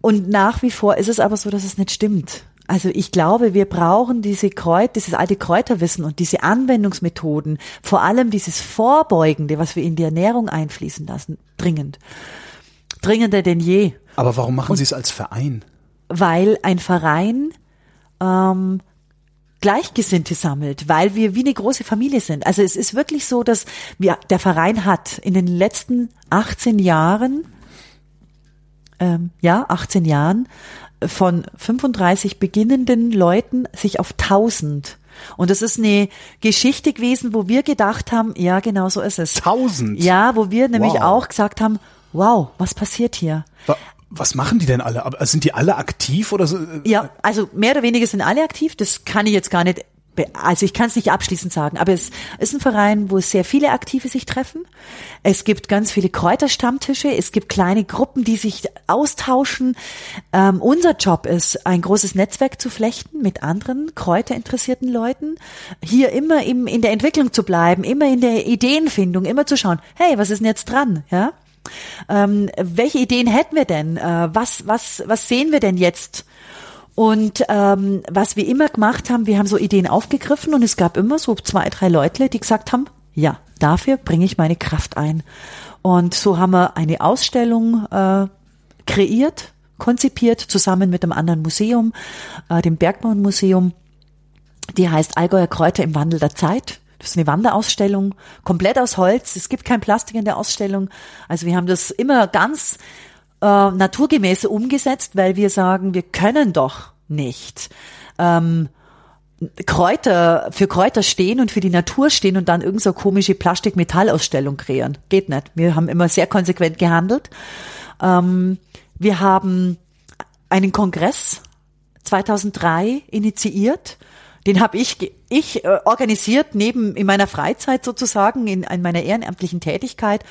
B: und nach wie vor ist es aber so, dass es nicht stimmt. Also ich glaube, wir brauchen diese Kräut, dieses alte Kräuterwissen und diese Anwendungsmethoden, vor allem dieses Vorbeugende, was wir in die Ernährung einfließen lassen, dringend. Dringender denn je
A: Aber warum machen Sie es als Verein?
B: weil ein Verein ähm, Gleichgesinnte sammelt, weil wir wie eine große Familie sind. Also es ist wirklich so, dass wir, der Verein hat in den letzten 18 Jahren, ähm, ja, 18 Jahren, von 35 beginnenden Leuten sich auf 1000. Und das ist eine Geschichte gewesen, wo wir gedacht haben, ja, genau so ist es.
A: 1000?
B: Ja, wo wir nämlich
A: Wow.
B: auch gesagt haben, wow, was passiert hier?
A: Wa- Was machen die denn alle? Sind die alle aktiv oder so?
B: Ja, also mehr oder weniger sind alle aktiv. Das kann ich jetzt gar nicht also ich kann es nicht abschließend sagen, aber es ist ein Verein, wo sehr viele Aktive sich treffen. Es gibt ganz viele Kräuterstammtische, es gibt kleine Gruppen, die sich austauschen. Ähm, unser Job ist, ein großes Netzwerk zu flechten mit anderen kräuterinteressierten Leuten, hier immer im, in der Entwicklung zu bleiben, immer in der Ideenfindung, immer zu schauen, hey, was ist denn jetzt dran, ja? Ähm, welche Ideen hätten wir denn? Äh, was, was, was sehen wir denn jetzt? Und ähm, was wir immer gemacht haben, wir haben so Ideen aufgegriffen und es gab immer so zwei, drei Leute, die gesagt haben, ja, dafür bringe ich meine Kraft ein. Und so haben wir eine Ausstellung äh, kreiert, konzipiert, zusammen mit einem anderen Museum, äh, dem Bergmann Museum. Die heißt Allgäuer Kräuter im Wandel der Zeit. Das ist eine Wanderausstellung, komplett aus Holz. Es gibt kein Plastik in der Ausstellung. Also wir haben das immer ganz äh, naturgemäß umgesetzt, weil wir sagen, wir können doch nicht ähm, Kräuter für Kräuter stehen und für die Natur stehen und dann irgendeine so komische Plastik-Metall-Ausstellung kreieren. Geht nicht. Wir haben immer sehr konsequent gehandelt. Ähm, wir haben einen Kongress 2003 initiiert. Den habe ich ich äh, organisiert neben in meiner Freizeit sozusagen in, in meiner ehrenamtlichen Tätigkeit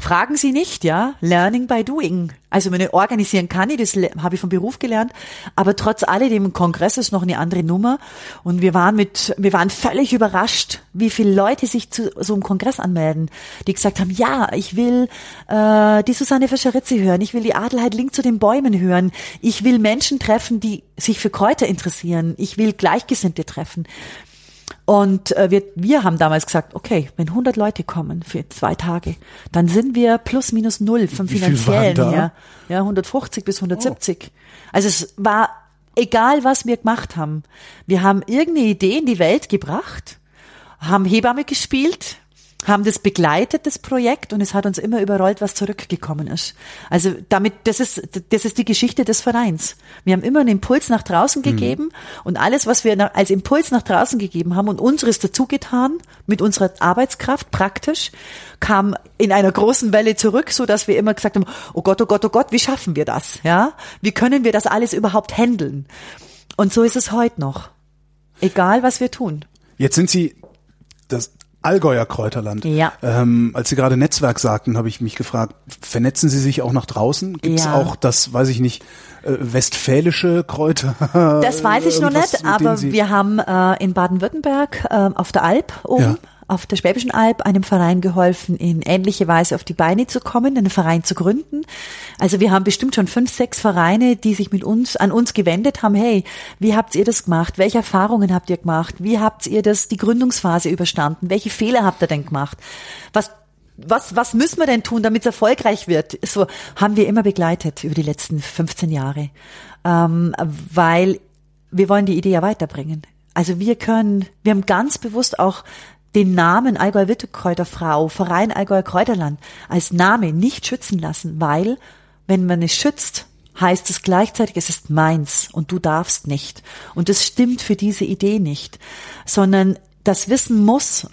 B: Fragen Sie nicht, ja, Learning by Doing. Also wenn ich organisieren kann ich, das habe ich vom Beruf gelernt, aber trotz alledem Kongress ist noch eine andere Nummer und wir waren mit, wir waren völlig überrascht, wie viele Leute sich zu so einem Kongress anmelden, die gesagt haben, ja, ich will äh, die Susanne Fischeritze hören, ich will die Adelheid Link zu den Bäumen hören, ich will Menschen treffen, die sich für Kräuter interessieren, ich will Gleichgesinnte treffen. Und äh, wir, wir haben damals gesagt, okay, wenn 100 Leute kommen für zwei Tage, dann sind wir plus minus null vom
A: Wie
B: finanziellen her. Ja, 150 bis 170. Also es war egal, was wir gemacht haben. Wir haben irgendeine Idee in die Welt gebracht, haben Hebamme gespielt, haben das begleitet, das Projekt, und es hat uns immer überrollt, was zurückgekommen ist. Also damit, das ist, das ist die Geschichte des Vereins. Wir haben immer einen Impuls nach draußen gegeben mhm. und alles, was wir als Impuls nach draußen gegeben haben und unseres dazugetan, mit unserer Arbeitskraft praktisch, kam in einer großen Welle zurück, so dass wir immer gesagt haben, oh Gott, oh Gott, oh Gott, wie schaffen wir das? Ja? Wie können wir das alles überhaupt handeln? Und so ist es heute noch. Egal, was wir tun.
A: Jetzt sind Sie, das, Allgäuer Kräuterland.
B: Ja.
A: Ähm, als Sie gerade Netzwerk sagten, habe ich mich gefragt, vernetzen Sie sich auch nach draußen? Gibt es
B: Ja.
A: auch das, weiß ich nicht, äh, westfälische Kräuter?
B: Das weiß ich noch
A: Irgendwas,
B: nicht, aber wir haben äh, in Baden-Württemberg äh, auf der Alp oben,
A: Ja.
B: Auf der Schwäbischen Alb, einem Verein geholfen, in ähnliche Weise auf die Beine zu kommen, einen Verein zu gründen. Also wir haben bestimmt schon fünf, sechs Vereine, die sich mit uns, an uns gewendet haben. Hey, wie habt ihr das gemacht? Welche Erfahrungen habt ihr gemacht? Wie habt ihr das, die Gründungsphase überstanden? Welche Fehler habt ihr denn gemacht? Was was, was müssen wir denn tun, damit es erfolgreich wird? So haben wir immer begleitet über die letzten 15 Jahre, ähm, weil wir wollen die Idee ja weiterbringen. Also wir können, wir haben ganz bewusst auch den Namen Allgäu Wittekräuterfrau, Verein Allgäuer Kräuterland als Name nicht schützen lassen, weil wenn man es schützt, heißt es gleichzeitig, es ist meins und du darfst nicht. Und das stimmt für diese Idee nicht, sondern das Wissen muss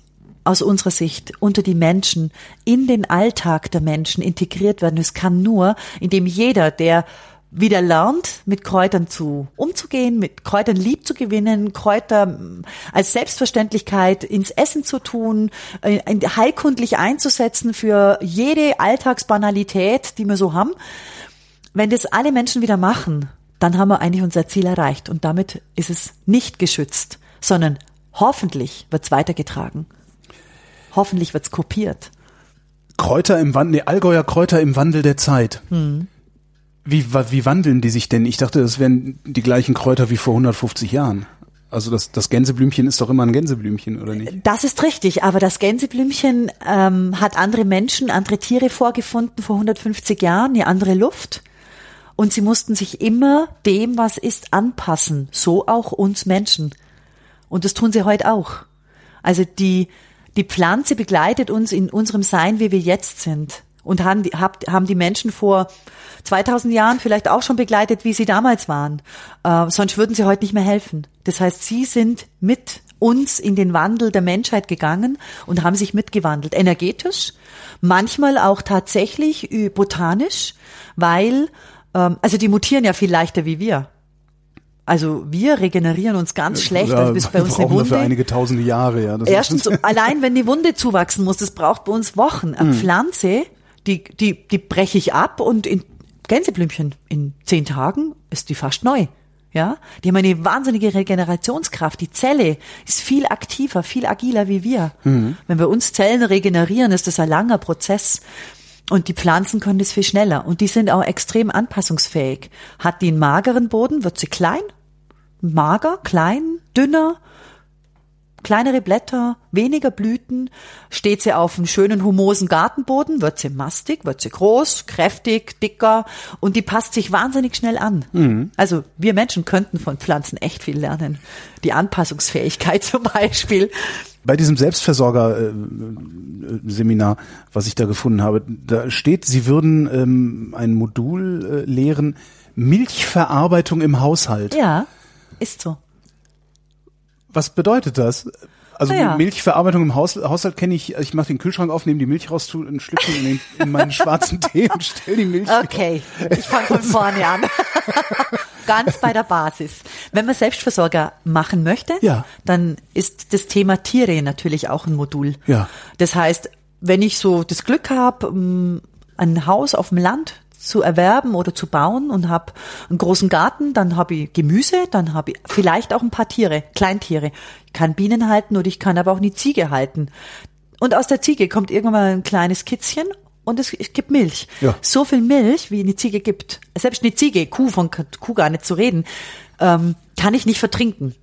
B: aus unserer Sicht unter die Menschen in den Alltag der Menschen integriert werden. Es kann nur, indem jeder, der wieder lernt, mit Kräutern zu umzugehen, mit Kräutern lieb zu gewinnen, Kräuter mm, als Selbstverständlichkeit ins Essen zu tun, äh, heilkundlich einzusetzen für jede Alltagsbanalität, die wir so haben. Wenn das alle Menschen wieder machen, dann haben wir eigentlich unser Ziel erreicht und damit ist es nicht geschützt, sondern hoffentlich wird es weitergetragen. Hoffentlich wird es kopiert.
A: Kräuter im Wandel, nee, Allgäuer Kräuter im Wandel der Zeit.
B: Hm.
A: Wie, wie wandeln die sich denn? Ich dachte, das wären die gleichen Kräuter wie vor 150 Jahren. Also das, das Gänseblümchen ist doch immer ein Gänseblümchen, oder nicht?
B: Das ist richtig, aber das Gänseblümchen ähm, hat andere Menschen, andere Tiere vorgefunden vor 150 Jahren, eine andere Luft. Und sie mussten sich immer dem, was ist, anpassen. So auch uns Menschen. Und das tun sie heute auch. Also die, die Pflanze begleitet uns in unserem Sein, wie wir jetzt sind. Und haben die, hab, haben die Menschen vor 2000 Jahren vielleicht auch schon begleitet, wie sie damals waren. Äh, sonst würden sie heute nicht mehr helfen. Das heißt, sie sind mit uns in den Wandel der Menschheit gegangen und haben sich mitgewandelt. Energetisch, manchmal auch tatsächlich botanisch, weil Ähm, also die mutieren ja viel leichter wie wir. Also wir regenerieren uns ganz schlecht.
A: Ja,
B: also bis bei uns eine Wunde.
A: einige tausende Jahre, ja.
B: Erstens, allein wenn die Wunde zuwachsen muss, das braucht bei uns Wochen. Eine
A: Hm.
B: Pflanze, die, die, die breche ich ab und in Gänseblümchen in zehn Tagen ist die fast neu. Ja, die haben eine wahnsinnige Regenerationskraft. Die Zelle ist viel aktiver, viel agiler wie wir.
A: Hm.
B: Wenn wir uns Zellen regenerieren, ist das ein langer Prozess. Und die Pflanzen können das viel schneller. Und die sind auch extrem anpassungsfähig. Hat die einen mageren Boden, wird sie klein, mager, klein, dünner, kleinere Blätter, weniger Blüten. Steht sie auf einem schönen humosen Gartenboden, wird sie mastig, wird sie groß, kräftig, dicker und die passt sich wahnsinnig schnell an. Also wir Menschen könnten von Pflanzen echt viel lernen. Die Anpassungsfähigkeit zum Beispiel.
A: Bei diesem Selbstversorger-Seminar, was ich da gefunden habe, da steht, Sie würden ähm, ein Modul äh, lehren, Milchverarbeitung im Haushalt.
B: Ja, ist so.
A: Was bedeutet das? Also
B: ja.
A: Milchverarbeitung im Haus, Haushalt kenne ich, ich mache den Kühlschrank auf, nehme die Milch raus, tue ein Schlückchen in, den, in meinen schwarzen Tee und stell die Milch.
B: Okay, ich fange von vorne an. Ganz bei der Basis. Wenn man Selbstversorger machen möchte,
A: Ja.
B: dann ist das Thema Tiere natürlich auch ein Modul.
A: Ja.
B: Das heißt, wenn ich so das Glück habe, ein Haus auf dem Land zu erwerben oder zu bauen und habe einen großen Garten, dann habe ich Gemüse, dann habe ich vielleicht auch ein paar Tiere, Kleintiere. Ich kann Bienen halten oder ich kann aber auch eine Ziege halten. Und aus der Ziege kommt irgendwann mal ein kleines Kitzchen und es, gibt Milch.
A: Ja.
B: So viel Milch, wie eine Ziege gibt, selbst eine Ziege, Kuh, von Kuh gar nicht zu reden, ähm, kann ich nicht vertrinken.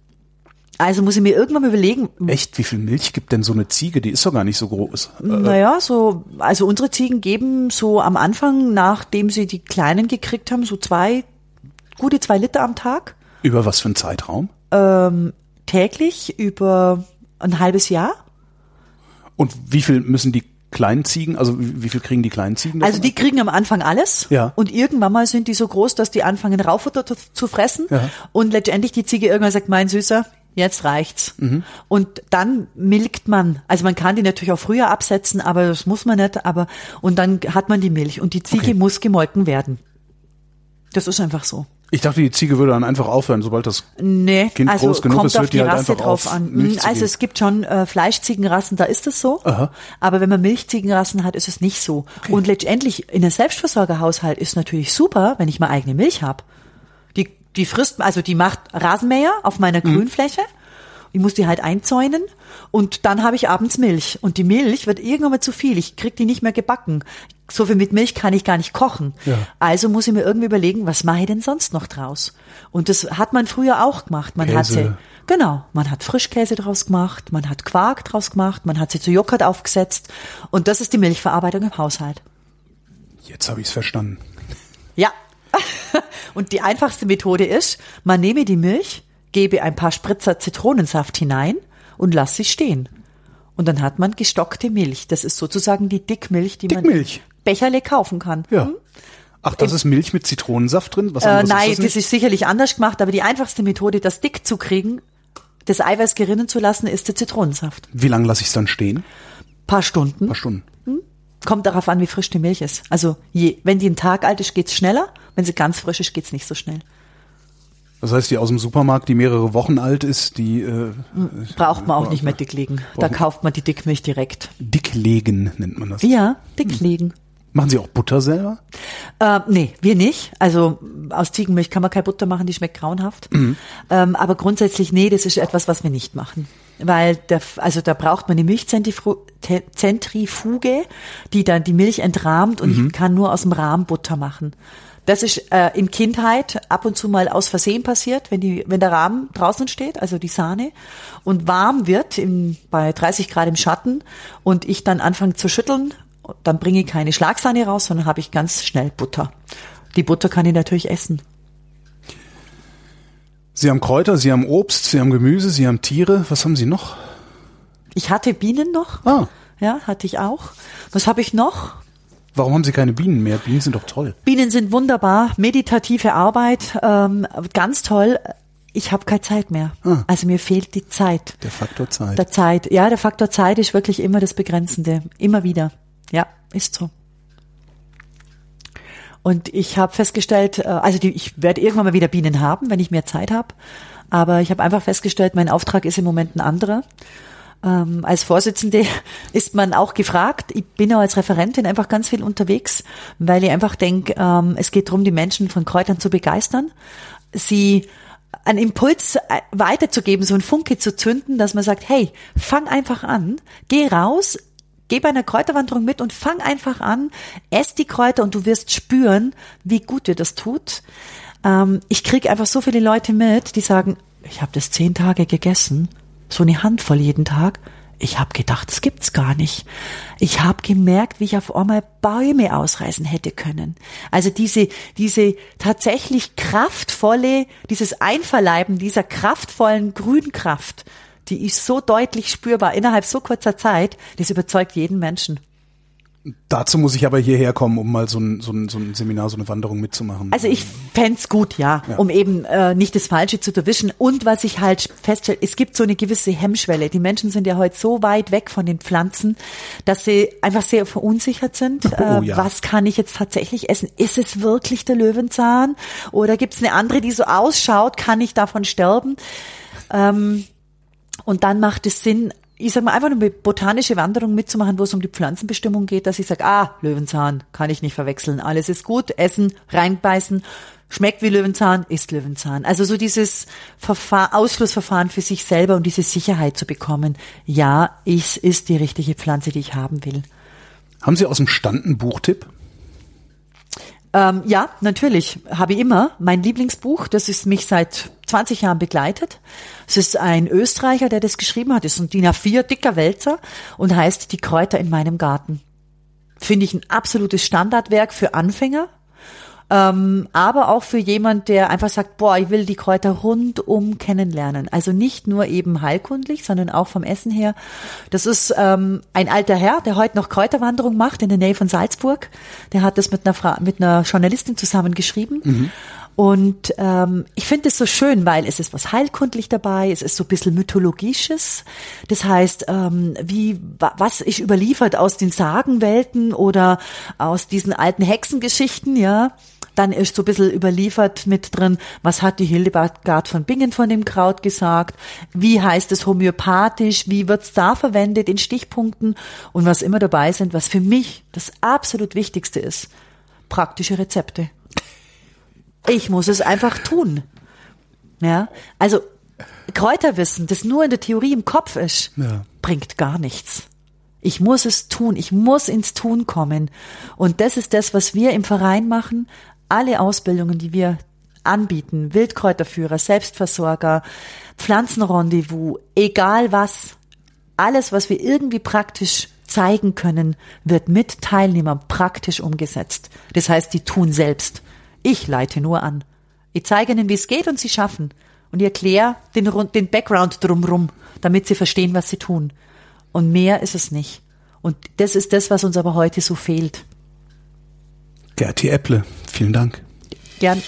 B: Also muss ich mir irgendwann mal überlegen,
A: Echt, wie viel Milch gibt denn so eine Ziege? Die ist doch gar nicht so groß. Äh,
B: naja, so, also unsere Ziegen geben so am Anfang, nachdem sie die Kleinen gekriegt haben, so zwei, gute zwei Liter am Tag,
A: über was für einen Zeitraum?
B: täglich über ein halbes Jahr.
A: Und wie viel müssen die kleinen Ziegen, also wie, viel kriegen die kleinen Ziegen?
B: Also die kriegen am Anfang alles.
A: Ja.
B: Und irgendwann mal sind die so groß, dass die anfangen Raufutter zu, zu fressen.
A: Ja.
B: Und letztendlich die Ziege irgendwann sagt, mein Süßer, jetzt reicht's.
A: Mhm.
B: Und dann milkt man. Also man kann die natürlich auch früher absetzen, aber das muss man nicht. Aber und dann hat man die Milch und die Ziege
A: Okay.
B: muss gemolken werden. Das ist einfach so.
A: Ich dachte, die Ziege würde dann einfach aufhören, sobald das
B: Nee,
A: Kind
B: also
A: groß genug ist, hört
B: die
A: die halt
B: Rasse
A: einfach
B: drauf
A: auf,
B: an.
A: Zu
B: Also es gibt schon äh, Fleischziegenrassen, da ist es so.
A: Aha.
B: Aber wenn man Milchziegenrassen hat, ist es nicht so. Und letztendlich in einem Selbstversorgerhaushalt ist natürlich super, wenn ich mal eigene Milch habe. Die, frisst, also die macht Rasenmäher auf meiner
A: Mhm.
B: Grünfläche. Ich muss die halt einzäunen und dann habe ich abends Milch. Und die Milch wird irgendwann mal zu viel. Ich krieg die nicht mehr gebacken. So viel mit Milch kann ich gar nicht kochen.
A: Ja.
B: Also muss ich mir irgendwie überlegen, was mache ich denn sonst noch draus? Und das hat man früher auch gemacht. Man hat sie,
A: Käse.
B: genau, man hat Frischkäse draus gemacht, man hat Quark draus gemacht, man hat sie zu Joghurt aufgesetzt. Und das ist die Milchverarbeitung im Haushalt.
A: Jetzt habe ich es verstanden.
B: Ja. Und die einfachste Methode ist, man nehme die Milch, gebe ein paar Spritzer Zitronensaft hinein und lass sie stehen. Und dann hat man gestockte Milch. Das ist sozusagen die Dickmilch, die
A: Dickmilch.
B: man Becherle kaufen kann.
A: Ja. Ach, das ist Milch mit Zitronensaft drin? Was
B: Äh, nein,
A: ist
B: das
A: das
B: ist sicherlich anders gemacht, aber die einfachste Methode, das dick zu kriegen, das Eiweiß gerinnen zu lassen, ist der Zitronensaft.
A: Wie lange lasse ich es dann stehen?
B: Paar Stunden.
A: Ein paar Stunden.
B: Kommt darauf an, wie frisch die Milch ist. Also je, wenn die einen Tag alt ist, geht's schneller. Wenn sie ganz frisch ist, geht's nicht so schnell.
A: Das heißt, die aus dem Supermarkt, die mehrere Wochen alt ist, die äh,
B: Braucht man auch nicht mehr dick legen. Da kauft man die Dickmilch direkt.
A: dicklegen nennt man das.
B: Ja, dick legen.
A: Machen Sie auch Butter selber?
B: Äh, nee, wir nicht. Also aus Ziegenmilch kann man keine Butter machen, die schmeckt grauenhaft. Ähm, aber grundsätzlich, nee, das ist etwas, was wir nicht machen. Weil der, also da braucht man eine Milchzentrifuge, die dann die Milch entrahmt und ich kann nur aus dem Rahm Butter machen. Das ist äh, in Kindheit ab und zu mal aus Versehen passiert, wenn die, wenn der Rahmen draußen steht, also die Sahne, und warm wird im, bei 30 Grad im Schatten und ich dann anfange zu schütteln, dann bringe ich keine Schlagsahne raus, sondern habe ich ganz schnell Butter. Die Butter kann ich natürlich essen.
A: Sie haben Kräuter, Sie haben Obst, Sie haben Gemüse, Sie haben Tiere. Was haben Sie noch?
B: Ich hatte Bienen noch.
A: Ah,
B: Ja, hatte ich auch. Was habe ich noch?
A: warum haben Sie keine Bienen mehr? Bienen sind doch toll.
B: Bienen sind wunderbar, meditative Arbeit, ähm, ganz toll. Ich habe keine Zeit mehr.
A: Ah.
B: Also mir fehlt die Zeit.
A: Der Faktor Zeit.
B: Der Zeit. Ja, der Faktor Zeit ist wirklich immer das Begrenzende. Immer wieder. Ja, ist so. Und ich habe festgestellt, äh, also die, ich werde irgendwann mal wieder Bienen haben, wenn ich mehr Zeit habe. Aber ich habe einfach festgestellt, mein Auftrag ist im Moment ein anderer. Ähm, als Vorsitzende ist man auch gefragt. Ich bin auch als Referentin einfach ganz viel unterwegs, weil ich einfach denke, ähm, es geht darum, die Menschen von Kräutern zu begeistern, sie einen Impuls äh, weiterzugeben, so einen Funke zu zünden, dass man sagt, hey, fang einfach an, geh raus, geh bei einer Kräuterwanderung mit und fang einfach an, ess die Kräuter und du wirst spüren, wie gut dir das tut. Ähm, ich kriege einfach so viele Leute mit, die sagen, ich habe das zehn Tage gegessen, so eine Handvoll jeden Tag. Ich habe gedacht, das gibt's gar nicht. Ich habe gemerkt, wie ich auf einmal Bäume ausreißen hätte können. Also diese diese tatsächlich kraftvolle, dieses Einverleiben dieser kraftvollen Grünkraft, die ist so deutlich spürbar innerhalb so kurzer Zeit, das überzeugt jeden Menschen.
A: Dazu muss ich aber hierher kommen, um mal so ein, so ein, so ein Seminar, so eine Wanderung mitzumachen.
B: Also ich fände gut, ja, ja, um eben äh, nicht das Falsche zu erwischen. Und was ich halt feststelle, es gibt so eine gewisse Hemmschwelle. Die Menschen sind ja heute so weit weg von den Pflanzen, dass sie einfach sehr verunsichert sind. Oh, äh, ja. Was kann ich jetzt tatsächlich essen? Ist es wirklich der Löwenzahn? Oder gibt es eine andere, die so ausschaut? Kann ich davon sterben? Ähm, und dann macht es Sinn, ich sag mal, einfach eine botanische Wanderung mitzumachen, wo es um die Pflanzenbestimmung geht, dass ich sage, ah, Löwenzahn, kann ich nicht verwechseln. Alles ist gut, essen, reinbeißen, schmeckt wie Löwenzahn, ist Löwenzahn. Also so dieses Verfahren, Ausschlussverfahren für sich selber und diese Sicherheit zu bekommen. Ja, es ist die richtige Pflanze, die ich haben will.
A: Haben Sie aus dem Stand einen Buchtipp?
B: Ähm, ja, natürlich. Habe ich immer. Mein Lieblingsbuch, das ist mich seit 20 Jahren begleitet. Es ist ein Österreicher, der das geschrieben hat. Es ist ein DIN A4 dicker Wälzer und heißt Die Kräuter in meinem Garten. Finde ich ein absolutes Standardwerk für Anfänger ähm, aber auch für jemand, der einfach sagt, boah, ich will die Kräuter rundum kennenlernen. Also nicht nur eben heilkundlich, sondern auch vom Essen her. Das ist ähm, ein alter Herr, der heute noch Kräuterwanderung macht in der Nähe von Salzburg. Der hat das mit einer, Fra mit einer Journalistin zusammen geschrieben. Mhm. Und ähm, ich finde es so schön, weil es ist was heilkundlich dabei, es ist so ein bisschen mythologisches. Das heißt, ähm, wie was ist überliefert aus den Sagenwelten oder aus diesen alten Hexengeschichten, ja. Dann ist so ein bisschen überliefert mit drin, was hat die Hildegard von Bingen von dem Kraut gesagt, wie heißt es homöopathisch, wie wird's da verwendet in Stichpunkten und was immer dabei sind, was für mich das absolut Wichtigste ist, praktische Rezepte. Ich muss es einfach tun. Ja, also Kräuterwissen, das nur in der Theorie im Kopf ist, ja. bringt gar nichts. Ich muss es tun, ich muss ins Tun kommen. Und das ist das, was wir im Verein machen, alle Ausbildungen, die wir anbieten, Wildkräuterführer, Selbstversorger, Pflanzenrendezvous, egal was, alles, was wir irgendwie praktisch zeigen können, wird mit Teilnehmern praktisch umgesetzt. Das heißt, die tun selbst. Ich leite nur an. Ich zeige ihnen, wie es geht und sie schaffen. Und ich erkläre den, den Background drumrum, damit sie verstehen, was sie tun. Und mehr ist es nicht. Und das ist das, was uns aber heute so fehlt.
A: Gerti Epple, vielen Dank.
B: Gern.